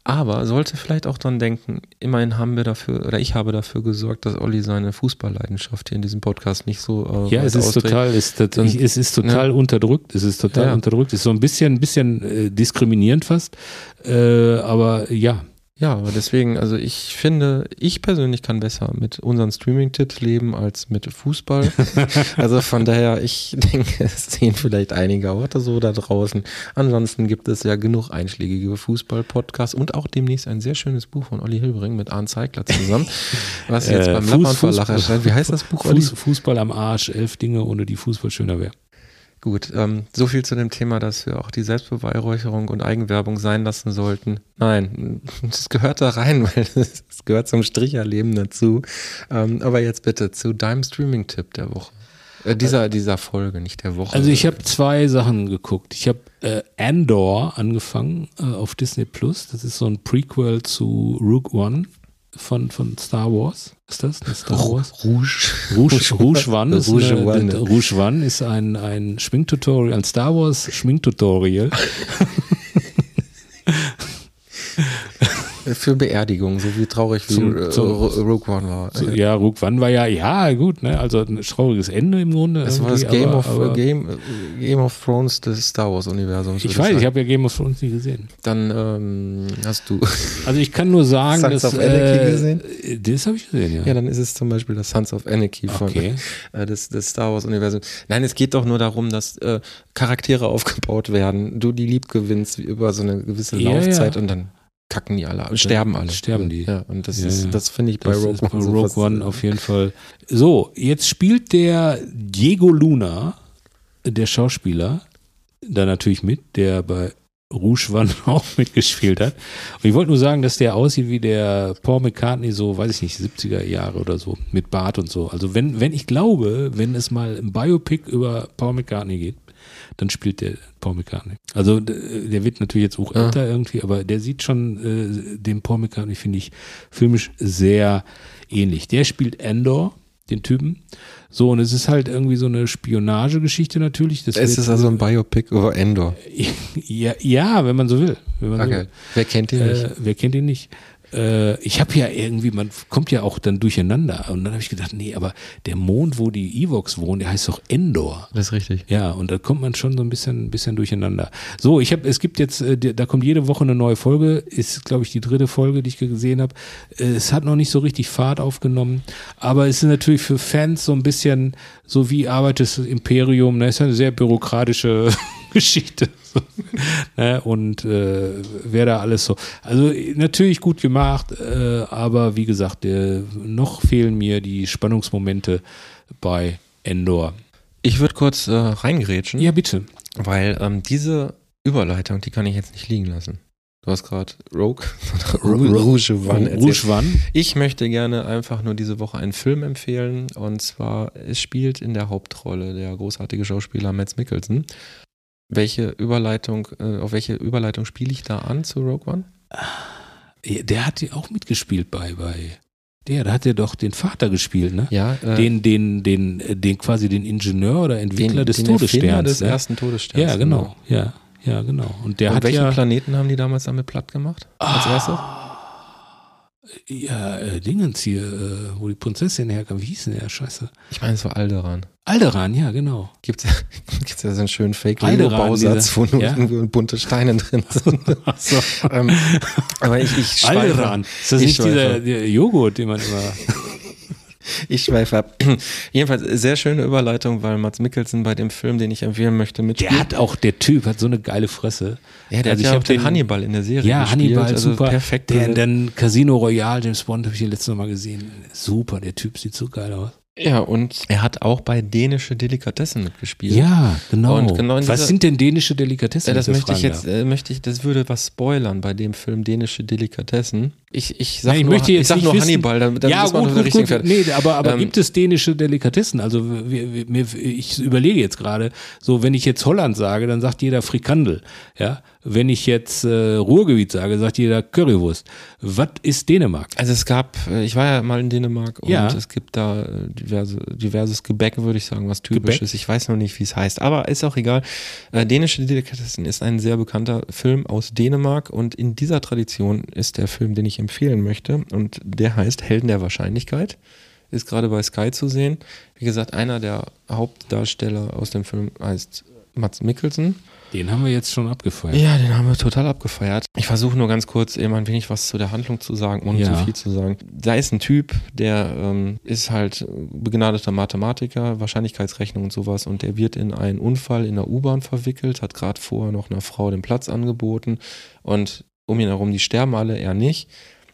Aber sollte vielleicht auch dann denken, immerhin haben wir dafür, oder ich habe dafür gesorgt, dass Olli seine Fußballleidenschaft hier in diesem Podcast nicht so äh, Ja, es ist total, es, ist, Dann- es ist total unterdrückt. Es ist total Ja, ja. unterdrückt. Es ist so ein bisschen, ein bisschen äh, diskriminierend fast. Äh, aber ja, Ja, aber deswegen, also ich finde, ich persönlich kann besser mit unseren Streaming-Tipps leben als mit Fußball. [LAUGHS] also von daher, ich denke, [LAUGHS] es sehen vielleicht einige Orte so da draußen. Ansonsten gibt es ja genug einschlägige Fußball-Podcasts und auch demnächst ein sehr schönes Buch von Olli Hilbring mit Arndt Zeigler zusammen, was jetzt Äh, beim Lappern Verlag erscheint. Wie heißt das Buch, Olli? Fuß, Fußball am Arsch, elf Dinge, ohne die Fußball schöner wäre. Gut, ähm, so viel zu dem Thema, dass wir auch die Selbstbeweihräucherung und Eigenwerbung sein lassen sollten. Nein, [LAUGHS] es gehört da rein, [LAUGHS] weil es gehört zum Stricherleben dazu. Ähm, aber jetzt bitte zu deinem Streaming-Tipp der Woche. Äh, dieser, dieser Folge, nicht der Woche. Also ich habe zwei Sachen geguckt. Ich habe äh, Andor angefangen äh, auf Disney Plus. Das ist so ein Prequel zu Rogue One von, von Star Wars. Ist das? Eine Star Wars? Rouge. Rouge, Rouge One ist, Rouge eine, One. Rouge One ist ein, ein Schminktutorial, ein Star Wars Schminktutorial. [LAUGHS] [LAUGHS] für Beerdigung, so wie traurig wie Zum- äh, zum- Rogue One war. So, ja, Rogue One war ja, ja, gut, ne? Also ein trauriges Ende im Grunde. Das war das Game, aber, of, aber, Game, äh, Game of Thrones des Star Wars Universums. Ich weiß, ich habe ja Game of Thrones nie gesehen. Dann ähm, hast du. [LAUGHS] Also ich kann nur sagen, Sons dass of Anarchy gesehen? äh, das habe ich gesehen, ja. Ja, dann ist es zum Beispiel das Sons of Anarchy von Okay. [LAUGHS] äh, des, des Star Wars Universums. Nein, es geht doch nur darum, dass äh, Charaktere [LAUGHS] aufgebaut werden, du die lieb gewinnst über so eine gewisse Ja, Laufzeit ja. und dann kacken die alle, ab, sterben alle. sterben die. Ja, und das Ja, ist, das finde ich bei Rogue bei Rogue One auf jeden Fall. So, jetzt spielt der Diego Luna, der Schauspieler, da natürlich mit, der bei Rouge One [LAUGHS] auch mitgespielt hat. Und ich wollte nur sagen, dass der aussieht wie der Paul McCartney, so, weiß ich nicht, 70er Jahre oder so, mit Bart und so. Also wenn, wenn ich glaube, wenn es mal ein Biopic über Paul McCartney geht, dann spielt der Paul McCartney. Also der wird natürlich jetzt auch Ah. älter irgendwie, aber der sieht schon äh, dem Paul McCartney, finde ich, filmisch sehr ähnlich. Der spielt Endor, den Typen. So, und es ist halt irgendwie so eine Spionagegeschichte natürlich. Das Es ist also ein Biopic über Endor. [LAUGHS] ja, ja, wenn man so will. Man so Okay. will. Wer kennt ihn nicht? Äh, wer kennt ihn nicht? Äh, ich habe ja irgendwie, man kommt ja auch dann durcheinander. Und dann habe ich gedacht, nee, aber der Mond, wo die Evox wohnen, der heißt doch Endor. Das ist richtig. Ja, und da kommt man schon so ein bisschen, ein bisschen durcheinander. So, ich habe, es gibt jetzt, äh, da kommt jede Woche eine neue Folge. Ist, glaube ich, die dritte Folge, die ich gesehen habe. Äh, Es hat noch nicht so richtig Fahrt aufgenommen, aber es ist natürlich für Fans so ein bisschen so wie arbeitet das Imperium. Ne, ist ja eine sehr bürokratische [LAUGHS] Geschichte. [LAUGHS] Ne? Und äh, wer da alles so. Also natürlich gut gemacht, äh, aber wie gesagt, äh, noch fehlen mir die Spannungsmomente bei Endor. Ich würde kurz äh, reingrätschen, Ja, bitte. weil ähm, diese Überleitung, die kann ich jetzt nicht liegen lassen. Du hast gerade Rogue, [LAUGHS] Ro- Rouge One. Rouge One. Ich möchte gerne einfach nur diese Woche einen Film empfehlen und zwar, es spielt in der Hauptrolle der großartige Schauspieler Mads Mikkelsen. Welche Überleitung, äh, auf welche Überleitung spiele ich da an zu Rogue One? Der hat ja auch mitgespielt bei, bei der, da hat er doch den Vater gespielt, ne? Ja, äh, Den, den, den, äh, den quasi den Ingenieur oder Entwickler des den Todessterns. Erfinder des ne? ersten Todessterns. ja, genau. Ja, ja, genau. Und der Und hat welchen ja, Planeten haben die damals damit platt gemacht? Als erstes? Ja, äh, Dingens hier, äh, wo die Prinzessin herkam. Wie hieß denn der? Scheiße. Ich meine, es war Alderan. Alderan, ja, genau. Gibt es [LAUGHS] ja so einen schönen Fake-Lego-Bausatz, wo dieser- nur ja. irgendwie bunte Steine drin [LAUGHS] sind. So. ähm, aber ich, ich schweife, Alderan. Ist das ich nicht dieser schweife. der Joghurt, den man immer. [LAUGHS] Ich schweife ab. [CLEARS THROAT] Jedenfalls sehr schöne Überleitung, weil Mats Mikkelsen bei dem Film, den ich empfehlen möchte, mitspielt. Der hat auch, der Typ hat so eine geile Fresse. ja, der Also hat ja auch den Hannibal in der Serie Ja, gespielt. Hannibal, also super. Perfekt. Der, besetzt. dann Casino Royale, James Bond, habe ich hier letztes Mal gesehen. Super, der Typ sieht so geil aus. ja, und er hat auch bei dänische Delikatessen mitgespielt. Ja, genau. Und genau in Was dieser- sind denn dänische Delikatessen? Äh, das möchte ich jetzt, äh, möchte ich, das würde was spoilern bei dem Film Dänische Delikatessen. Ich, ich sag Nein, ich nur, möchte jetzt ich sag nur wissen- Hannibal, dann, dann ja, ist man gut, der gut, gut. Pferd. Nee, aber, aber Ähm, gibt es dänische Delikatessen? Also wir, wir, ich überlege jetzt gerade, so wenn ich jetzt Holland sage, dann sagt jeder Frikandel. Ja, wenn ich jetzt äh, Ruhrgebiet sage, sagt jeder Currywurst. Was ist Dänemark? Also es gab, äh, ich war ja mal in Dänemark und Ja. es gibt da äh, diverse, diverses Gebäck, würde ich sagen, was typisch Gebäck? ist. Ich weiß noch nicht, wie es heißt, aber ist auch egal. Äh, Dänische Delikatessen ist ein sehr bekannter Film aus Dänemark und in dieser Tradition ist der Film, den ich empfehlen möchte und der heißt Helden der Wahrscheinlichkeit. Ist gerade bei Sky zu sehen. Wie gesagt, einer der Hauptdarsteller aus dem Film heißt Mats Mikkelsen. Den haben wir jetzt schon abgefeuert. Ja, den haben wir total abgefeiert. Ich versuche nur ganz kurz eben ein wenig was zu der Handlung zu sagen, ohne Ja. zu viel zu sagen. Da ist ein Typ, der ähm, ist halt begnadeter Mathematiker, Wahrscheinlichkeitsrechnung und sowas und der wird in einen Unfall in der U-Bahn verwickelt, hat gerade vorher noch einer Frau den Platz angeboten und um ihn herum, die sterben alle, er nicht.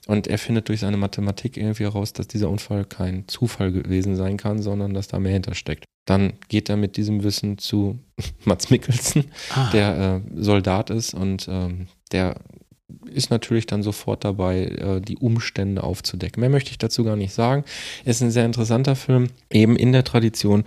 Und er findet durch seine Mathematik irgendwie heraus, dass dieser Unfall kein Zufall gewesen sein kann, sondern dass da mehr hintersteckt. Dann geht er mit diesem Wissen zu [LAUGHS] Mats Mikkelsen, Ah. der äh, Soldat ist und ähm, der ist natürlich dann sofort dabei, äh, die Umstände aufzudecken. Mehr möchte ich dazu gar nicht sagen. Ist ein sehr interessanter Film, eben in der Tradition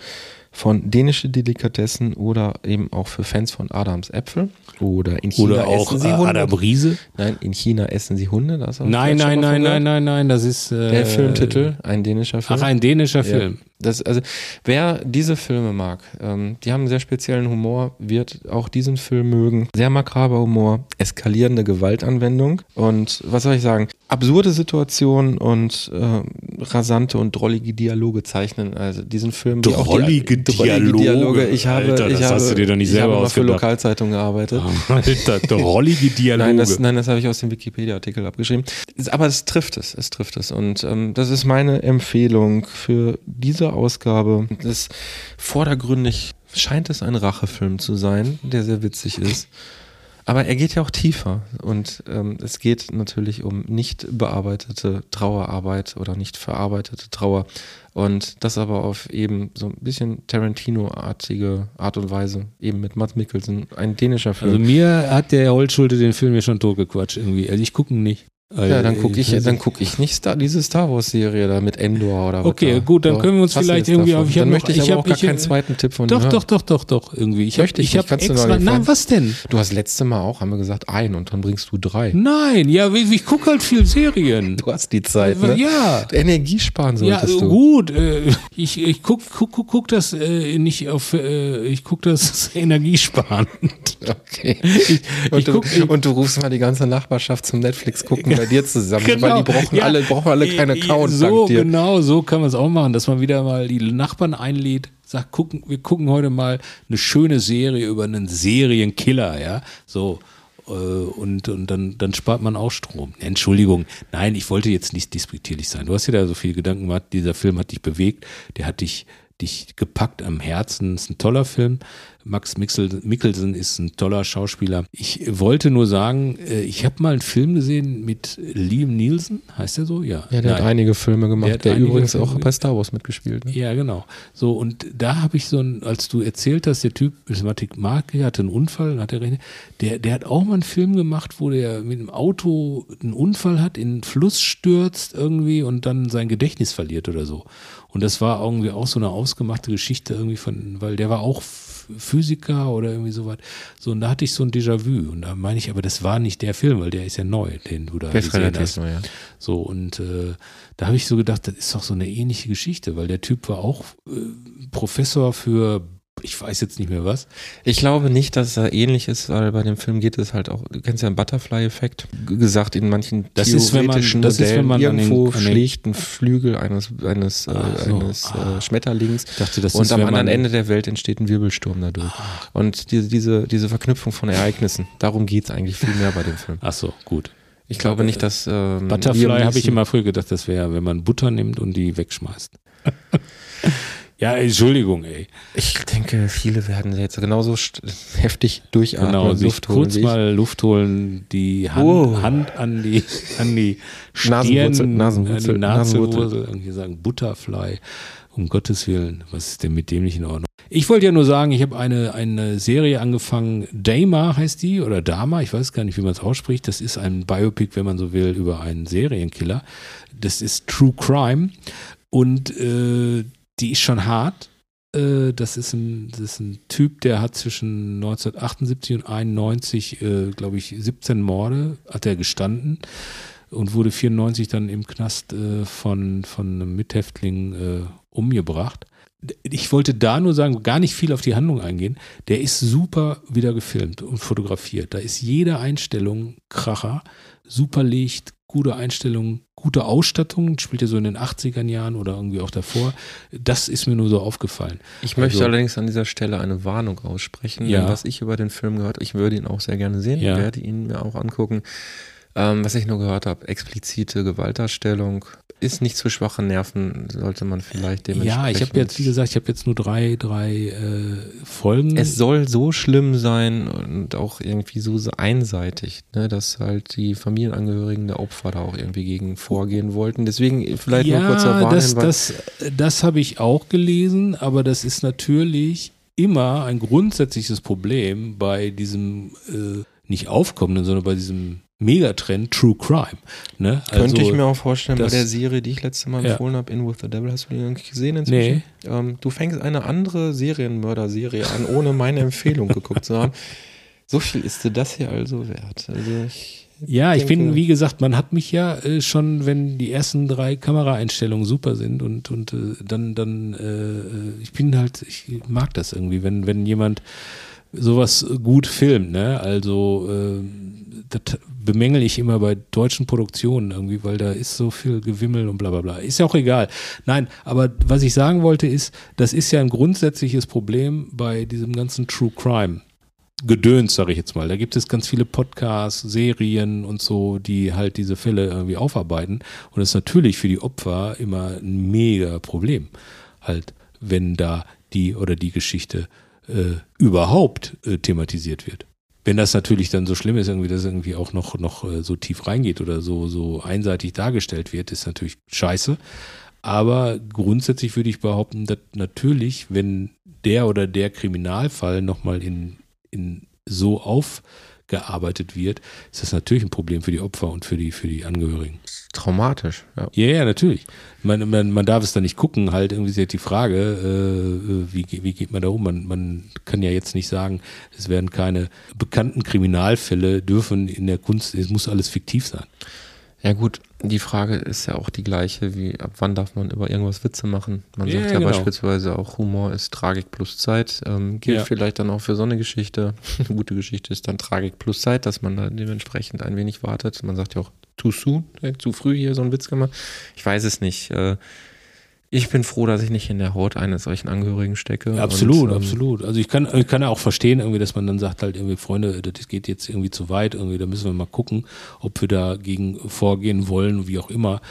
von dänische Delikatessen oder eben auch für Fans von Adams Äpfel. Oder in China Oder auch essen sie Hunde. Adam Riese. Nein, in China essen sie Hunde. Das Nein, nein, nein, nein, nein, nein, das ist äh, Der Filmtitel, ein dänischer Film. Ach, ein dänischer Ja. Film. Das, also, wer diese Filme mag, ähm, die haben einen sehr speziellen Humor, wird auch diesen Film mögen. Sehr makaber Humor, eskalierende Gewaltanwendung und was soll ich sagen, absurde Situationen und äh, rasante und drollige Dialoge zeichnen. Also diesen Film Drollige drollige Dialoge. Ich habe, Alter, ich das habe, hast du dir doch nicht ich selber habe mal für ausgedacht. Lokalzeitung gearbeitet. [LAUGHS] Alter, drollige Dialoge. [LAUGHS] Nein, das, nein, das habe ich aus dem Wikipedia-Artikel abgeschrieben. Aber es trifft es, es trifft es. Und ähm, das ist meine Empfehlung für diese Ausgabe. Das vordergründig scheint es ein Rachefilm zu sein, der sehr witzig ist. Aber er geht ja auch tiefer und ähm, es geht natürlich um nicht bearbeitete Trauerarbeit oder nicht verarbeitete Trauer und das aber auf eben so ein bisschen Tarantino-artige Art und Weise, eben mit Matt Mikkelsen, ein dänischer Film. also mir hat der Holzschulte den Film ja schon totgequatscht irgendwie. Also ich gucke ihn nicht. Ja, dann gucke ich, dann guck ich nicht Star, diese Star Wars Serie da mit Endor oder was Okay, da. gut, dann So, können wir uns vielleicht irgendwie davon? auf- ich Dann noch- möchte ich, ich aber auch gar ich- keinen zweiten Tipp von dir Doch, doch, doch, doch, doch, irgendwie. Ich habe Möchte ich ich hab kannst du noch extra, fragen. was denn? Du hast letzte Mal auch, haben wir gesagt, ein und dann bringst du drei. Nein, ja, ich, ich gucke halt viel Serien. [LAUGHS] Du hast die Zeit, ne? Ja. Energie sparen Ja, solltest du. gut. Äh, ich ich guck, guck, guck, guck das äh, nicht auf, äh, ich guck das [LAUGHS] energiesparend. Okay. ich und, du, guck- ich- und du rufst mal die ganze Nachbarschaft zum Netflix gucken bei dir zusammen, weil Genau. die brauchen Ja. alle, brauchen alle keinen Account So, genau, so kann man es auch machen, dass man wieder mal die Nachbarn einlädt, sagt, gucken, wir gucken heute mal eine schöne Serie über einen Serienkiller, ja, so. äh, Und, und dann, dann spart man auch Strom. Entschuldigung, nein, ich wollte jetzt nicht despektierlich sein. Du hast dir da so viel Gedanken gemacht, dieser Film hat dich bewegt, der hat dich, dich gepackt am Herzen, ist ein toller Film. Max Mikkelsen ist ein toller Schauspieler. Ich wollte nur sagen, äh, ich habe mal einen Film gesehen mit Liam Nielsen, heißt er so? Ja. Ja, der hat Nein. einige Filme Der gemacht, hat der, einige übrigens Filme auch bei Star Wars mitgespielt. Ne? Ja, genau. So, und da habe ich so ein, als du erzählt hast, der Typ, Mathematik Mark, der hatte einen Unfall, hat er der, der hat auch mal einen Film gemacht, wo der mit dem Auto einen Unfall hat, in den Fluss stürzt irgendwie und dann sein Gedächtnis verliert oder so. Und das war irgendwie auch so eine ausgemachte Geschichte irgendwie von, weil der war auch Physiker oder irgendwie sowas. So, und da hatte ich so ein Déjà-vu. Und da meine ich, aber das war nicht der Film, weil der ist ja neu, den du da gesehen hast. neu, ja. So, und äh, da habe ich so gedacht, das ist doch so eine ähnliche Geschichte, weil der Typ war auch äh, Professor für, ich weiß jetzt nicht mehr was. Ich glaube nicht, dass er ähnlich ist, weil bei dem Film geht es halt auch, du kennst ja den Butterfly-Effekt, gesagt in manchen Das ist, wenn man- theoretischen das ist, wenn man an den- irgendwo an schlägt ein Flügel eines, eines, äh, so. eines Ah. äh, Schmetterlings dachte, das und ist, am anderen Ende der Welt entsteht ein Wirbelsturm dadurch. Und diese, diese, diese Verknüpfung von Ereignissen, darum geht es eigentlich viel mehr bei dem Film. Ach so, gut. Ich glaube nicht, dass ähm, Butterfly habe ich immer früher gedacht, das wäre, wenn man Butter nimmt und die wegschmeißt. [LAUGHS] ja, Entschuldigung, ey. Ich denke, viele werden jetzt genauso heftig durchatmen Genau, sich Luft holen kurz ich. mal Luft holen, die Hand, Wow. Hand an die, an die Stirn, Nasenwurzel, Nasenwurzel, die. Nasenwurzel, irgendwie sagen Butterfly. Um Gottes Willen, was ist denn mit dem nicht in Ordnung? Ich wollte ja nur sagen, ich habe eine, eine Serie angefangen, Dama heißt die, oder Dama, ich weiß gar nicht, wie man es ausspricht. Das ist ein Biopic, wenn man so will, über einen Serienkiller. Das ist True Crime und äh, die ist schon hart. Äh, das, ist ein, das ist ein Typ, der hat zwischen 1978 und 91, äh, glaube ich, 17 Morde hat er gestanden und wurde 94 dann im Knast äh, von, von einem Mithäftling äh, umgebracht. Ich wollte da nur sagen, gar nicht viel auf die Handlung eingehen. Der ist super wieder gefilmt und fotografiert. Da ist jede Einstellung Kracher, super Licht, gute Einstellung, gute Ausstattung, spielt ja so in den 80er Jahren oder irgendwie auch davor. Das ist mir nur so aufgefallen. Ich möchte Also- allerdings an dieser Stelle eine Warnung aussprechen. Ja. Was ich über den Film gehört, ich würde ihn auch sehr gerne sehen, Ja. werde ihn mir auch angucken. Ähm, was ich nur gehört habe, explizite Gewaltdarstellung ist nicht zu schwache Nerven, sollte man vielleicht dementsprechend. Ja, ich habe jetzt, wie gesagt, ich habe jetzt nur drei, drei äh, Folgen. es soll so schlimm sein und auch irgendwie so einseitig, ne, dass halt die Familienangehörigen der Opfer da auch irgendwie gegen vorgehen wollten. Deswegen vielleicht nur kurzer das, Warnhinweis. das, das habe ich auch gelesen, aber das ist natürlich immer ein grundsätzliches Problem bei diesem äh, nicht aufkommenden, sondern bei diesem Megatrend True Crime. Ne? Könnte Also, ich mir auch vorstellen, bei der Serie, die ich letztes Mal Ja. empfohlen habe, In With the Devil, hast du die irgendwie gesehen inzwischen? Nee. Ähm, du fängst eine andere Serienmörder-Serie an, ohne meine Empfehlung geguckt zu haben. So viel ist dir das hier also wert. Also ich, Ja, ich denke- bin, wie gesagt, man hat mich ja äh, schon, wenn die ersten drei Kameraeinstellungen super sind und, und äh, dann, dann, äh, äh, ich bin halt, ich mag das irgendwie, wenn, wenn jemand sowas gut filmt, ne? Also äh, das bemängel ich immer bei deutschen Produktionen irgendwie, weil da ist so viel Gewimmel und bla bla bla. Ist ja auch egal. Nein, aber was ich sagen wollte ist, das ist ja ein grundsätzliches Problem bei diesem ganzen True Crime. Gedöns, sage ich jetzt mal. Da gibt es ganz viele Podcasts, Serien und so, die halt diese Fälle irgendwie aufarbeiten. Und das ist natürlich für die Opfer immer ein mega Problem. Halt, wenn da die oder die Geschichte äh, überhaupt äh, thematisiert wird. Wenn das natürlich dann so schlimm ist, irgendwie, dass irgendwie auch noch, noch äh, so tief reingeht oder so, so einseitig dargestellt wird, ist natürlich scheiße. Aber grundsätzlich würde ich behaupten, dass natürlich, wenn der oder der Kriminalfall nochmal in, in so aufgearbeitet wird, ist das natürlich ein Problem für die Opfer und für die, für die Angehörigen. Traumatisch, ja. Ja, ja, natürlich. Man, man, man darf es da nicht gucken, halt irgendwie ist halt die Frage, äh, wie, ge- wie geht man da um? Man, man kann ja jetzt nicht sagen, es werden keine bekannten Kriminalfälle dürfen in der Kunst, es muss alles fiktiv sein. Ja gut, die Frage ist ja auch die gleiche, wie ab wann darf man über irgendwas Witze machen? Man Ja, sagt ja genau. beispielsweise auch, Humor ist Tragik plus Zeit. Ähm, gilt Ja. vielleicht dann auch für so eine Geschichte. [LAUGHS] Eine gute Geschichte ist dann Tragik plus Zeit, dass man da dementsprechend ein wenig wartet. Man sagt ja auch, too soon, äh, zu früh hier so einen Witz gemacht. Ich weiß es nicht. Äh, ich bin froh, dass ich nicht in der Haut eines solchen Angehörigen stecke. Absolut, Und, ähm, absolut. Also ich kann, ich kann ja auch verstehen, irgendwie, dass man dann sagt halt irgendwie, Freunde, das geht jetzt irgendwie zu weit, irgendwie, da müssen wir mal gucken, ob wir dagegen vorgehen wollen, wie auch immer.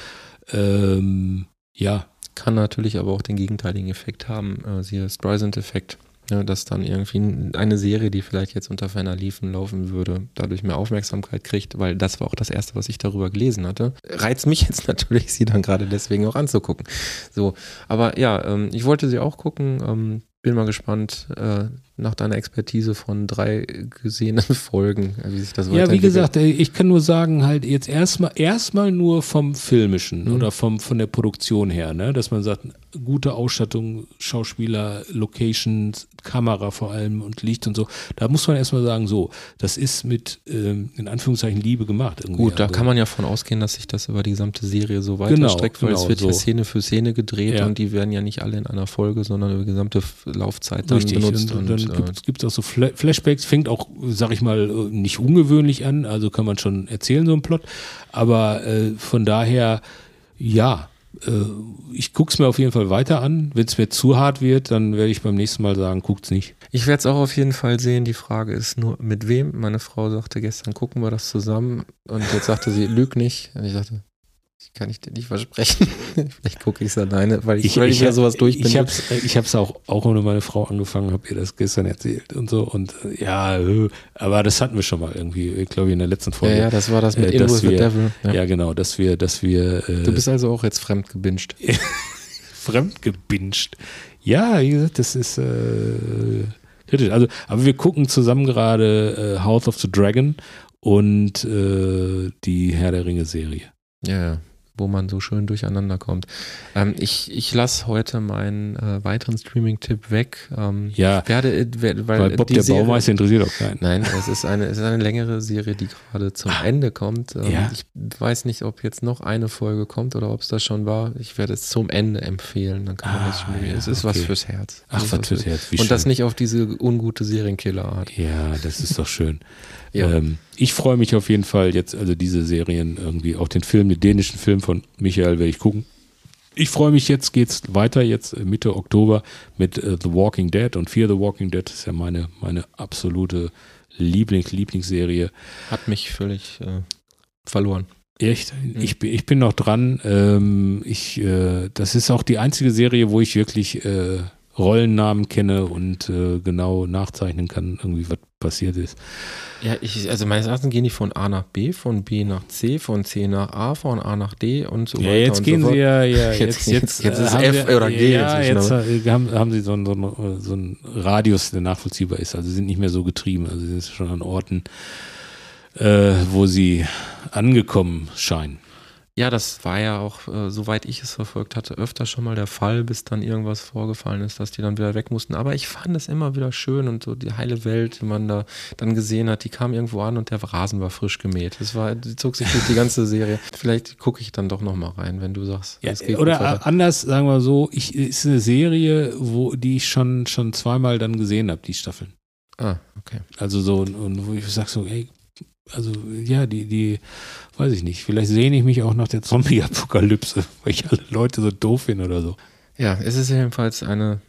Ähm, ja, Kann natürlich aber auch den gegenteiligen Effekt haben, äh, siehe Streisand-Effekt, ja, dass dann irgendwie eine Serie, die vielleicht jetzt unter ferner Liefen laufen würde, dadurch mehr Aufmerksamkeit kriegt, weil das war auch das Erste, was ich darüber gelesen hatte. Reizt mich [LAUGHS] jetzt natürlich, sie dann gerade deswegen auch anzugucken. So, aber ja, ähm, ich wollte sie auch gucken, ähm, bin mal gespannt äh, nach deiner Expertise von drei gesehenen [LAUGHS] Folgen, äh, wie sich das Ja, wie weiterentwickelt. gesagt, äh, ich kann nur sagen, halt jetzt erstmal erstmal nur vom Filmischen Mhm. oder vom von der Produktion her, ne, dass man sagt, gute Ausstattung, Schauspieler, Locations, Kamera vor allem und Licht und so. Da muss man erstmal sagen, so, das ist mit ähm, in Anführungszeichen Liebe gemacht. Irgendwie. Gut, da Also, kann man ja von ausgehen, dass sich das über die gesamte Serie so weiter Genau, streckt, weil es genau, wird ja so. Szene für Szene gedreht Ja. und die werden ja nicht alle in einer Folge, sondern über die gesamte Laufzeit dann Richtig, benutzt. und, Und, dann äh, gibt es auch so Fla Flashbacks, fängt auch, sag ich mal, nicht ungewöhnlich an, also kann man schon erzählen, so ein Plot. Aber äh, von daher, ja, äh, ich guck's mir auf jeden Fall weiter an. Wenn es mir zu hart wird, dann werde ich beim nächsten Mal sagen, guckt's nicht. ich werde es auch auf jeden Fall sehen. Die Frage ist nur, mit wem? Meine Frau sagte gestern, gucken wir das zusammen. Und jetzt sagte sie, lüg nicht. Und ich sagte, kann ich dir nicht versprechen. [LAUGHS] Vielleicht gucke ich es alleine, weil ich, weil ich, ja sowas durch bin. Ich ich hab's auch, auch ohne meine Frau angefangen, hab ihr das gestern erzählt und so. Und äh, ja, aber das hatten wir schon mal irgendwie, ich glaube in der letzten ja, Folge. ja, das war das mit äh, dass with the wir- Devil. Ja. Ja, genau, dass wir, dass wir äh, Du bist also auch jetzt fremd gebinged. [LAUGHS] fremdgebinscht. Ja, wie gesagt, das ist äh, kritisch. Also, aber wir gucken zusammen gerade äh, House of the Dragon und äh, die Herr der Ringe Serie. Ja, ja, wo man so schön durcheinander kommt. Ähm, ich ich lasse heute meinen äh, weiteren Streaming-Tipp weg. Ähm, Ja, ich werde, äh, wer- weil, weil Bob die der Serie, Baumeister interessiert auch keinen. Nein, es ist eine, es ist eine längere Serie, die gerade zum Ende kommt. Ähm, Ah. ja. Ich weiß nicht, ob jetzt noch eine Folge kommt oder ob es das schon war. Ich werde es zum Ende empfehlen. Dann kann man Ah, das schon ja, Es ist was okay. fürs Herz. Ach, was fürs Herz, wie Und das schön. nicht auf diese ungute Serienkiller-Art. Ja, das ist doch schön. Ja. ähm, ich freue mich auf jeden Fall jetzt, also diese Serien irgendwie, auch den Film, den dänischen Film von Michael werde ich gucken. Ich freue mich, jetzt geht's weiter, jetzt äh, Mitte Oktober mit äh, The Walking Dead und Fear the Walking Dead ist ja meine, meine absolute Lieblings, Lieblingsserie. Hat mich völlig äh, verloren. Echt? Ich, bin, ich bin noch dran. Ähm, ich, äh, das ist auch die einzige Serie, wo ich wirklich äh, Rollennamen kenne und äh, genau nachzeichnen kann, irgendwie was passiert ist. Ja, ich, also meines Erachtens gehen die von A nach B, von B nach C, von C nach A, von A nach D und so Ja, weiter. jetzt und gehen so sie fort. ja, ja [LAUGHS] Jetzt- jetzt, jetzt, jetzt äh, ist haben F sie, oder G Ja, jetzt aber- äh, haben, haben sie so einen, so, einen, so einen Radius, der nachvollziehbar ist. Also sie sind nicht mehr so getrieben. Also sie sind schon an Orten, äh, wo sie angekommen scheinen. Ja, das war ja auch, äh, soweit ich es verfolgt hatte, öfter schon mal der Fall, bis dann irgendwas vorgefallen ist, dass die dann wieder weg mussten. Aber ich fand es immer wieder schön und so die heile Welt, die man da dann gesehen hat, die kam irgendwo an und der Rasen war frisch gemäht. Das war, die zog sich durch die ganze Serie. Vielleicht gucke ich dann doch noch mal rein, wenn du sagst. Ja, oder anders, sagen wir so, ich, ist eine Serie, wo, die ich schon, schon zweimal dann gesehen habe, die Staffeln. Ah, okay. Also so, und, und wo ich sag so, ey, also ja, die, die, weiß ich nicht, vielleicht sehne ich mich auch nach der Zombie-Apokalypse, [LAUGHS] weil ich alle Leute so doof finde oder so. Ja, es ist jedenfalls eine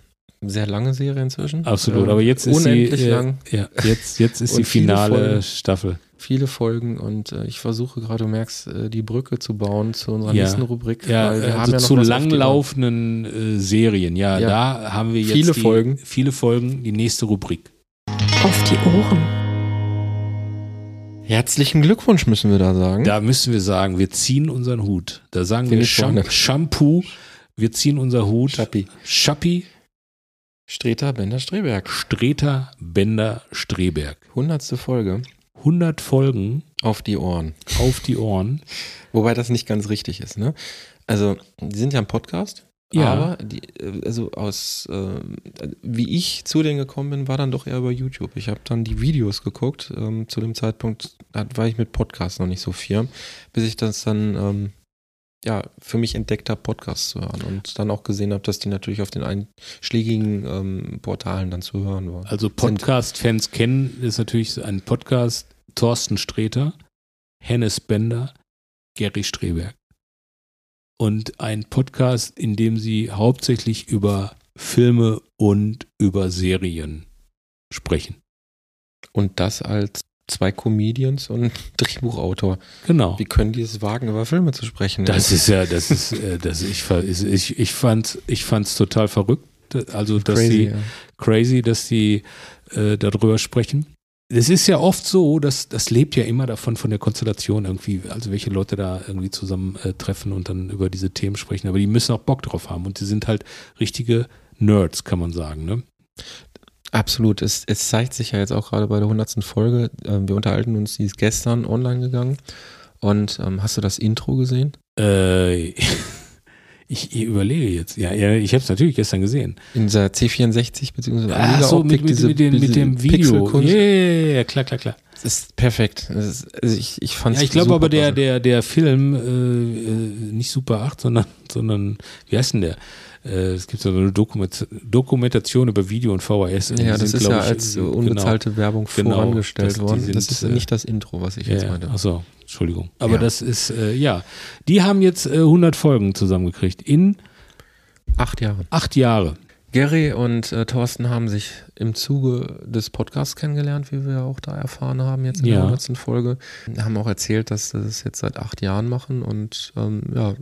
sehr lange Serie inzwischen. Absolut, Äh, aber jetzt ist sie, unendlich äh, lang. ja, jetzt, jetzt ist [LAUGHS] die finale Folgen. Staffel. viele Folgen und äh, ich versuche gerade, du merkst, äh, die Brücke zu bauen zu unserer Ja. nächsten Rubrik. Ja, weil wir also haben ja noch zu langlaufenden äh, Serien, ja, Ja. da haben wir jetzt Viele die, Folgen. viele Folgen, die nächste Rubrik. Auf die Ohren. Herzlichen Glückwunsch müssen wir da sagen. Da müssen wir sagen, wir ziehen unseren Hut. Da sagen Finde wir Sham. Shampoo, wir ziehen unser Hut. Schappi. Schappi, Streter Bender Streberg. Streter, Bender, Streberg. Hundertste Folge 100 Folgen auf die Ohren. auf die Ohren. Wobei das nicht ganz richtig ist, ne? Also, die sind ja ein Podcast. Ja. Aber die, äh, also aus äh, wie ich zu denen gekommen bin, war dann doch eher über YouTube. Ich habe dann die Videos geguckt. Ähm, zu dem Zeitpunkt war ich mit Podcasts noch nicht so firm, bis ich das dann ähm, ja für mich entdeckt habe, Podcasts zu hören und dann auch gesehen habe, dass die natürlich auf den einschlägigen ähm, Portalen dann zu hören waren. Also. Podcast-Fans kennen, ist natürlich ein Podcast Thorsten Streter, Hennes Bender, Gary Streberg. Und ein Podcast, in dem sie hauptsächlich über Filme und über Serien sprechen. Und das als zwei Comedians und [LAUGHS] Drehbuchautor. Genau. Wie können die es wagen, über Filme zu sprechen? Das ist ja, das ist, äh, das ich, ich, ich fand's, ich fand's total verrückt. Also, dass crazy. sie, ja. crazy, dass die äh, darüber sprechen. Es ist ja oft so, dass das lebt ja immer davon von der Konstellation irgendwie, also welche Leute da irgendwie zusammen äh, und dann über diese Themen sprechen. Aber die müssen auch Bock drauf haben und die sind halt richtige Nerds, kann man sagen. Ne? Absolut. Es, es zeigt sich ja jetzt auch gerade bei der 100. Folge. Ähm, wir unterhalten uns, die ist gestern online gegangen. Und ähm, hast du das Intro gesehen? Äh, [LAUGHS] ich, ich überlege jetzt. Ja, ja ich habe es natürlich gestern gesehen. In dieser C64 bzw. Ach so, mit, mit, mit, den, mit dem Video. Ja, ja, ja, klar, klar, klar. Das ist perfekt. Das ist, also ich, ich fand Ja, ich glaube aber der, der, der Film, äh, äh, nicht Super 8, sondern, sondern, wie heißt denn der? Äh, es gibt so eine Dokument Dokumentation über Video und VHS. Ja, das sind, ist ja ich, als genau. unbezahlte Werbung Genau, vorangestellt das- die worden. sind, das ist äh, nicht das Intro, was ich jetzt ja. meinte. Achso, Entschuldigung. Aber Ja. das ist, äh, ja. Die haben jetzt äh, 100 Folgen zusammengekriegt in Acht Jahre. acht Jahre. Gary und äh, Thorsten haben sich im Zuge des Podcasts kennengelernt, wie wir auch da erfahren haben jetzt in Ja. der 100. Folge. Haben auch erzählt, dass sie das jetzt seit acht Jahren machen und ähm, ja,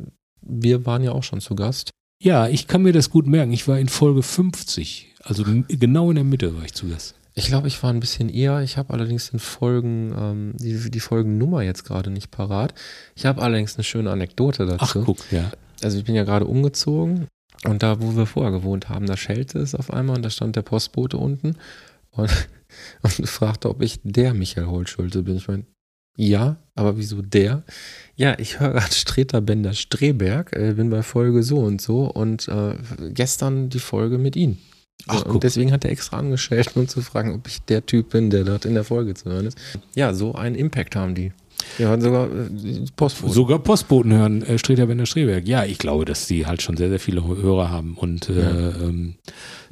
wir waren ja auch schon zu Gast. Ja, ich kann mir das gut merken. Ich war in Folge 50. Also genau in der Mitte war ich zu Gast. Ich glaube, ich war ein bisschen eher. Ich habe allerdings den Folgen, ähm, die, die Folgennummer jetzt gerade nicht parat. Ich habe allerdings eine schöne Anekdote Ach, dazu. guck, ja. Also ich bin ja gerade umgezogen und da, wo wir vorher gewohnt haben, da schellte es auf einmal und da stand der Postbote unten und, [LAUGHS] und fragte, ob ich der Michael Holtschulte bin. Ich meine, ja, aber wieso der? Ja, ich höre gerade Streter Bender Streberg, äh, bin bei Folge so und so und äh, gestern die Folge mit ihm. Ach, und deswegen hat er extra angestellt, um zu fragen, ob ich der Typ bin, der dort in der Folge zu hören ist. Ja, so einen Impact haben die. Die hören sogar äh, die Postbote. Sogar Postboten hören äh, Streter Bender Streberg. Ja, ich glaube, dass die halt schon sehr, sehr viele Hörer haben. Und äh, Ja. ähm,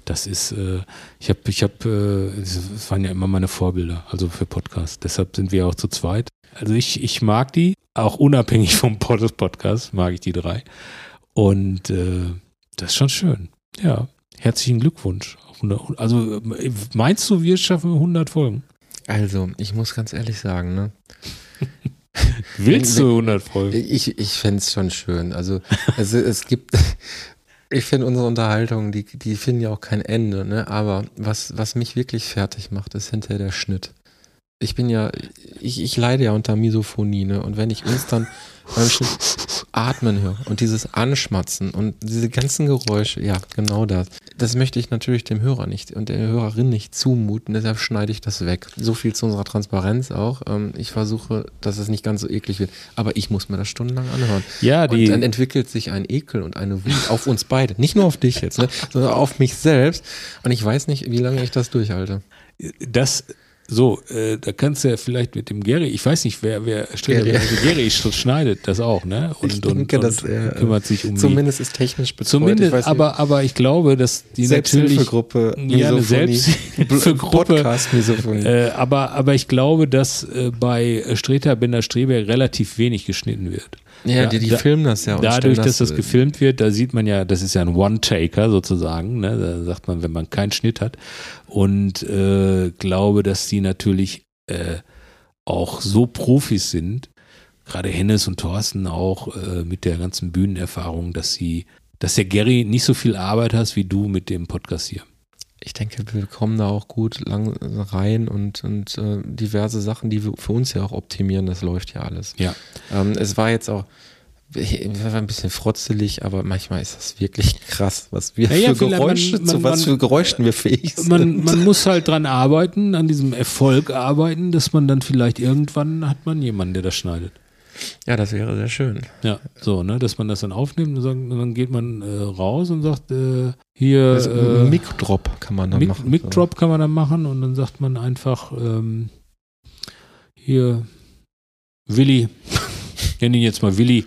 das ist, äh, ich habe, ich habe, äh, es waren ja immer meine Vorbilder, also für Podcasts. Deshalb sind wir auch zu zweit. Also ich, ich mag die, auch unabhängig vom Pod- Podcast mag ich die drei. Und äh, das ist schon schön. Ja, herzlichen Glückwunsch. 100 Also äh, meinst du, wir schaffen 100 Folgen? Also, ich muss ganz ehrlich sagen, ne? [LAUGHS] Willst du 100 Folgen? Ich, ich fände es schon schön. Also, es, es gibt, [LAUGHS] ich finde unsere Unterhaltungen, die, die finden ja auch kein Ende, ne? Aber was, was mich wirklich fertig macht, ist hinterher der Schnitt. Ich bin ja, ich, ich leide ja unter Misophonie, ne? Und wenn ich uns dann beim Schnitt, [LAUGHS] Atmen höre und dieses Anschmatzen und diese ganzen Geräusche, ja, genau das. Das möchte ich natürlich dem Hörer nicht und der Hörerin nicht zumuten, deshalb schneide ich das weg. So viel zu unserer Transparenz auch. Ähm, ich versuche, dass es nicht ganz so eklig wird, aber ich muss mir das stundenlang anhören. Ja, die- und dann entwickelt sich ein Ekel und eine Wut auf uns beide. Nicht nur auf dich jetzt, ne, sondern auf mich selbst. Und ich weiß nicht, wie lange ich das durchhalte. Das, so, äh, da kannst du ja vielleicht mit dem Gary, ich weiß nicht, wer, wer Gary. Gary sch- schneidet das auch, ne? Und, ich denke, und, dass und er kümmert sich um die. zumindest ist technisch betreut. Zumindest, weiß aber, aber ich glaube, dass die natürlich Selbsthilfegruppe, ja, eine. Selbsthilfegruppe, äh, aber, aber ich glaube, dass äh, bei Streter Bender Streberg relativ wenig geschnitten wird. Ja, die, die da- filmen das ja. Dadurch, dass das äh, gefilmt wird, da sieht man ja, das ist ja ein One-Taker sozusagen, ne? da sagt man, wenn man keinen Schnitt hat. Und äh, glaube, dass die natürlich äh, auch so Profis sind, gerade Hennes und Thorsten auch äh, mit der ganzen Bühnenerfahrung, dass sie, dass der Gary nicht so viel Arbeit hast wie du mit dem Podcast hier. Ich denke, wir kommen da auch gut lang rein und, und äh, diverse Sachen, die wir für uns ja auch optimieren, das läuft ja alles. Ja. Ähm, es war jetzt auch war ein bisschen frotzelig, aber manchmal ist das wirklich krass, was wir Ja, für Geräusche, man- zu man- was man- für Geräuschen wir fähig sind. Man, man [LAUGHS] muss halt dran arbeiten, an diesem Erfolg arbeiten, dass man dann vielleicht irgendwann hat man jemanden, der das schneidet. Ja, das wäre sehr schön. Ja, so, ne, dass man das dann aufnimmt und, sagt, und dann geht man äh, raus und sagt, äh, hier Also, äh, Mic-Drop kann man dann Mic, machen. Mic Drop kann man dann machen und dann sagt man einfach, ähm, hier, Willi, [LAUGHS] ich nenne ihn jetzt mal Willi,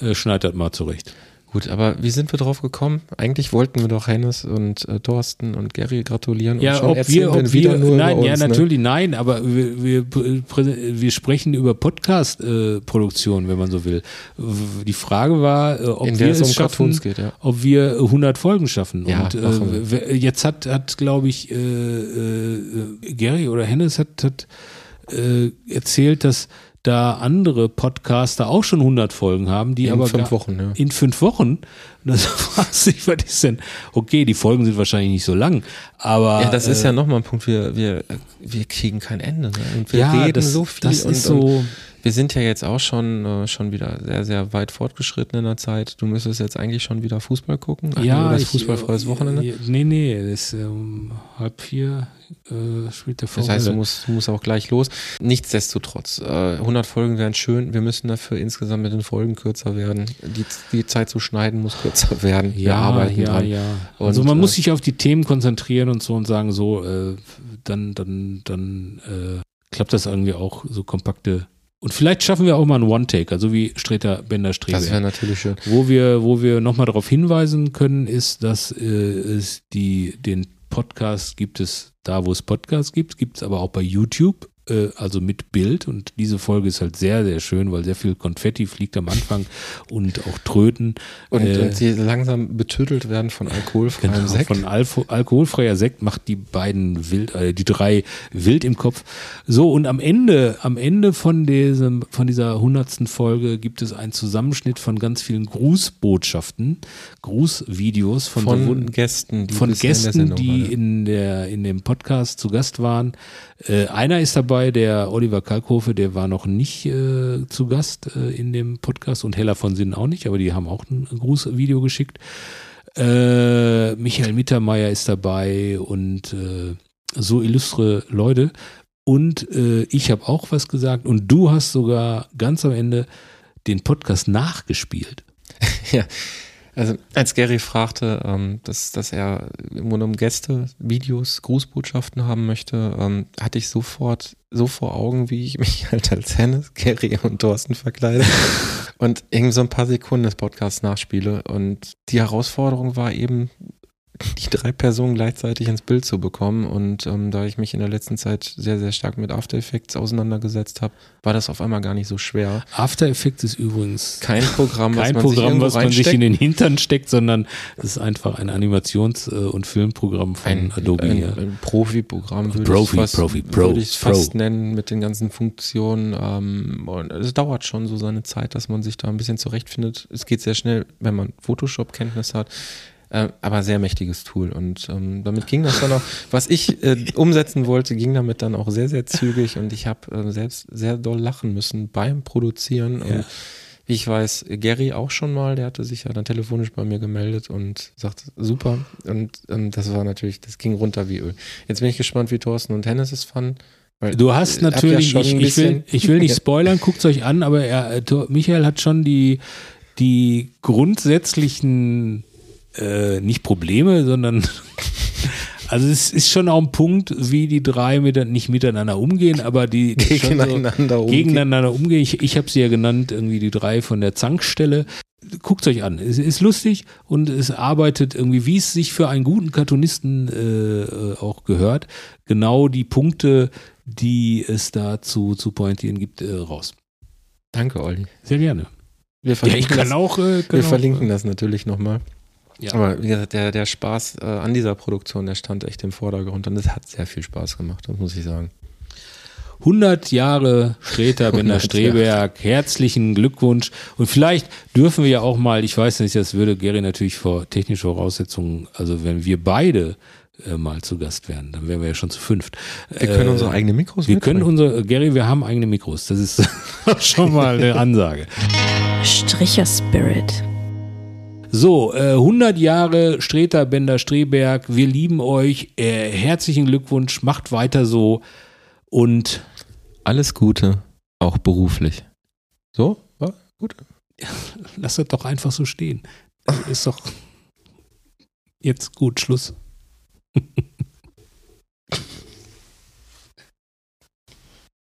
äh, schneid das mal zurecht. Gut, aber wie sind wir drauf gekommen? Eigentlich wollten wir doch Hennes und äh, Thorsten und Gary gratulieren Ja, und schon ob erzählen wir, ob wieder wir, nur nein, über ja, uns, ne? natürlich, nein, aber wir, wir, wir sprechen über Podcast-Produktion, wenn man so will. Die Frage war, äh, ob wir es um schaffen, Cartoons geht, ja. ob wir 100 Folgen schaffen. Ja, und äh, jetzt hat, hat glaube ich, äh, äh, Gary oder Hennes hat, hat äh, erzählt, dass da andere Podcaster auch schon 100 Folgen haben, die In aber fünf Wochen, ja. In fünf Wochen? Dann fragst du dich, was ist denn? Okay, die Folgen sind wahrscheinlich nicht so lang, aber Ja, das ist äh, ja nochmal ein Punkt. Wir, wir, wir kriegen kein Ende. Ne? Und wir ja, reden das, so viel. Das und, ist und so. Wir sind ja jetzt auch schon, äh, schon wieder sehr, sehr weit fortgeschritten in der Zeit. Du müsstest jetzt eigentlich schon wieder Fußball gucken. Eigentlich Ja, das ich, fußballfreies Wochenende. äh, Nee, nee, das ist äh, um halb vier äh, spielt der Das heißt, du VfL. musst, du musst auch gleich los. Nichtsdestotrotz, äh, 100 Folgen wären schön. Wir müssen dafür insgesamt mit den Folgen kürzer werden. Die, die Zeit zu schneiden muss kürzer [LAUGHS] werden. Wir ja, arbeiten ja, dran. ja. Und, also man äh, muss sich auf die Themen konzentrieren und so und sagen, so, äh, dann, dann, dann klappt das irgendwie auch so kompakte. Und vielleicht schaffen wir auch mal einen One-Taker, so wie Streter Bender Strebe. Das wäre natürlich schön. Wo wir, wo wir nochmal darauf hinweisen können, ist, dass äh, es die, den Podcast gibt es da, wo es Podcasts gibt, gibt es aber auch bei YouTube, äh, also mit Bild. Und diese Folge ist halt sehr, sehr schön, weil sehr viel Konfetti fliegt am Anfang und auch Tröten. Und, Äh, und sie langsam betüttelt werden von alkoholfreiem Genau, Sekt. von Alfo alkoholfreier Sekt macht die beiden wild, äh, die drei wild im Kopf. So und am Ende, am Ende von diesem, von dieser hundertsten Folge gibt es einen Zusammenschnitt von ganz vielen Grußbotschaften, Grußvideos von, von Gästen, die von in Gästen, Sendung die in der in dem Podcast zu Gast waren. Äh, einer ist dabei, der Oliver Kalkofe, der war noch nicht äh, zu Gast äh, in dem Podcast und Hella von Sinnen auch nicht, aber die haben auch ein Grußvideo geschickt. Äh, Michael Mittermeier ist dabei und äh, so illustre Leute. Und äh, ich habe auch was gesagt und du hast sogar ganz am Ende den Podcast nachgespielt. [LAUGHS] Ja, also als Gary fragte, ähm, dass, dass er im Grunde um Gäste, Videos, Grußbotschaften haben möchte, ähm, hatte ich sofort so vor Augen, wie ich mich [LAUGHS] halt als Hennes, Gary und Thorsten verkleide [LAUGHS] und irgendwie so ein paar Sekunden des Podcasts nachspiele. Und die Herausforderung war eben, die drei Personen gleichzeitig ins Bild zu bekommen. Und ähm, da ich mich in der letzten Zeit sehr, sehr stark mit After Effects auseinandergesetzt habe, war das auf einmal gar nicht so schwer. After Effects ist übrigens Kein Programm, was kein man sich Programm, irgendwo was man sich in den Hintern steckt, sondern es ist einfach ein Animations- äh, und Filmprogramm von ein, Adobe. ein, ja. ein Profi-Programm würde Profi, ich fast, Profi, Pro, würde ich Pro. fast nennen mit den ganzen Funktionen. Ähm, und es dauert schon so seine Zeit, dass man sich da ein bisschen zurechtfindet. Es geht sehr schnell, wenn man Photoshop-Kenntnis hat. Äh, aber sehr mächtiges Tool und ähm, damit ging das dann auch, was ich äh, umsetzen wollte, ging damit dann auch sehr, sehr zügig und ich habe äh, selbst sehr doll lachen müssen beim Produzieren und Ja. Wie ich weiß, Gary auch schon mal, der hatte sich ja dann telefonisch bei mir gemeldet und sagt, super. Und ähm, das war natürlich, das ging runter wie Öl. Jetzt bin ich gespannt, wie Thorsten und Hennes es fanden. weil Du hast natürlich, ja ich, ich, will, ich will nicht [LAUGHS] spoilern, guckt euch an, aber er, äh, Michael hat schon die, die grundsätzlichen, äh, nicht Probleme, sondern [LAUGHS] also es ist schon auch ein Punkt, wie die drei mit, nicht miteinander umgehen, aber die, die Gegeneinander umgehen. gegeneinander umgehen. Ich, ich habe sie ja genannt, irgendwie die drei von der Zankstelle. Guckt euch an. Es ist lustig und es arbeitet irgendwie, wie es sich für einen guten Cartoonisten äh, äh, auch gehört, genau die Punkte, die es da zu, zu pointieren gibt, äh, raus. Danke, Olli. Sehr gerne. Wir Ja, ich verlinken, kann das, auch. Äh, kann wir auch, verlinken das natürlich nochmal. Ja. Aber wie gesagt, der, der Spaß äh, an dieser Produktion, der stand echt im Vordergrund und es hat sehr viel Spaß gemacht, das muss ich sagen. 100 Jahre Streter Bender 100 Streberg, herzlichen Glückwunsch. Und vielleicht dürfen wir ja auch mal, ich weiß nicht, das würde Gary natürlich vor technischen Voraussetzungen, also wenn wir beide äh, mal zu Gast wären, dann wären wir ja schon zu fünft. Wir können unsere eigenen Mikros Wir können mitbringen. unsere, Gary, wir haben eigene Mikros. Das ist [LAUGHS] schon mal eine Ansage. Stricher Spirit. So, äh, 100 Jahre Streter Bender Streberg. Wir lieben euch. Äh, herzlichen Glückwunsch. Macht weiter so. Und Alles Gute, auch beruflich. So? War gut? [LAUGHS] lasst das doch einfach so stehen. Ist doch jetzt gut. Schluss. [LAUGHS]